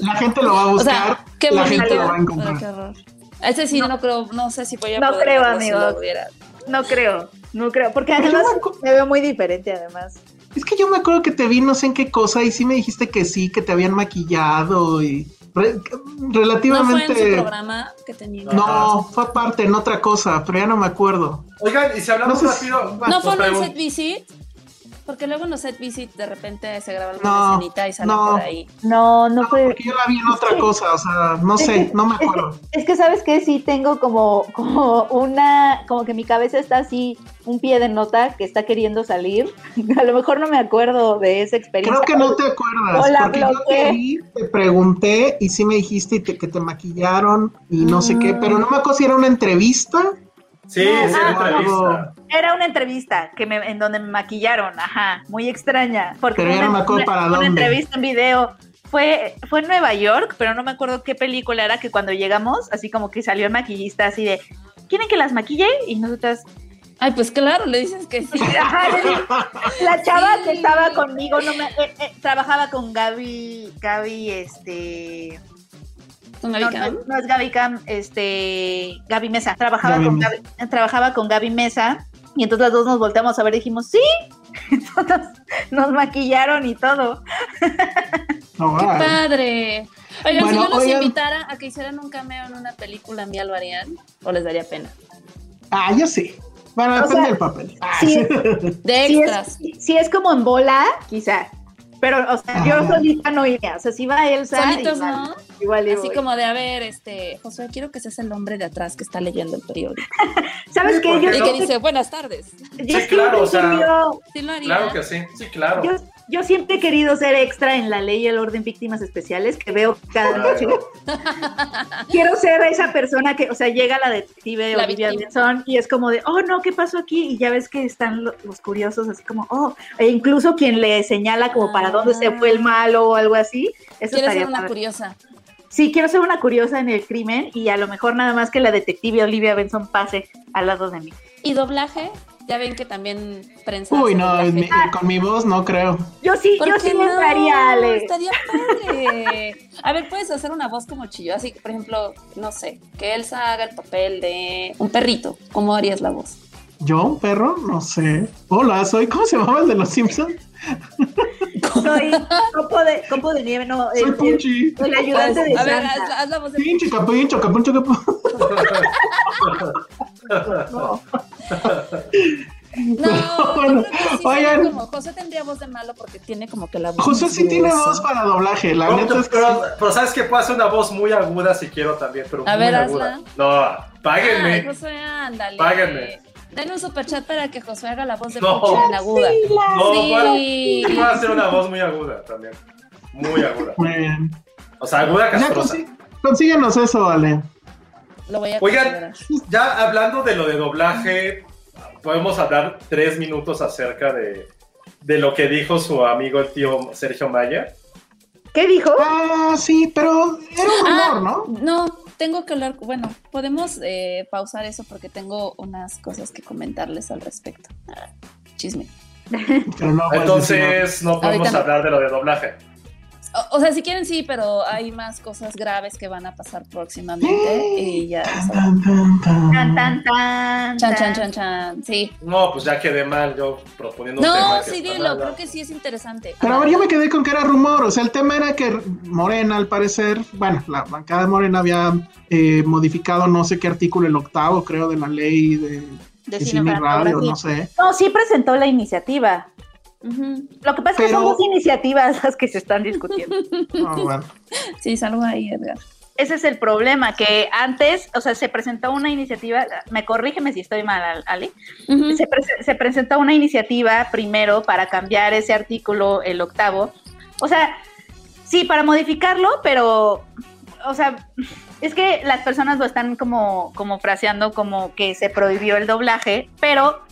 S6: La gente lo va a
S8: O
S6: buscar.
S8: sea, qué
S6: la
S8: bonito.
S6: gente lo va a encontrar.
S8: qué horror. Ese sí, no, creo, no sé si voy a
S7: No
S8: poder
S7: creo,
S8: si
S7: amigo. No creo, no creo, porque además
S6: me
S7: veo muy diferente además.
S6: Es que yo me acuerdo que te vi no sé en qué cosa y sí me dijiste que sí, que te habían maquillado y re-
S8: No fue en
S6: relativamente...
S8: su programa que tenía.
S6: No, fue parte en otra cosa, pero ya no me acuerdo.
S5: Oigan, y si hablamos
S6: No sé si-
S5: rápido.
S8: ¿No fue en un
S5: pregun-
S8: set visit? Porque luego en los set visit de repente se graba alguna
S6: No,
S8: escenita y sale
S6: no.
S8: por ahí.
S7: No, no
S6: No,
S7: fue.
S6: porque yo la vi en otra cosa, o sea, no sé, no me acuerdo.
S7: Es que sabes que sí tengo como, como una, como que mi cabeza está así, un pie de nota que está queriendo salir. A lo mejor no me acuerdo de esa experiencia.
S6: Creo que no te acuerdas,
S7: Hola,
S6: porque yo te vi, te pregunté y sí me dijiste y te- que te maquillaron y no sé qué, pero no me acuerdo si era una entrevista.
S5: Sí,
S7: No,
S5: sí,
S7: ah,
S5: era entrevista.
S7: Era una entrevista que me, en donde me maquillaron, ajá, muy extraña. Porque
S6: Pero
S7: una,
S6: no me acuerdo
S7: una-
S6: para
S7: una
S6: dónde.
S7: entrevista en video. Fue, fue en Nueva York, pero no me acuerdo qué película era que cuando llegamos, así como que salió el maquillista así de, ¿quieren que las maquille? Y nosotras,
S8: Ay, pues claro, le dices que sí.
S7: Ajá, le dije, la chava
S8: Sí.
S7: que estaba conmigo no me, eh, eh, trabajaba con Gaby, Gaby, este,
S8: ¿Con
S7: no,
S8: Gaby
S7: no,
S8: Cam?
S7: no es Gaby Cam, este, Gaby Mesa, trabajaba
S6: Gaby
S7: con. Gaby, trabajaba con Gaby Mesa y entonces las dos nos volteamos a ver y dijimos sí, entonces nos maquillaron y todo.
S8: ¡Qué padre! Oigan,
S6: Bueno,
S8: si yo los
S6: oigan.
S8: invitara a que hicieran un cameo en una película, ¿mía lo harían? ¿O les daría pena?
S6: ah, yo sí. Bueno, depende del papel. Ah,
S7: sí.
S6: sí.
S8: De
S7: Si
S8: extras.
S7: es, si es como en bola, quizá. Pero, o sea, yo solita no iría. O sea, si va Elsa,
S8: Solitos,
S7: igual,
S8: ¿no?
S7: igual
S8: Así
S7: voy.
S8: como de, a ver, este, Josué, quiero que seas el hombre de atrás que está leyendo el periódico.
S7: ¿Sabes
S5: Sí,
S7: qué? Yo,
S8: Y
S5: no-
S8: que dice, buenas tardes.
S5: Sí, claro, o sea,
S8: Sí lo haría.
S5: Claro que sí, sí, claro.
S7: Yo, yo siempre he querido ser extra en la ley y el orden víctimas especiales que veo cada noche. Quiero ser esa persona que, o sea, llega la detective
S8: La
S7: Olivia. Benson y es como de, oh no, ¿qué pasó aquí? Y ya ves que están lo- los curiosos así como, oh, e incluso quien le señala como para dónde se fue el malo o algo así. Eso estaría
S8: ser una
S7: padre.
S8: curiosa.
S7: Sí, quiero ser una curiosa en el crimen y a lo mejor nada más que la detective Olivia Benson pase al lado de mí.
S8: ¿Y doblaje? Ya ven que también prensa.
S6: Uy, no, mi- con mi voz no creo.
S7: Yo sí,
S8: ¿Por
S7: yo sí
S8: no?
S7: entraría, Ale.
S8: Estaría padre. A ver, puedes hacer una voz como chillo. Así que, por ejemplo, no sé, que Elsa haga el papel de un perrito. ¿Cómo harías la voz?
S6: ¿Yo, un perro? No sé. Hola, soy, ¿cómo se llamaba el de los Simpsons?
S7: Soy copo de, copo de nieve, no,
S6: Soy
S7: el,
S6: Punchy.
S7: el ayudante de
S8: a ver, haz, haz la voz de
S6: Pinche, capincho, capincho, capincho.
S8: No, que sí
S6: oigan.
S8: como José tendría voz de malo porque tiene como que la voz.
S6: José sí tiene voz para doblaje, la
S5: No,
S6: neta es que
S5: pero,
S6: sí.
S5: pero sabes que puedo hacer una voz muy aguda si quiero también, pero
S8: A
S5: muy
S8: ver,
S5: aguda.
S8: hazla.
S5: No,
S8: Ay,
S5: páguenme.
S8: José, ándale.
S5: Páguenme.
S8: Denle un superchat para que José haga la voz de
S5: No.
S8: En aguda.
S5: No,
S8: Sí.
S5: puedo, puedo hacer una voz muy aguda también. Muy aguda.
S6: Muy bien.
S5: O sea, aguda
S6: Ya
S5: castrosa.
S6: consíguenos eso, Ale.
S8: Lo voy a
S5: Oigan, ya hablando de lo de doblaje, podemos hablar tres minutos acerca de, de lo que dijo su amigo el tío Sergio Maya.
S7: ¿Qué dijo?
S6: Ah, sí, pero era un
S8: Ah,
S6: rumor, ¿no?
S8: No, tengo que hablar. Bueno, podemos eh, pausar eso porque tengo unas cosas que comentarles al respecto. Ah, chisme.
S6: Pero no, pues,
S5: Entonces no podemos hablar de lo de doblaje.
S8: O, o sea, si quieren sí, pero hay más cosas graves que van a pasar próximamente y ya.
S6: Tan, tan,
S7: Tan,
S6: tan.
S7: tan, tan.
S8: Chan, chan, chan, chan. Sí.
S5: No, pues ya quedé mal yo proponiendo un tema.
S8: No, sí, dilo. Creo que sí es interesante.
S6: Pero a ver, yo me quedé con que era rumor. O sea, el tema era que Morena, al parecer, bueno, la bancada de Morena había eh, modificado no sé qué artículo, el octavo, creo, de la ley de,
S7: De
S6: de cine radio, no sé.
S7: No, sí presentó la iniciativa. Lo que pasa es que son dos iniciativas las que se están discutiendo.
S6: Bueno.
S8: Sí, salgo ahí, Edgar.
S7: Ese es el problema, que antes, o sea, se presentó una iniciativa, me corrígeme si estoy mal, se, prese- se presentó una iniciativa primero para cambiar ese artículo, el octavo. O sea, sí, para modificarlo, pero, o sea, es que las personas lo están como, como fraseando como que se prohibió el doblaje, pero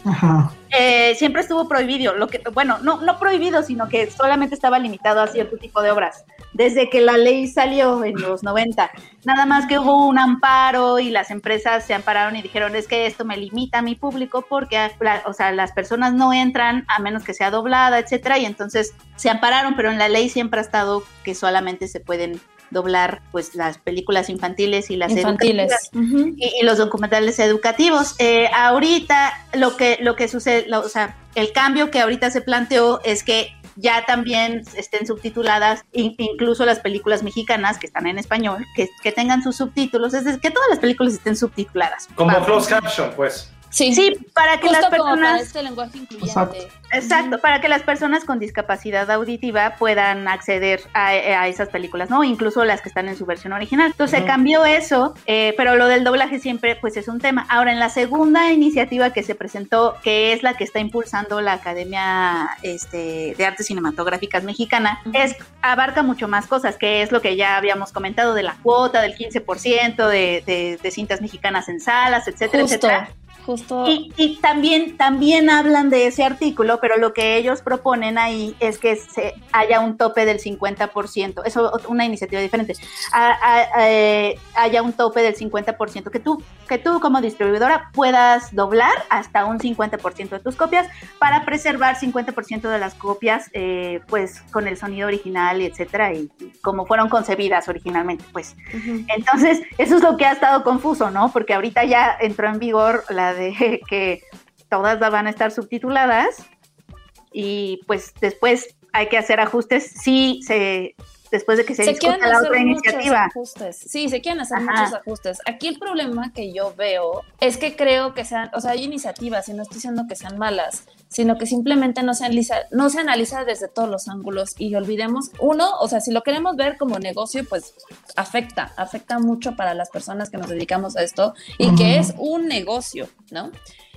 S7: eh, siempre estuvo prohibido. Lo que, bueno, no, no prohibido, sino que solamente estaba limitado a cierto tipo de obras. Desde que la ley salió en los 90. Nada más que hubo un amparo y las empresas se ampararon y dijeron, es que esto me limita a mi público porque, o sea, las personas no entran a menos que sea doblada, etcétera. Y entonces se ampararon, pero en la ley siempre ha estado que solamente se pueden doblar pues las películas infantiles y las
S8: Infantiles.
S7: educativas y, y los documentales educativos. Eh, ahorita lo que, lo que sucede, lo- o sea, el cambio que ahorita se planteó es que ya también estén subtituladas, in- incluso las películas mexicanas que están en español, que, que tengan sus subtítulos, es decir, que todas las películas estén subtituladas.
S5: Como
S7: Vamos.
S5: closed caption, pues.
S8: Sí,
S7: Sí, para que
S8: Justo
S7: las
S8: para
S7: personas...
S8: este lenguaje incluyente.
S6: Exacto.
S7: Exacto, para que las personas con discapacidad auditiva puedan acceder a, a esas películas, ¿no? Incluso las que están en su versión original. Entonces se
S5: Ujú.
S7: cambió eso, eh, pero lo del doblaje siempre pues es un tema. Ahora, en la segunda iniciativa que se presentó, que es la que está impulsando la Academia este, de Artes Cinematográficas Mexicana, es, abarca mucho más cosas, que es lo que ya habíamos comentado de la cuota, del 15% de, de, de cintas mexicanas en salas, etcétera,
S8: Justo,
S7: etcétera.
S8: Justo.
S7: Y, y también, también hablan de ese artículo, pero lo que ellos proponen ahí es que se haya un tope del 50%, eso es una iniciativa diferente, a- a- eh, haya un tope del 50%, que tú, que tú como distribuidora puedas doblar hasta un 50% de tus copias para preservar 50% de las copias eh, pues con el sonido original etcétera, y, y como fueron concebidas originalmente, pues. Entonces, eso es lo que ha estado confuso, ¿no? Porque ahorita ya entró en vigor la de que todas van a estar subtituladas y pues después hay que hacer ajustes si se después de que se,
S8: se quieren
S7: la
S8: hacer
S7: otra iniciativa.
S8: ajustes. Sí, se quieren hacer
S7: Ajá.
S8: muchos ajustes. Aquí el problema que yo veo es que creo que sean, o sea, hay iniciativas y no estoy diciendo que sean malas, sino que simplemente no se analiza, no se analiza desde todos los ángulos y olvidemos, uno, o sea, si lo queremos ver como negocio, pues afecta, afecta mucho para las personas que nos dedicamos a esto y que es un negocio, ¿no?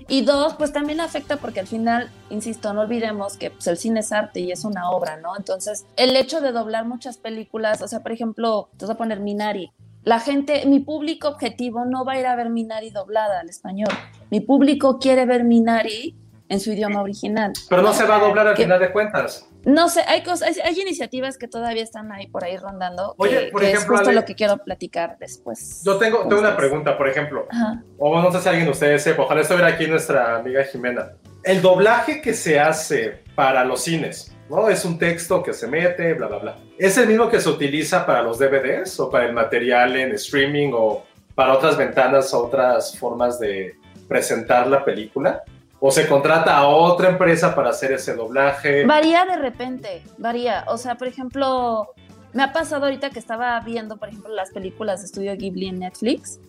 S8: Y dos, pues también afecta porque al final, insisto, no olvidemos que pues, el cine es arte y es una obra, ¿no? Entonces, el hecho de doblar muchas películas, o sea, por ejemplo, te voy a poner Minari. La gente, mi público objetivo no va a ir a ver Minari doblada al español. Mi público quiere ver Minari en su idioma original.
S5: Pero no se va a doblar al
S8: Que-
S5: final de cuentas.
S8: No sé, hay cosas, hay, hay iniciativas que todavía están ahí por ahí rondando.
S5: Oye,
S8: que-
S5: por
S8: que
S5: ejemplo,
S8: es justo
S5: Ale-
S8: lo que quiero platicar después.
S5: Yo tengo, tengo una pregunta, por ejemplo.
S8: Ajá.
S5: O no sé si alguien de ustedes sepa, ojalá estuviera aquí nuestra amiga Jimena. El doblaje que se hace para los cines, ¿no? Es un texto que se mete, bla, bla, bla. ¿Es el mismo que se utiliza para los DVDs o para el material en streaming o para otras ventanas o otras formas de presentar la película? ¿O se contrata a otra empresa para hacer ese doblaje?
S8: Varía de repente, varía. O sea, por ejemplo, me ha pasado ahorita que estaba viendo, por ejemplo, las películas de Estudio Ghibli en Netflix.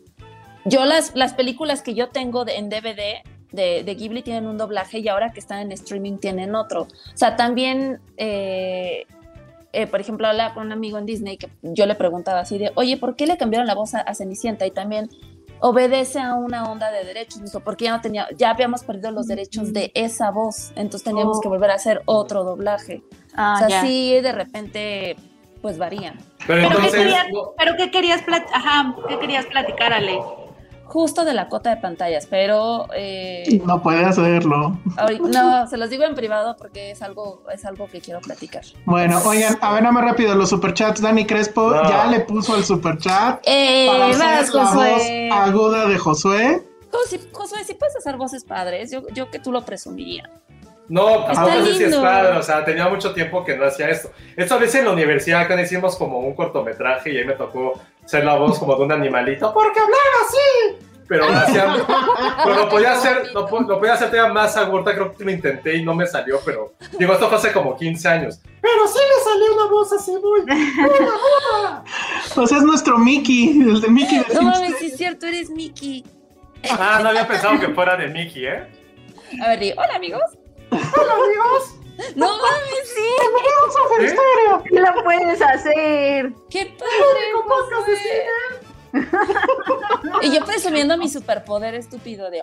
S8: Yo las, las películas que yo tengo de- en DVD de, de Ghibli tienen un doblaje y ahora que están en streaming tienen otro. O sea, también, eh, eh, por ejemplo, hablaba con un amigo en Disney que yo le preguntaba así de, oye, ¿por qué le cambiaron la voz a, a Cenicienta? Y también obedece a una onda de derechos, porque ya no tenía, ya habíamos perdido los derechos de esa voz, entonces teníamos
S7: Oh.
S8: que volver a hacer otro doblaje.
S7: Ah,
S8: o sea,
S7: ya.
S8: sí, de repente, pues varían.
S5: Pero
S7: ¿Pero qué,
S5: entonces,
S7: querías, pero qué querías Ajá, ¿qué querías platicar, Ale?
S8: Justo de la cota de pantallas, pero eh,
S6: No puede hacerlo.
S8: ahorita- no, se los digo en privado porque es algo, es algo que quiero platicar.
S6: Bueno, oigan, a ver, nada más rápido los superchats. Dani Crespo
S5: No.
S6: ya le puso el superchat
S8: Eh,
S6: para
S8: vas,
S6: la
S8: Josué.
S6: voz aguda de Josué.
S8: Josué, Josué, si puedes hacer voces padres, yo, yo que tú lo presumiría.
S5: No,
S8: Está
S5: tampoco sé si es padre, o sea, tenía mucho tiempo que no hacía esto. Esto a veces en la universidad, cuando hicimos como un cortometraje y ahí me tocó ser la voz como de un animalito, porque hablaba así. Pero lo hacía, pero lo podía hacer, lo, po- lo podía hacer todavía más agurta, creo que lo intenté y no me salió, pero digo, esto fue hace como 15 años. Pero sí me salió una voz así muy...
S6: Pues es nuestro Mickey, el de Mickey de
S8: No mames, sí es cierto, eres Mickey.
S5: Ah, no había pensado que fuera de Mickey, ¿eh?
S8: A ver, hola amigos.
S5: Hola, amigos.
S8: No mames, sí.
S5: ¿Eh?
S7: ¿Qué lo puedes hacer?
S8: Qué padre. Josué. Y yo presumiendo mi superpoder estúpido de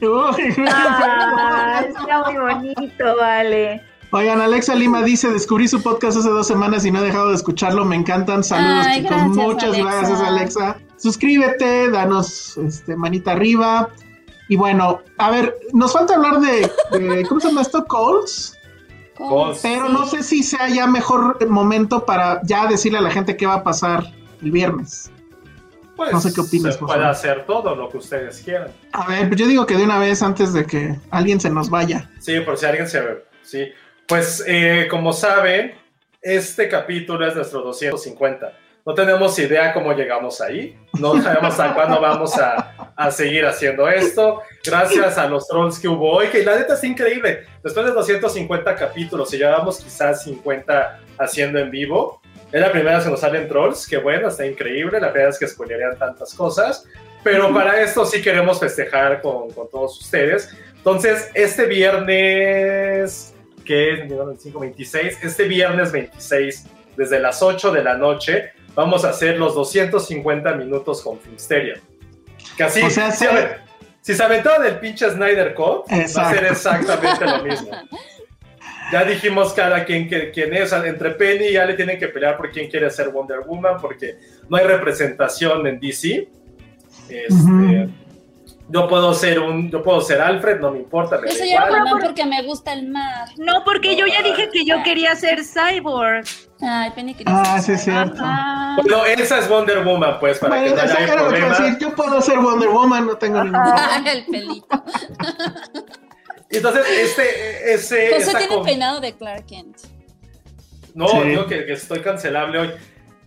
S6: Uy.
S7: Ah, está muy bonito, vale.
S6: Oigan, Alexa Lima dice, descubrí su podcast hace dos semanas y no he dejado de escucharlo, me encantan, saludos
S8: Ay,
S6: chicos,
S8: gracias,
S6: muchas
S8: Alexa.
S6: gracias Alexa. Suscríbete, danos este, manita arriba. Y bueno, a ver, nos falta hablar de, de- ¿cómo se llama esto? Calls.
S5: Calls.
S6: Pero no sé si sea ya mejor momento para ya decirle a la gente qué va a pasar el viernes.
S5: Pues,
S6: No sé qué opinas,
S5: Se puede hacer todo lo que ustedes quieran.
S6: A ver, yo digo que de una vez antes de que alguien se nos vaya.
S5: Sí, por si alguien se ve. Sí. Pues, eh, como saben, este capítulo es nuestro 250. No tenemos idea cómo llegamos ahí. No sabemos a cuándo vamos a, a seguir haciendo esto. Gracias a los trolls que hubo hoy, que la neta es increíble. Después de 250 capítulos, y llevamos quizás 50 haciendo en vivo, es la primera vez que nos salen trolls. Que bueno, está increíble. La primera vez que spoilerían tantas cosas. Pero para esto sí queremos festejar con, con todos ustedes. Entonces, este viernes, que es 26, este viernes 26, desde las 8 de la noche, vamos a hacer los 250 minutos con Filmsteria.
S6: O sea,
S5: sí. a ver, si se aventaron el pinche Snyder Cut, va a ser
S6: Exacto.
S5: exactamente lo mismo. Ya dijimos cada quien que, quién es, entre Penny y Ale tienen que pelear por quién quiere ser Wonder Woman, porque no hay representación en DC. Este. Yo puedo ser un, yo puedo ser Alfred, no me importa, me
S8: Yo soy
S5: igual.
S8: Aquaman porque me gusta el mar.
S7: No, porque yo ya dije que yo quería ser cyborg.
S8: Ay, Penny quería
S6: Ah,
S8: ser
S6: sí es cierto.
S5: Bueno, esa es Wonder Woman, pues, para
S6: Bueno,
S5: que no
S6: eso
S5: haya problema.
S6: decir, yo puedo ser Wonder Woman, no tengo ningún
S8: Ay, el pelito.
S5: Entonces, este, ese,
S8: José tiene peinado de Clark Kent.
S5: No,
S6: Sí.
S5: digo que, que estoy cancelable hoy.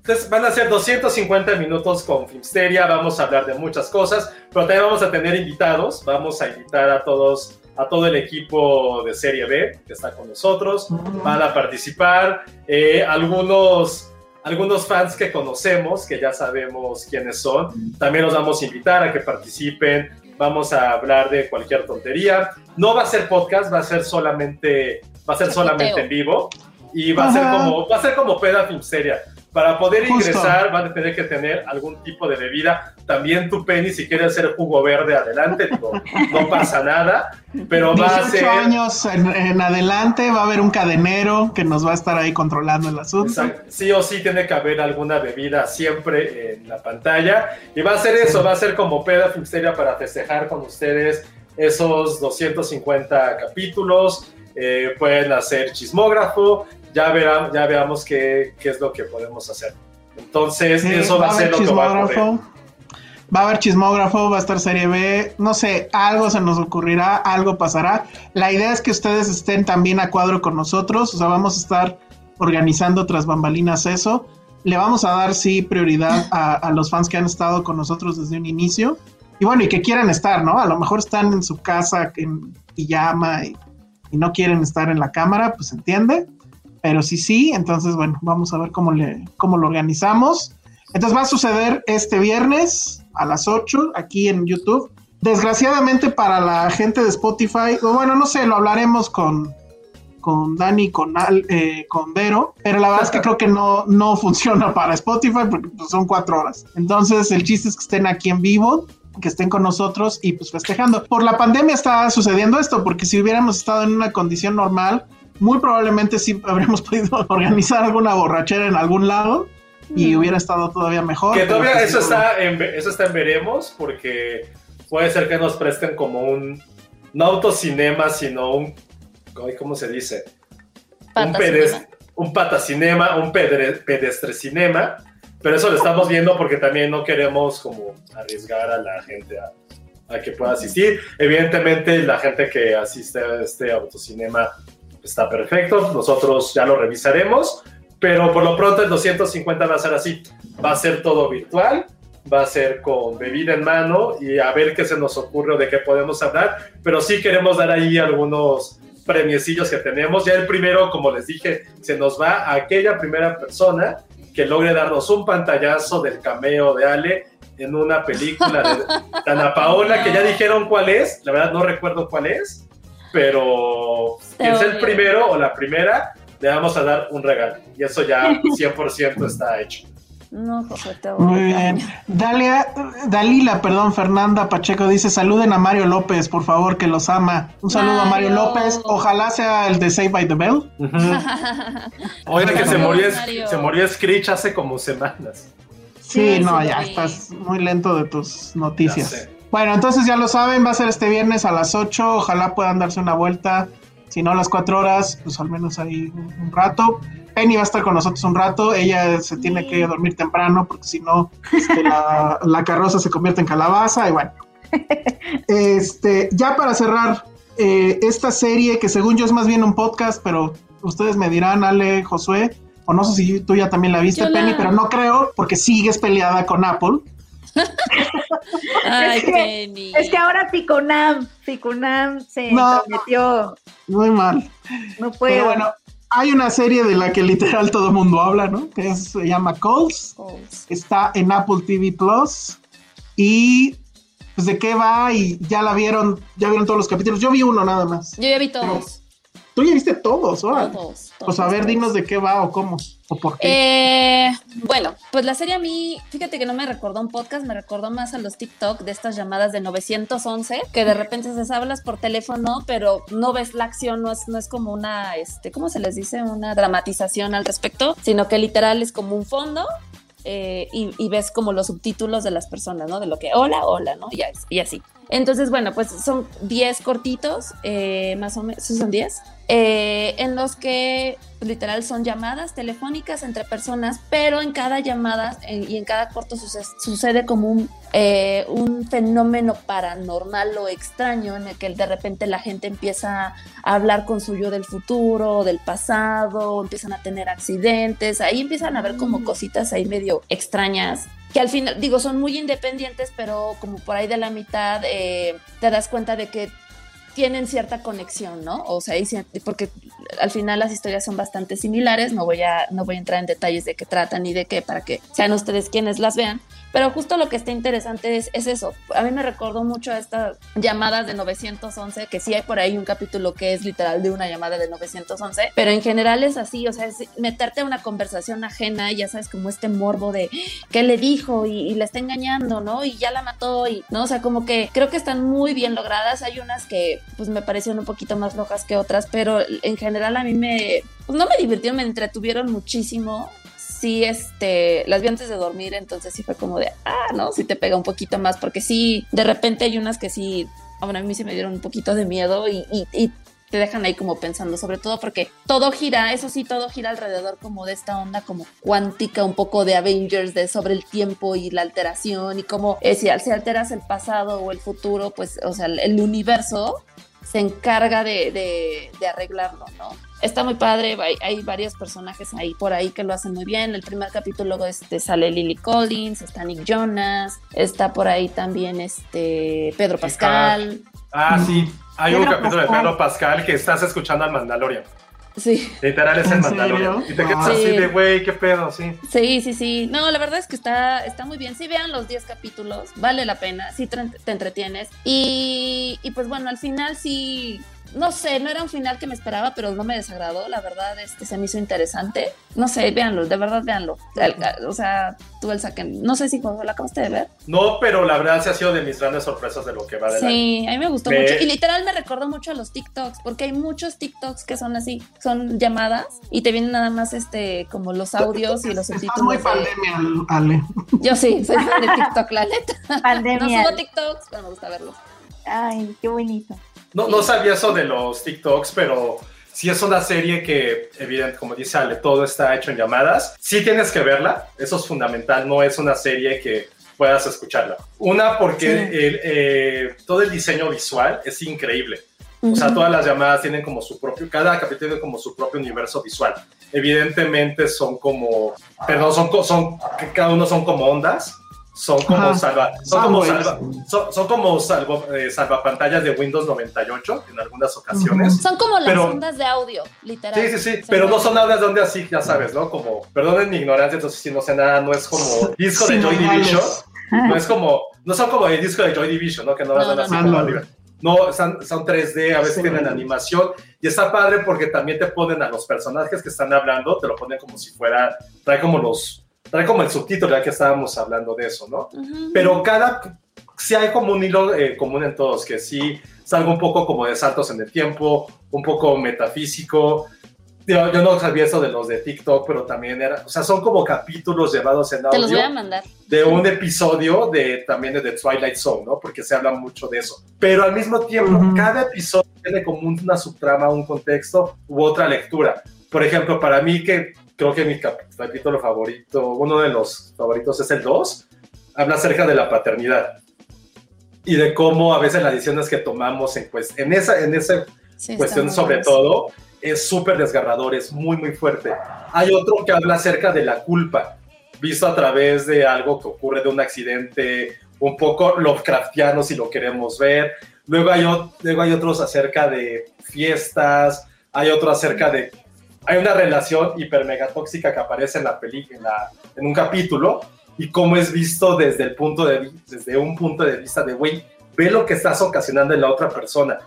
S5: Entonces van a ser 250 minutos con Filmsteria, vamos a hablar de muchas cosas, pero también vamos a tener invitados, vamos a invitar a todos, a todo el equipo de Serie B que está con nosotros, van a participar, eh, algunos, algunos fans que conocemos, que ya sabemos quiénes son, también los vamos a invitar a que participen, vamos a hablar de cualquier tontería, no va a ser podcast, va a ser solamente, va a ser solamente en vivo, y va a ser como va a ser como peda filmsteria. Para poder
S6: Justo.
S5: ingresar van a tener que tener algún tipo de bebida. También tu Penny, si quieres hacer jugo verde, adelante, digo, no pasa nada, pero va a
S6: 18
S5: ser
S6: años en, en adelante va a haber un cadenero que nos va a estar ahí controlando el asunto.
S5: Exacto. Sí o sí tiene que haber alguna bebida siempre en la pantalla. Y va a ser eso, va a ser como peda filmsteria para festejar con ustedes esos 250 capítulos. Eh, pueden hacer chismógrafo, ya, verá, ya veamos qué, qué es lo que podemos hacer. Entonces,
S6: Sí,
S5: eso va a ser lo que va a ocurrir.
S6: chismógrafo. Va a haber chismógrafo, va a estar serie B, no sé, algo se nos ocurrirá, algo pasará. La idea es que ustedes estén también a cuadro con nosotros, o sea, vamos a estar organizando tras bambalinas eso. Le vamos a dar, sí, prioridad a, a los fans que han estado con nosotros desde un inicio. Y bueno, y que quieran estar, ¿no? A lo mejor están en su casa en pijama y, y no quieren estar en la cámara, pues entiende. Pero sí, sí, entonces, bueno, vamos a ver cómo, le, cómo lo organizamos. Entonces va a suceder este viernes a las 8 aquí en YouTube. desgraciadamente para la gente de Spotify, bueno, no sé, lo hablaremos con, con Dani, con, Al- eh, con Vero, pero la verdad es que creo que no, no funciona para Spotify porque pues, son cuatro horas. Entonces el chiste es que estén aquí en vivo, que estén con nosotros y pues festejando. Por la pandemia está sucediendo esto, porque si hubiéramos estado en una condición normal, muy probablemente sí habríamos podido organizar alguna borrachera en algún lado y hubiera estado todavía mejor.
S5: Que todavía
S6: pues,
S5: eso está, en, eso está en veremos, porque puede ser que nos presten como un, no autocinema, sino un, ¿cómo se dice? un,
S8: Pata
S5: pedes-
S8: cinema.
S5: un patacinema, un pedre, pedestrecinema, pero eso lo estamos viendo porque también no queremos como arriesgar a la gente a, a que pueda asistir. Evidentemente la gente que asiste a este autocinema está perfecto, nosotros ya lo revisaremos, pero por lo pronto el 250 va a ser así, va a ser todo virtual, va a ser con bebida en mano y a ver qué se nos ocurre o de qué podemos hablar, pero sí queremos dar ahí algunos premiecillos que tenemos. Ya el primero, como les dije, se nos va a aquella primera persona que logre darnos un pantallazo del cameo de Ale en una película de Dana Paola, que ya dijeron cuál es, la verdad no recuerdo cuál es, pero quien sea el primero o la primera, le vamos a dar un regalo. Y eso ya 100% está hecho.
S8: No, José, te
S6: Muy
S8: odio,
S6: bien. Dalia, Dalila, perdón, Fernanda Pacheco dice, saluden a Mario López, por favor, que los ama. Un saludo a Mario. López, ojalá sea el de Save by the Bell.
S5: Ujú. Oiga que se murió, se murió Screech hace como semanas.
S6: Sí,
S8: Sí,
S6: no,
S8: sí,
S6: ya estás muy lento de tus noticias. Bueno, entonces ya lo saben, va a ser este viernes a las 8, ojalá puedan darse una vuelta, si no a las 4 horas, pues al menos ahí un, un rato. Penny va a estar con nosotros un rato, ella se tiene que dormir temprano porque si no este, la, la carroza se convierte en calabaza y bueno. Este, ya para cerrar eh, esta serie que según yo es más bien un podcast, pero ustedes me dirán, Ale, Josué, o no sé si tú ya también la viste,
S8: Yo la-
S6: Penny, pero no creo porque sigues peleada con Apple.
S8: Ay,
S7: Es que-
S8: Penny.
S7: Es que ahora Ficunam, Ficunam se
S6: No.
S7: prometió.
S6: Muy mal.
S7: No puedo.
S6: Pero bueno, hay una serie de la que literal todo el mundo habla, ¿no? Que es- se llama Calls.
S8: Calls.
S6: Está en Apple TV Plus. Y pues de qué va y ya la vieron, ya vieron todos los capítulos. Yo vi uno nada más.
S8: Yo ya vi todos.
S6: Tú ya viste todos, órale.
S8: Todos.
S6: Pues a ver,
S8: todos.
S6: dinos de qué va o cómo o por qué.
S8: Eh, bueno, pues la serie a mí, fíjate que no me recordó un podcast, me recordó más a los TikTok de estas llamadas de 911, que de repente se hablas por teléfono, pero no ves la acción, no es, no es como una, este, ¿cómo se les dice? Una dramatización al respecto, sino que literal es como un fondo. eh, y, y ves como los subtítulos de las personas, ¿no? De lo que, hola, hola, ¿no? Y, y así. Entonces, bueno, pues son 10 cortitos, eh, más o menos, ¿sí son 10, eh, en los que literal son llamadas telefónicas entre personas, pero en cada llamada en- y en cada corto suce- sucede como un, eh, un fenómeno paranormal o extraño en el que de repente la gente empieza a hablar con su yo del futuro, del pasado, empiezan a tener accidentes, ahí empiezan a ver como cositas ahí medio extrañas que al final, digo, son muy independientes, pero como por ahí de la mitad eh, te das cuenta de que tienen cierta conexión, ¿no? O sea, y porque al final las historias son bastante similares, no voy a, no voy a entrar en detalles de qué tratan ni de qué para que sean ustedes quienes las vean, pero justo lo que está interesante es, es eso. A mí me recordó mucho a estas llamadas de 911, que sí hay por ahí un capítulo que es literal de una llamada de 911, pero en general es así, o sea, es meterte a una conversación ajena, ya sabes, como este morbo de qué le dijo y, y le está engañando, ¿no? Y ya la mató y, ¿no? O sea, como que creo que están muy bien logradas. Hay unas que, pues, me parecieron un poquito más flojas que otras, pero en general a mí me, pues, no me divirtieron, me entretuvieron muchísimo. Sí, este, las vi antes de dormir, entonces sí fue como de, ah, ¿no? Sí te pega un poquito más, porque sí, de repente hay unas que sí, bueno, a mí sí me dieron un poquito de miedo y, y, te dejan ahí como pensando, sobre todo porque todo gira, eso sí, todo gira alrededor como de esta onda como cuántica, un poco de Avengers, de sobre el tiempo y la alteración y como eh, si, si alteras el pasado o el futuro, pues, o sea, el universo se encarga de, de, de arreglarlo, ¿no? Está muy padre, hay, hay, varios personajes ahí por ahí que lo hacen muy bien. El primer capítulo este, sale Lily Collins, está Nick Jonas, está por ahí también este Pedro Pascal.
S5: Ah, sí. Hay un
S6: Pedro
S5: capítulo de
S6: Pascal.
S5: Pedro Pascal que estás escuchando al Mandalorian.
S8: Sí.
S5: Literal es el
S6: ¿En
S5: Mandalorian. Y te quedas
S6: Ah.
S5: así
S8: Sí.
S5: de, güey, qué pedo, sí.
S8: Sí, sí, sí. No, la verdad es que está, está muy bien. Sí, vean los 10 capítulos, vale la pena, sí te, te entretienes. Y, y pues bueno, al final sí, no sé, no era un final que me esperaba, pero no me desagradó. La verdad, este se me hizo interesante. No sé, véanlo, de verdad, véanlo. El- O sea, tú el saquen. No sé si José, lo acabaste de ver.
S5: No, pero la verdad sí ha sido de mis grandes sorpresas de lo que va año.
S8: Sí, a mí me gustó
S5: Me-
S8: mucho. Y literal me recordó mucho a los TikToks, porque hay muchos TikToks que son así, son llamadas y te vienen nada más este como los audios y los
S6: muy
S8: subtítulos. de-
S6: pandemia, Ale.
S8: Yo sí, soy fan de TikTok, la neta. No
S7: Pandemia.
S8: subo TikToks, pero me gusta verlos.
S7: Ay, qué bonito.
S5: No, no sabía eso de los TikToks, pero sí es una serie que, evidente, como dice Ale, todo está hecho en llamadas. Sí tienes que verla, eso es fundamental, no es una serie que puedas escucharla. Una, porque
S8: Sí.
S5: el, eh, todo el diseño visual es increíble. O sea, todas las llamadas tienen como su propio, cada capítulo tiene como su propio universo visual. Evidentemente son como, perdón, son, son, cada uno son como ondas, son como
S6: Ajá.
S5: salva, son como
S6: Soundwaves.
S5: salva, son, son como salvo, eh, salvapantallas de Windows 98 en algunas ocasiones.
S8: Son como las
S5: Pero-
S8: ondas de audio, literal.
S5: Sí, sí, sí, pero no son ondas de donde así, ya sabes, ¿no? Como, perdonen mi ignorancia, entonces si no sé nada, no es como disco de Joy. Division, no es como, no son como el disco de Joy Division, ¿no? Que no las
S8: No, no,
S5: así
S6: no.
S5: como
S6: Ah, no.
S5: arriba. No, son, son 3D, a veces
S6: Sí.
S5: tienen animación y está padre porque también te ponen a los personajes que están hablando, te lo ponen como si fuera, trae como los, trae como el subtítulo, ya que estábamos hablando de eso, ¿no?
S8: Ujú.
S5: Pero cada, sí hay como un hilo eh, común en todos, que sí es algo un poco como de saltos en el tiempo, un poco metafísico. Yo, yo no sabía eso de los de TikTok, pero también era, o sea, son como capítulos llevados en
S8: Te los voy a
S5: audio
S8: mandar.
S5: de un episodio de también de The Twilight Zone, ¿no? Porque se habla mucho de eso. Pero al mismo tiempo,
S6: Ujú.
S5: cada episodio tiene como una subtrama, un contexto u otra lectura. Por ejemplo, para mí que creo que mi cap- capítulo favorito, uno de los favoritos es el 2, habla acerca de la paternidad y de cómo a veces las decisiones que tomamos en, pues, en esa, en esa
S8: Sí,
S5: cuestión sobre
S8: bueno.
S5: todo es súper desgarrador, es muy, muy fuerte. Hay otro que habla acerca de la culpa, visto a través de algo que ocurre de un accidente, un poco Lovecraftiano si lo queremos ver. Luego hay, luego hay otros acerca de fiestas, hay otro acerca de... Hay una relación hiper mega tóxica que aparece en la película, en, en un capítulo, y cómo es visto desde, el punto de, desde un punto de vista de, güey, ve lo que estás ocasionando en la otra persona,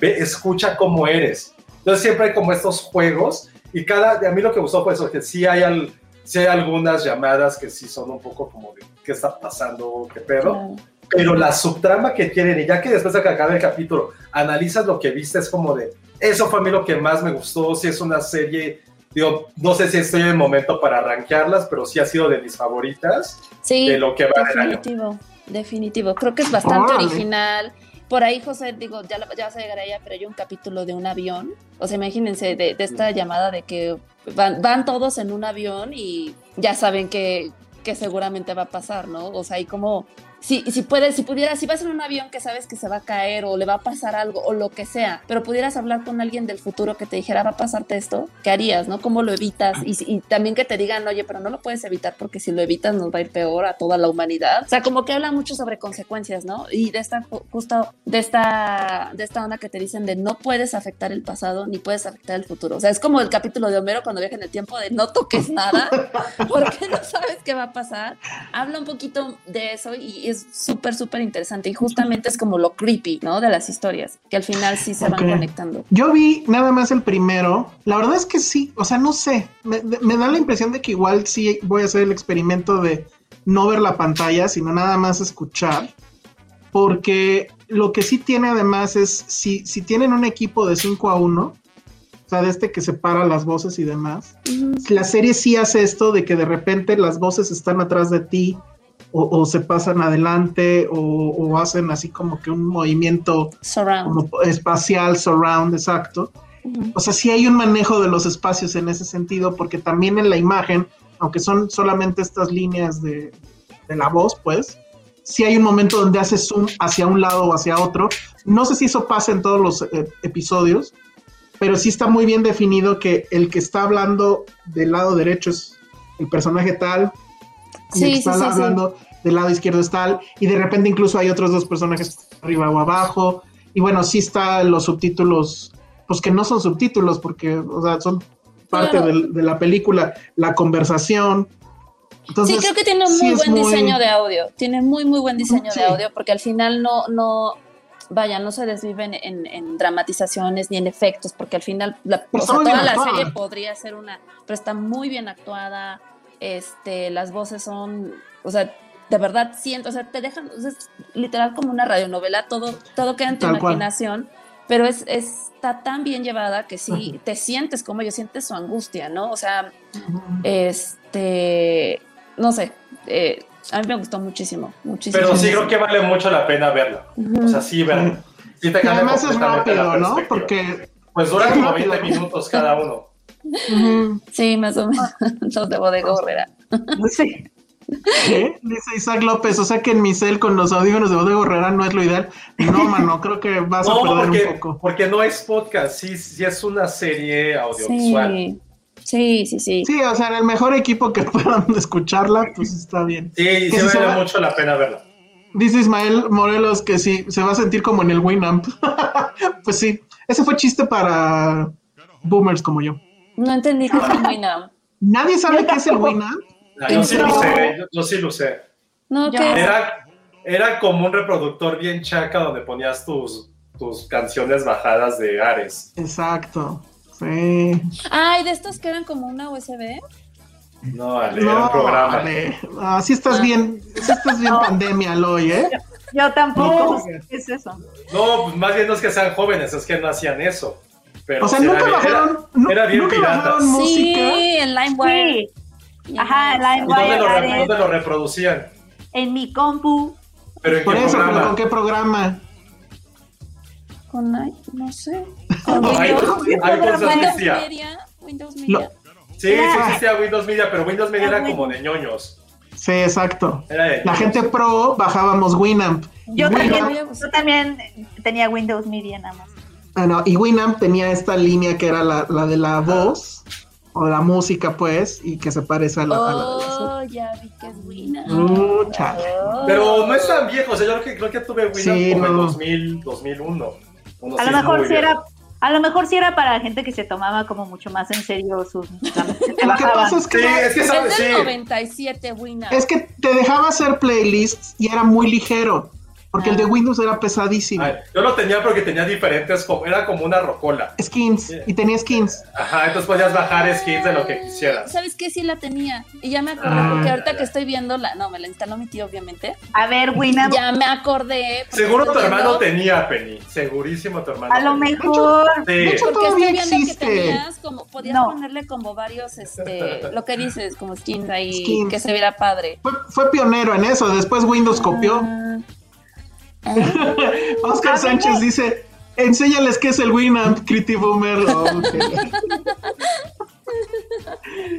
S5: ve, escucha cómo eres. Entonces siempre hay como estos juegos, y cada, a mí lo que me gustó fue eso, que sí hay, al, sí hay algunas llamadas que sí son un poco como de, ¿qué está pasando? ¿Qué pedo? Pero la subtrama que tienen, y ya que después de que acabe el capítulo, analizas lo que viste, es como de, eso fue a mí lo que más me gustó, si es una serie, digo, no sé si estoy en el momento para rankearlas, pero sí ha sido de mis favoritas,
S8: Sí,
S5: de lo que va del año.
S8: definitivo, definitivo. Creo que es bastante original. Por ahí, José, digo, ya, la- ya vas a llegar a ella, pero hay un capítulo de un avión. O sea, imagínense de, de esta llamada de que van, van todos en un avión y ya saben que, que seguramente va a pasar, ¿no? O sea, hay como, si, si puedes, si pudieras, si vas en un avión que sabes que se va a caer o le va a pasar algo o lo que sea, pero pudieras hablar con alguien del futuro que te dijera, va a pasarte esto, ¿qué harías, no? ¿Cómo lo evitas? Y, y también que te digan, oye, pero no lo puedes evitar porque si lo evitas nos va a ir peor a toda la humanidad. O sea, como que habla mucho sobre consecuencias, ¿no? Y de esta, ju- justo de esta, de esta onda que te dicen de no puedes afectar el pasado ni puedes afectar el futuro. O sea, es como el capítulo de Homero cuando viaja en el tiempo de no toques nada porque no sabes qué va a pasar. Habla un poquito de eso y es súper, súper interesante. Y justamente es como lo creepy, ¿no? De las historias, que al final sí se van conectando.
S6: Yo vi nada más el primero. La verdad es que sí, o sea, no sé. Me, me da la impresión de que igual sí voy a hacer el experimento de no ver la pantalla, sino nada más escuchar. Porque lo que sí tiene además es, si, si tienen un equipo de 5 a 1, o sea, de este que separa las voces y demás, la serie sí hace esto de que de repente las voces están atrás de ti o, o se pasan adelante o, o hacen así como que un movimiento
S8: Surround.
S6: como espacial, surround, exacto. O sea, sí hay un manejo de los espacios en ese sentido, porque también en la imagen, aunque son solamente estas líneas de, de la voz, pues, sí hay un momento donde hace zoom hacia un lado o hacia otro. No sé si eso pasa en todos los eh, episodios, pero sí está muy bien definido que el que está hablando del lado derecho es el personaje tal, el
S8: Sí,
S6: que
S8: sí,
S6: está
S8: sí, sí.
S6: hablando del lado izquierdo es tal, y de repente incluso hay otros dos personajes arriba o abajo, y bueno, sí está los subtítulos pues que no son subtítulos, porque, o sea, son parte del- de, la película, la conversación. Entonces,
S8: sí, creo que tiene un
S6: sí
S8: muy buen
S6: muy-
S8: diseño de audio. Tiene muy, muy buen diseño
S6: Sí.
S8: de audio, porque al final no, no, vaya, no se desviven en, en dramatizaciones ni en efectos, porque al final la, o
S6: está
S8: sea, toda la
S6: actuada.
S8: serie podría ser una, pero está muy bien actuada. Este, las voces son, o sea, de verdad siento, o sea, te dejan, o sea, es literal como una radionovela, todo, todo queda en tu
S6: Tal cual.
S8: imaginación. Pero es, está tan bien llevada que sí te sientes como yo sientes su angustia, ¿no? O sea, este, no sé, eh, a mí me gustó muchísimo, muchísimo.
S5: Pero sí creo que vale mucho la pena verla. O sea, sí, verla. Sí te cambia
S6: además es rápido, ¿no? Porque
S5: Pues dura como
S6: rápido.
S5: 20 minutos cada uno.
S8: Sí, más o menos, los de Bodega Horrera.
S7: Sí.
S6: ¿qué? Dice Isaac López, o sea que en mi cel con los audífonos de Bodega Herrera no es lo ideal. No, mano, creo que vas a perder
S5: porque,
S6: un poco.
S5: porque no es podcast, sí, sí es una serie audiovisual.
S8: Sí, sí, sí, sí.
S6: Sí, o sea, en el mejor equipo que puedan escucharla, pues está bien.
S5: Sí,
S6: Que
S5: sí
S6: si
S5: vale
S6: va-
S5: mucho la pena verla.
S6: Dice Ismael Morelos que sí, se va a sentir como en el Winamp. pues sí, ese fue chiste para boomers como yo.
S8: No entendí qué fue Winamp.
S6: ¿Nadie sabe qué es el Winamp?
S5: Ah, Yo sí lo
S7: No.
S5: sé, yo, yo sí lo sé.
S8: No, ¿qué es?
S5: Era, era como un reproductor bien chaca donde ponías tus, tus canciones bajadas de Ares.
S6: Exacto. Sí.
S8: Ay, de estos que eran como una USB.
S5: No, Ale, era un programa.
S6: Ale, así estás
S8: Ah.
S6: bien, así estás bien pandemia, Loy, ¿eh?
S7: Yo tampoco
S6: No.
S7: qué es eso.
S5: No, pues más bien no es que sean jóvenes, es que no hacían eso. Pero
S6: O sea, nunca bajaron,
S5: era bien
S6: nunca bajaron música.
S8: Sí, en LimeWire.
S7: Sí, Ajá, en
S5: ¿Y dónde
S7: LimeWire,
S5: lo, dónde lo reproducían?
S7: en mi compu.
S5: Pero en
S6: Por
S5: qué
S6: eso, pero
S5: programa.
S6: ¿con qué programa?
S8: Con, no sé. Con Windows, Windows
S5: existía.
S8: Media. Windows Media.
S5: Sí, sí existía Windows Media, pero Windows Media era como de ñoños.
S6: Sí, exacto.
S5: Era de
S6: La gente pro bajábamos Winamp.
S7: Yo
S6: Winamp-
S7: también, yo también tenía Windows Media nada más.
S6: Ah, no, y Winamp tenía esta línea que era la, la de la voz, o la música, pues, y que se parece a la, a la de la
S8: Oh, ya vi que es Winamp.
S6: Uh, chale.
S8: Oh.
S5: Pero no es tan viejo, o sea, yo creo que, creo que tuve
S6: Sí,
S5: como en
S6: no.
S5: 2000, 2001. Uno
S7: A lo mejor
S5: viejo.
S7: era, a lo mejor sí era para gente que se tomaba como mucho más en serio sus
S6: Lo que pasa es que,
S5: Sí, es que
S8: Es
S5: sabes,
S8: del
S5: sí.
S8: 97 Winamp.
S6: es que te dejaba hacer playlists y era muy ligero, porque el de. Windows era pesadísimo.
S5: Ay, yo lo tenía porque tenía diferentes, era como una rocola.
S6: Skins, y tenía skins.
S5: Ajá, entonces podías bajar skins de lo que quisieras.
S8: ¿Sabes qué? Sí la tenía. Y ya me acordé,
S6: Ah.
S8: porque ahorita que estoy viendo la. No, me la instaló mi tío, obviamente.
S7: A ver, Winamp,
S8: Ya me acordé.
S5: Seguro tu hermano
S8: viendo-
S5: tenía, Penny. Segurísimo tu hermano.
S7: a lo
S5: tenía.
S7: mejor.
S5: Sí.
S8: Porque estoy viendo
S6: existe.
S8: que tenías como. Podías
S7: No.
S8: ponerle como varios, este. Lo que dices, como skins ahí.
S6: Skins.
S8: Que se viera padre.
S6: Fue, fue pionero en eso, después Windows copió.
S8: Ah.
S6: Oscar Sánchez dice, enséñales qué es el Winamp, Criti Boomer. Oh.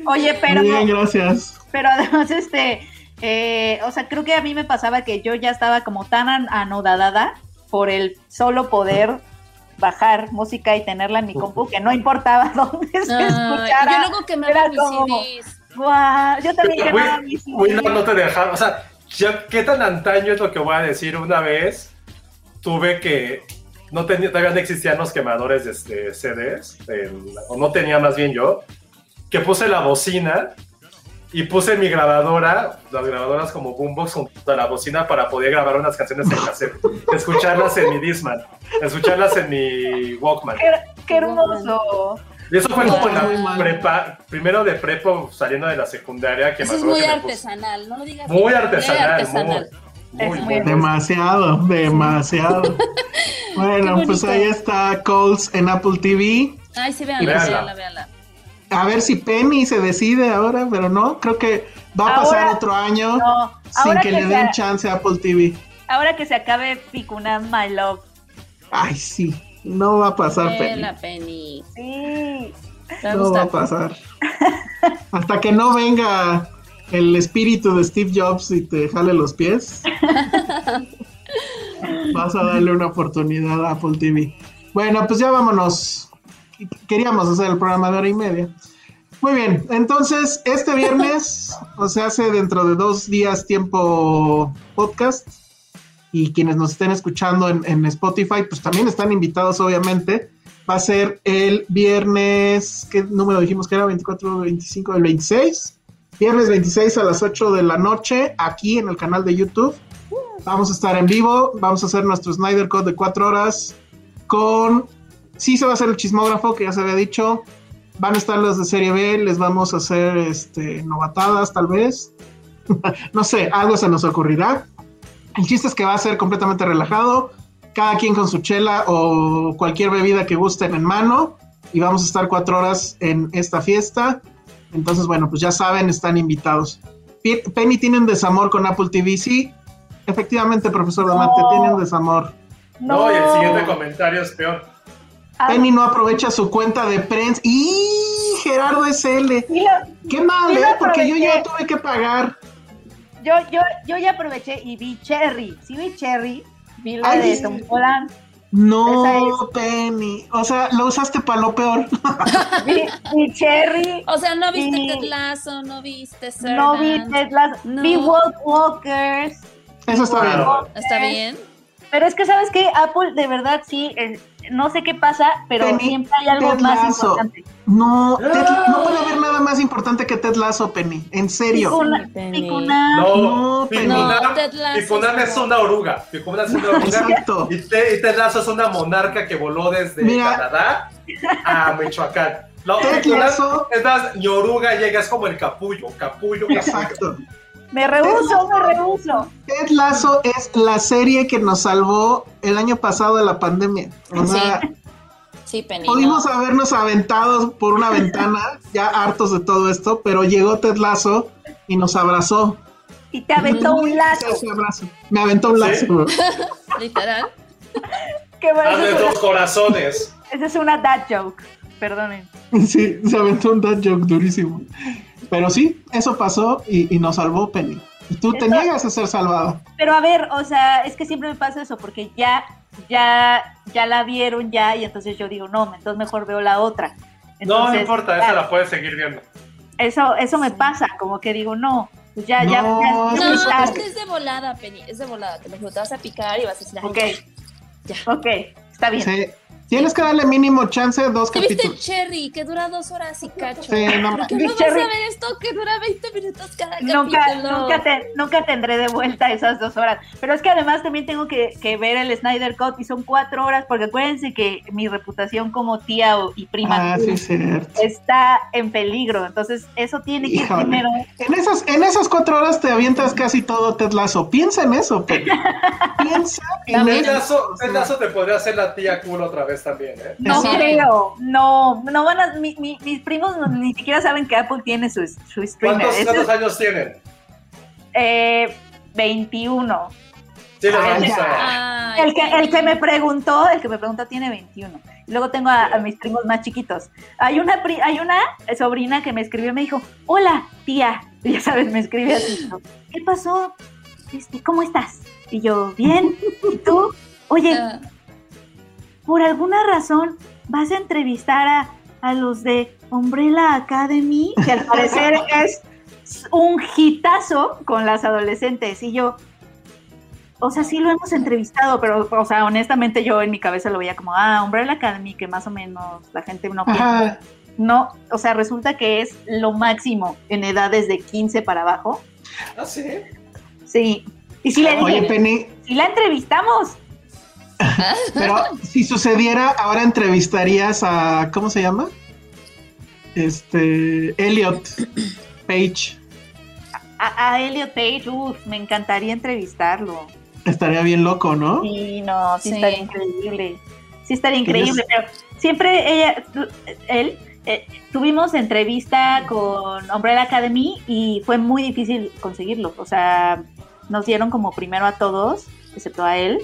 S7: Oye, pero,
S6: Bien, gracias.
S7: pero además, este, eh, o sea, creo que a mí me pasaba que yo ya estaba como tan an- anodadada por el solo poder bajar música y tenerla en mi compu que no importaba dónde se escuchara.
S8: yo luego quemaba
S7: Era
S8: mis
S7: como-
S8: CDs.
S7: Yo también quemaba
S5: Win-
S7: mis CDs.
S5: Windows no te dejaba, o sea, ya, ¿qué tan antaño es lo que voy a decir? Una vez tuve que, no tenía, todavía no existían los quemadores de, de CDs, en- o no tenía más bien yo, que puse la bocina y puse mi grabadora, las grabadoras como Boombox junto a la bocina para poder grabar unas canciones en cassette, escucharlas en mi Discman, escucharlas en mi Walkman.
S7: Qué, qué hermoso.
S5: Eso fue como en la prepa, primero de prepa saliendo de la secundaria, que
S8: Eso es muy
S5: que
S8: artesanal, no lo digas.
S5: muy
S8: Muy
S5: artesanal,
S8: artesanal.
S5: muy, muy,
S7: Es
S5: muy,
S7: muy-
S6: Demasiado, demasiado. Bueno, pues ahí está Coles en Apple TV.
S8: Ay, sí,
S6: Y
S8: véanla,
S5: véanla.
S8: véanla, véanla.
S6: A ver si Penny se decide ahora, pero no, creo que va a pasar
S7: Ahora-
S6: otro año
S7: No,
S6: sin que,
S7: que,
S6: le den chance a Apple TV.
S7: ahora que se acabe Picunam My Love.
S6: Ay, sí, no va a pasar, Penny.
S7: Sí.
S6: No va a pasar. Hasta que no venga el espíritu de Steve Jobs y te jale los pies. vas a darle una oportunidad a Apple TV. Bueno, pues ya vámonos. Queríamos hacer el programa de hora y media. Muy bien, entonces este viernes, o sea, hace dentro de dos días tiempo podcast. Y quienes nos estén escuchando en, Spotify, pues también están invitados, obviamente, va a ser el viernes, ¿qué número dijimos que era? 24, 25, el 26. Viernes 26 a las 8 de la noche, aquí en el canal de YouTube. Vamos a estar en vivo, vamos a hacer nuestro Snyder Code de 4 horas con... Sí se va a hacer el chismógrafo, que ya se había dicho. Van a estar los de serie B, les vamos a hacer este, novatadas tal vez. no sé, algo se nos ocurrirá. El chiste es que va a ser completamente relajado, cada quien con su chela o cualquier bebida que gusten en mano y vamos a estar cuatro horas en esta fiesta. Entonces, bueno, pues ya saben, están invitados. Penny tiene un desamor con Apple TV, sí. Efectivamente, profesor Damante,
S7: No.
S6: tiene un desamor.
S5: No, y el siguiente comentario es peor.
S7: Ah,
S6: Penny no aprovecha su cuenta de prensa. ¡Y Gerardo SL!
S7: sí lo-
S6: ¡Qué mal, eh! Porque yo ya tuve que pagar.
S7: Yo, yo, yo ya aproveché y vi Cherry. Sí vi Cherry. Vi la
S6: Ay,
S7: de. Tom Holland.
S6: No, Penny. O sea, lo usaste para lo peor.
S7: Vi, vi Cherry.
S8: O sea, no viste. Ted Lasso, no viste
S7: No vi
S8: Servant.
S7: Tesla.
S8: No.
S7: Vi Walk Walkers.
S6: Eso está bien.
S8: ¿Está bien?
S7: Pero es que, ¿sabes qué? Apple, de verdad, sí. eh, no sé qué pasa, pero
S6: Penny,
S7: siempre hay algo
S6: Ted
S7: más importante.
S6: No, Ted-
S5: Ah.
S6: no puede haber nada más importante que Ted Lasso, Penny. En serio.
S8: Penny.
S5: No,
S6: No,
S5: Ficunam,
S8: No, Ted Lasso
S5: Ficunam
S8: es
S5: una oruga. Ficunam es una oruga.
S6: Exacto.
S5: Y Te- y Ted Lasso es una monarca que voló desde
S6: Mira.
S5: Canadá a Michoacán. No,
S6: Ted Lasso-
S5: es más, mi oruga llega, es como el capullo, capullo, capullo.
S6: Exacto.
S7: Me rehuso, me rehuso.
S6: Ted Lasso es la serie que nos salvó el año pasado de la pandemia. O
S8: Sí.
S6: sea,
S8: Sí, Penny.
S6: pudimos
S8: no.
S6: habernos aventado por una ventana, ya hartos de todo esto, pero llegó Ted Lasso y nos abrazó.
S7: Y te aventó un lazo.
S6: Me aventó un
S5: ¿Sí?
S6: lazo.
S8: Literal.
S7: Qué bueno, es
S5: dos corazones.
S7: esa es una dad joke. Perdonen.
S6: Sí, se aventó un dad joke durísimo. Pero sí, eso pasó y, y nos salvó Penny. Y tú te
S7: Eso-
S6: niegas a ser salvada.
S7: Pero a ver, o sea, es que siempre me pasa eso, porque ya, ya, ya la vieron ya, y entonces yo digo, no, entonces mejor veo la otra.
S5: No, no importa,
S7: ya,
S5: esa la puedes seguir viendo.
S7: Eso, eso me pasa, como que digo, no, pues ya, ya,
S6: No,
S7: ya,
S8: No,
S7: ya
S6: es que-
S8: es que es de volada, Penny. Es de volada. Te lo juro, te vas a picar y vas a decir,
S7: Ok,
S8: ya.
S7: ok, está bien.
S6: Sí. Tienes que darle mínimo chance dos
S8: ¿Te viste
S6: capítulos.
S8: Cherry, que dura dos horas y cacho?
S6: Sí, no
S8: ¿Por qué no vas a ver esto que dura 20 minutos cada
S7: Nunca,
S8: capítulo?
S7: nunca, te- nunca tendré de vuelta esas dos horas. Pero es que además también tengo que, que ver el Snyder Cut y son cuatro horas, porque acuérdense que mi reputación como tía y prima
S6: Ah, sí,
S7: está en peligro. Entonces, eso tiene que ir primero.
S6: En esas, en esas cuatro horas te avientas casi todo Ted Lasso. Piensa en eso, Penny. Piensa en eso.
S5: Ted Lasso te podría hacer la tía culo otra vez también, ¿eh?
S7: No creo, no, no van a, mi- mi- mis primos no- ni siquiera saben que Apple tiene su, su streamer.
S5: ¿Cuántos,
S7: Ese
S5: cuántos
S7: es,
S5: años tienen?
S7: eh, 21.
S5: Sí, les
S6: Ah.
S8: Ay,
S7: El que, el que me preguntó, el que me preguntó tiene 21. Y luego tengo a, a mis primos más chiquitos. Hay una, pri- hay una sobrina que me escribió y me dijo, hola, tía. Y ya sabes, me escribe así. ¿Qué pasó? Este, ¿Cómo estás? Y yo, bien. ¿Y tú? Oye,
S8: ah,
S7: por alguna razón vas a entrevistar a, a los de Umbrella Academy, que al parecer es un hitazo con las adolescentes. Y yo, o sea, sí lo hemos entrevistado, pero, o sea, honestamente yo en mi cabeza lo veía como, ah, Umbrella Academy, que más o menos la gente no piensa.
S6: Ajá.
S7: No, o sea, resulta que es lo máximo en edades de 15 para abajo.
S5: Ah, sí.
S7: Sí. Y si le
S6: Oye,
S7: dije,
S6: Penny,
S7: si la entrevistamos.
S6: pero si sucediera, ahora entrevistarías a. ¿Cómo se llama? Este. Elliot Page.
S7: A, a Elliot Page, uff, me encantaría entrevistarlo.
S6: Estaría bien loco, ¿no?
S7: Sí, no, sí,
S8: Sí.
S7: estaría increíble. Sí estaría increíble, pero siempre ella, él, eh, tuvimos entrevista con Umbrella Academy y fue muy difícil conseguirlo. O sea, nos dieron como primero a todos, excepto a él.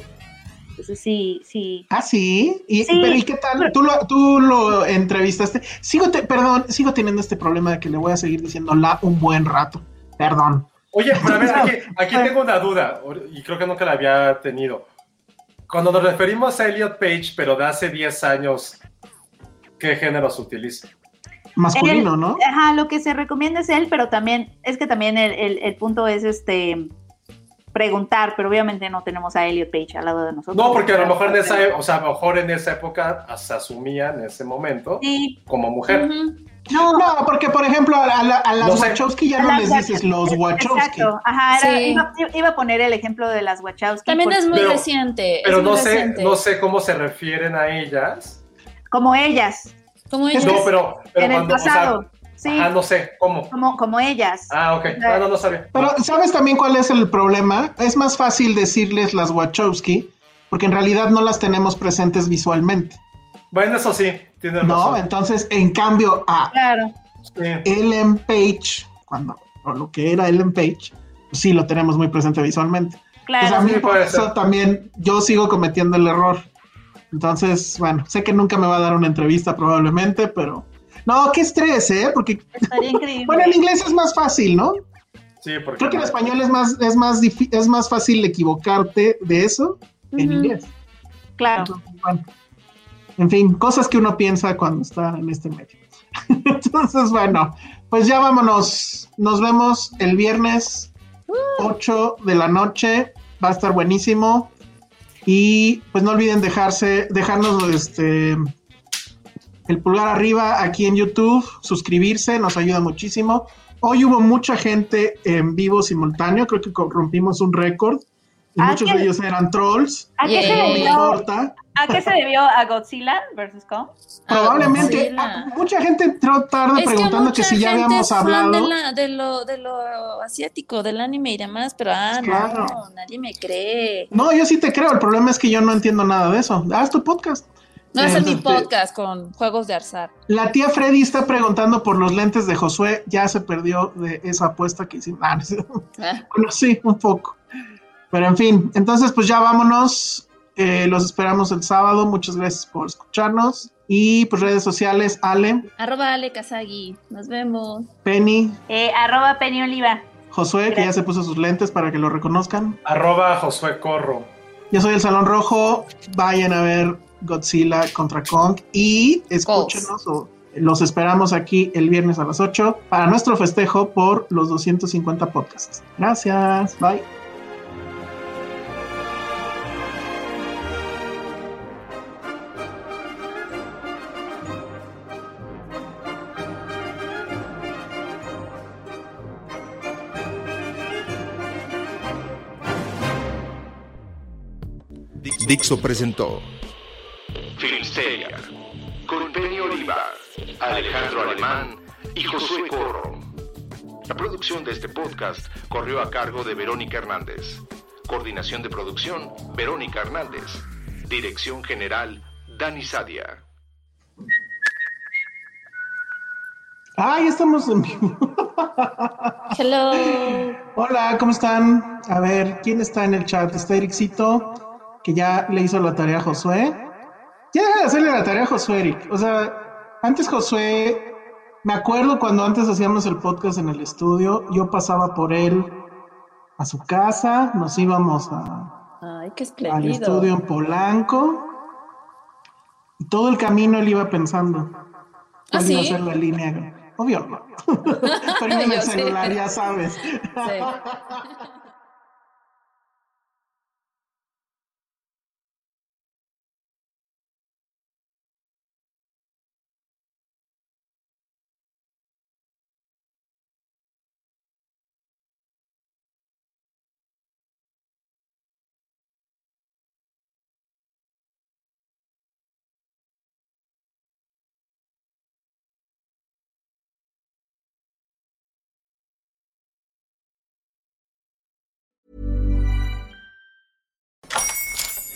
S7: Entonces sí, sí.
S6: Ah, sí. ¿Y,
S7: Sí.
S6: pero, ¿y qué tal? ¿Tú lo, tú lo entrevistaste. Sigo, te- perdón, sigo teniendo este problema de que le voy a seguir diciendo la un buen rato. Perdón.
S5: Oye, pero a ver, aquí, aquí tengo una duda, y creo que nunca la había tenido. Cuando nos referimos a Elliot Page, pero de hace 10 años, ¿qué género se utiliza?
S6: Masculino, ¿no?
S7: Ajá, lo que se recomienda es él, pero también, es que también el, el- el punto es este, preguntar, pero obviamente no tenemos a Elliot Page al lado de nosotros.
S5: No, porque a lo mejor en esa, e- o sea, a lo mejor en esa época se asumía en ese momento
S7: Sí.
S5: como mujer.
S7: No,
S6: No, porque por ejemplo a, la- a las
S5: No sé.
S6: Wachowski ya no les dices los Wachowski.
S7: Exacto, ajá, era-
S8: Sí.
S7: iba, iba a poner el ejemplo de las Wachowski.
S8: También
S7: porque-
S8: es muy
S5: Pero-
S8: reciente.
S5: Pero no sé, no sé cómo se refieren a ellas.
S7: Como ellas,
S8: Como ellas.
S5: No, pero, pero
S7: en el
S5: cuando, o sea,
S7: pasado. Sí,
S5: ajá, no sé, ¿cómo?
S7: como, como ellas.
S5: Ah, ok. Ah, no, no sabía.
S6: Pero ¿sabes también cuál es el problema? Es más fácil decirles las Wachowski porque en realidad no las tenemos presentes visualmente.
S5: Bueno, eso sí, tienes
S6: No,
S5: razón.
S6: entonces en cambio a
S7: Claro.
S6: Ellen Page, cuando o lo que era Ellen Page, pues sí lo tenemos muy presente visualmente.
S7: Claro.
S6: Pues a mí
S5: sí,
S6: por eso
S5: ser.
S6: también yo sigo cometiendo el error. Entonces, bueno, sé que nunca me va a dar una entrevista probablemente, pero no, qué estrés, ¿eh? Porque
S7: Estaría increíble.
S6: bueno, en inglés es más fácil, ¿no?
S5: Sí, porque
S6: Creo que en español es más es más es más fácil equivocarte de eso que en inglés.
S7: Claro.
S6: Entonces, bueno, en fin, cosas que uno piensa cuando está en este medio. Entonces, bueno, pues ya vámonos. Nos vemos el viernes 8 de la noche. Va a estar buenísimo. Y pues no olviden dejarse, dejarnos este el pulgar arriba aquí en YouTube, suscribirse, nos ayuda muchísimo. Hoy hubo mucha gente en vivo simultáneo, creo que rompimos un récord. Y muchos
S7: ¿qué?
S6: de ellos eran trolls.
S7: ¿A qué, se debió. ¿A qué se debió a Godzilla versus Kong?
S6: Probablemente. Mucha gente entró tarde
S8: Es
S6: preguntando que, si ya habíamos hablado.
S8: De, la- de lo, de lo asiático, del anime y demás, pero ah,
S6: Claro.
S8: no, nadie me cree.
S6: No, yo sí te creo. El problema es que yo no entiendo nada de eso. Haz tu podcast.
S8: No es mi podcast con juegos de arzar.
S6: La tía Freddy está preguntando por los lentes de Josué. Ya se perdió de esa apuesta que hicimos. Ah, no sé.
S8: Ah,
S6: Bueno, sí, un poco. Pero en fin, entonces pues ya vámonos. Eh, los esperamos el sábado. Muchas gracias por escucharnos. Y pues redes sociales, Ale,
S8: Arroba Ale Kazagi. Nos vemos.
S6: Penny,
S7: Eh, arroba Penny Oliva.
S6: Josué, que ya se puso sus lentes para que lo reconozcan.
S5: Arroba Josué Corro.
S6: Yo soy el Salón Rojo. Vayan a ver Godzilla contra Kong y escúchenos o los esperamos aquí el viernes a las 8 para nuestro festejo por los 250 podcasts. Gracias. Bye.
S3: Dixo presentó
S2: Filmsteria, con Penny Oliva, Alejandro Alemán y Josué Corro. La producción de este podcast corrió a cargo de Verónica Hernández. Coordinación de producción, Verónica Hernández. Dirección general, Dani Sadia.
S6: Ay, estamos en vivo.
S8: Hello.
S6: Hola, ¿cómo están? A ver, ¿quién está en el chat? Está Ericito, que ya le hizo la tarea a Josué. Ya deja de hacerle la tarea a Josué, Eric. O sea, antes Josué, me acuerdo cuando antes hacíamos el podcast en el estudio, yo pasaba por él a su casa, nos íbamos a,
S8: Ay, qué
S6: al estudio en Polanco, y todo el camino él iba pensando.
S8: ¿Ah,
S6: iba a
S8: sí?
S6: ser la línea. Obvio no. Pero en el celular, ya sabes.
S8: Sí.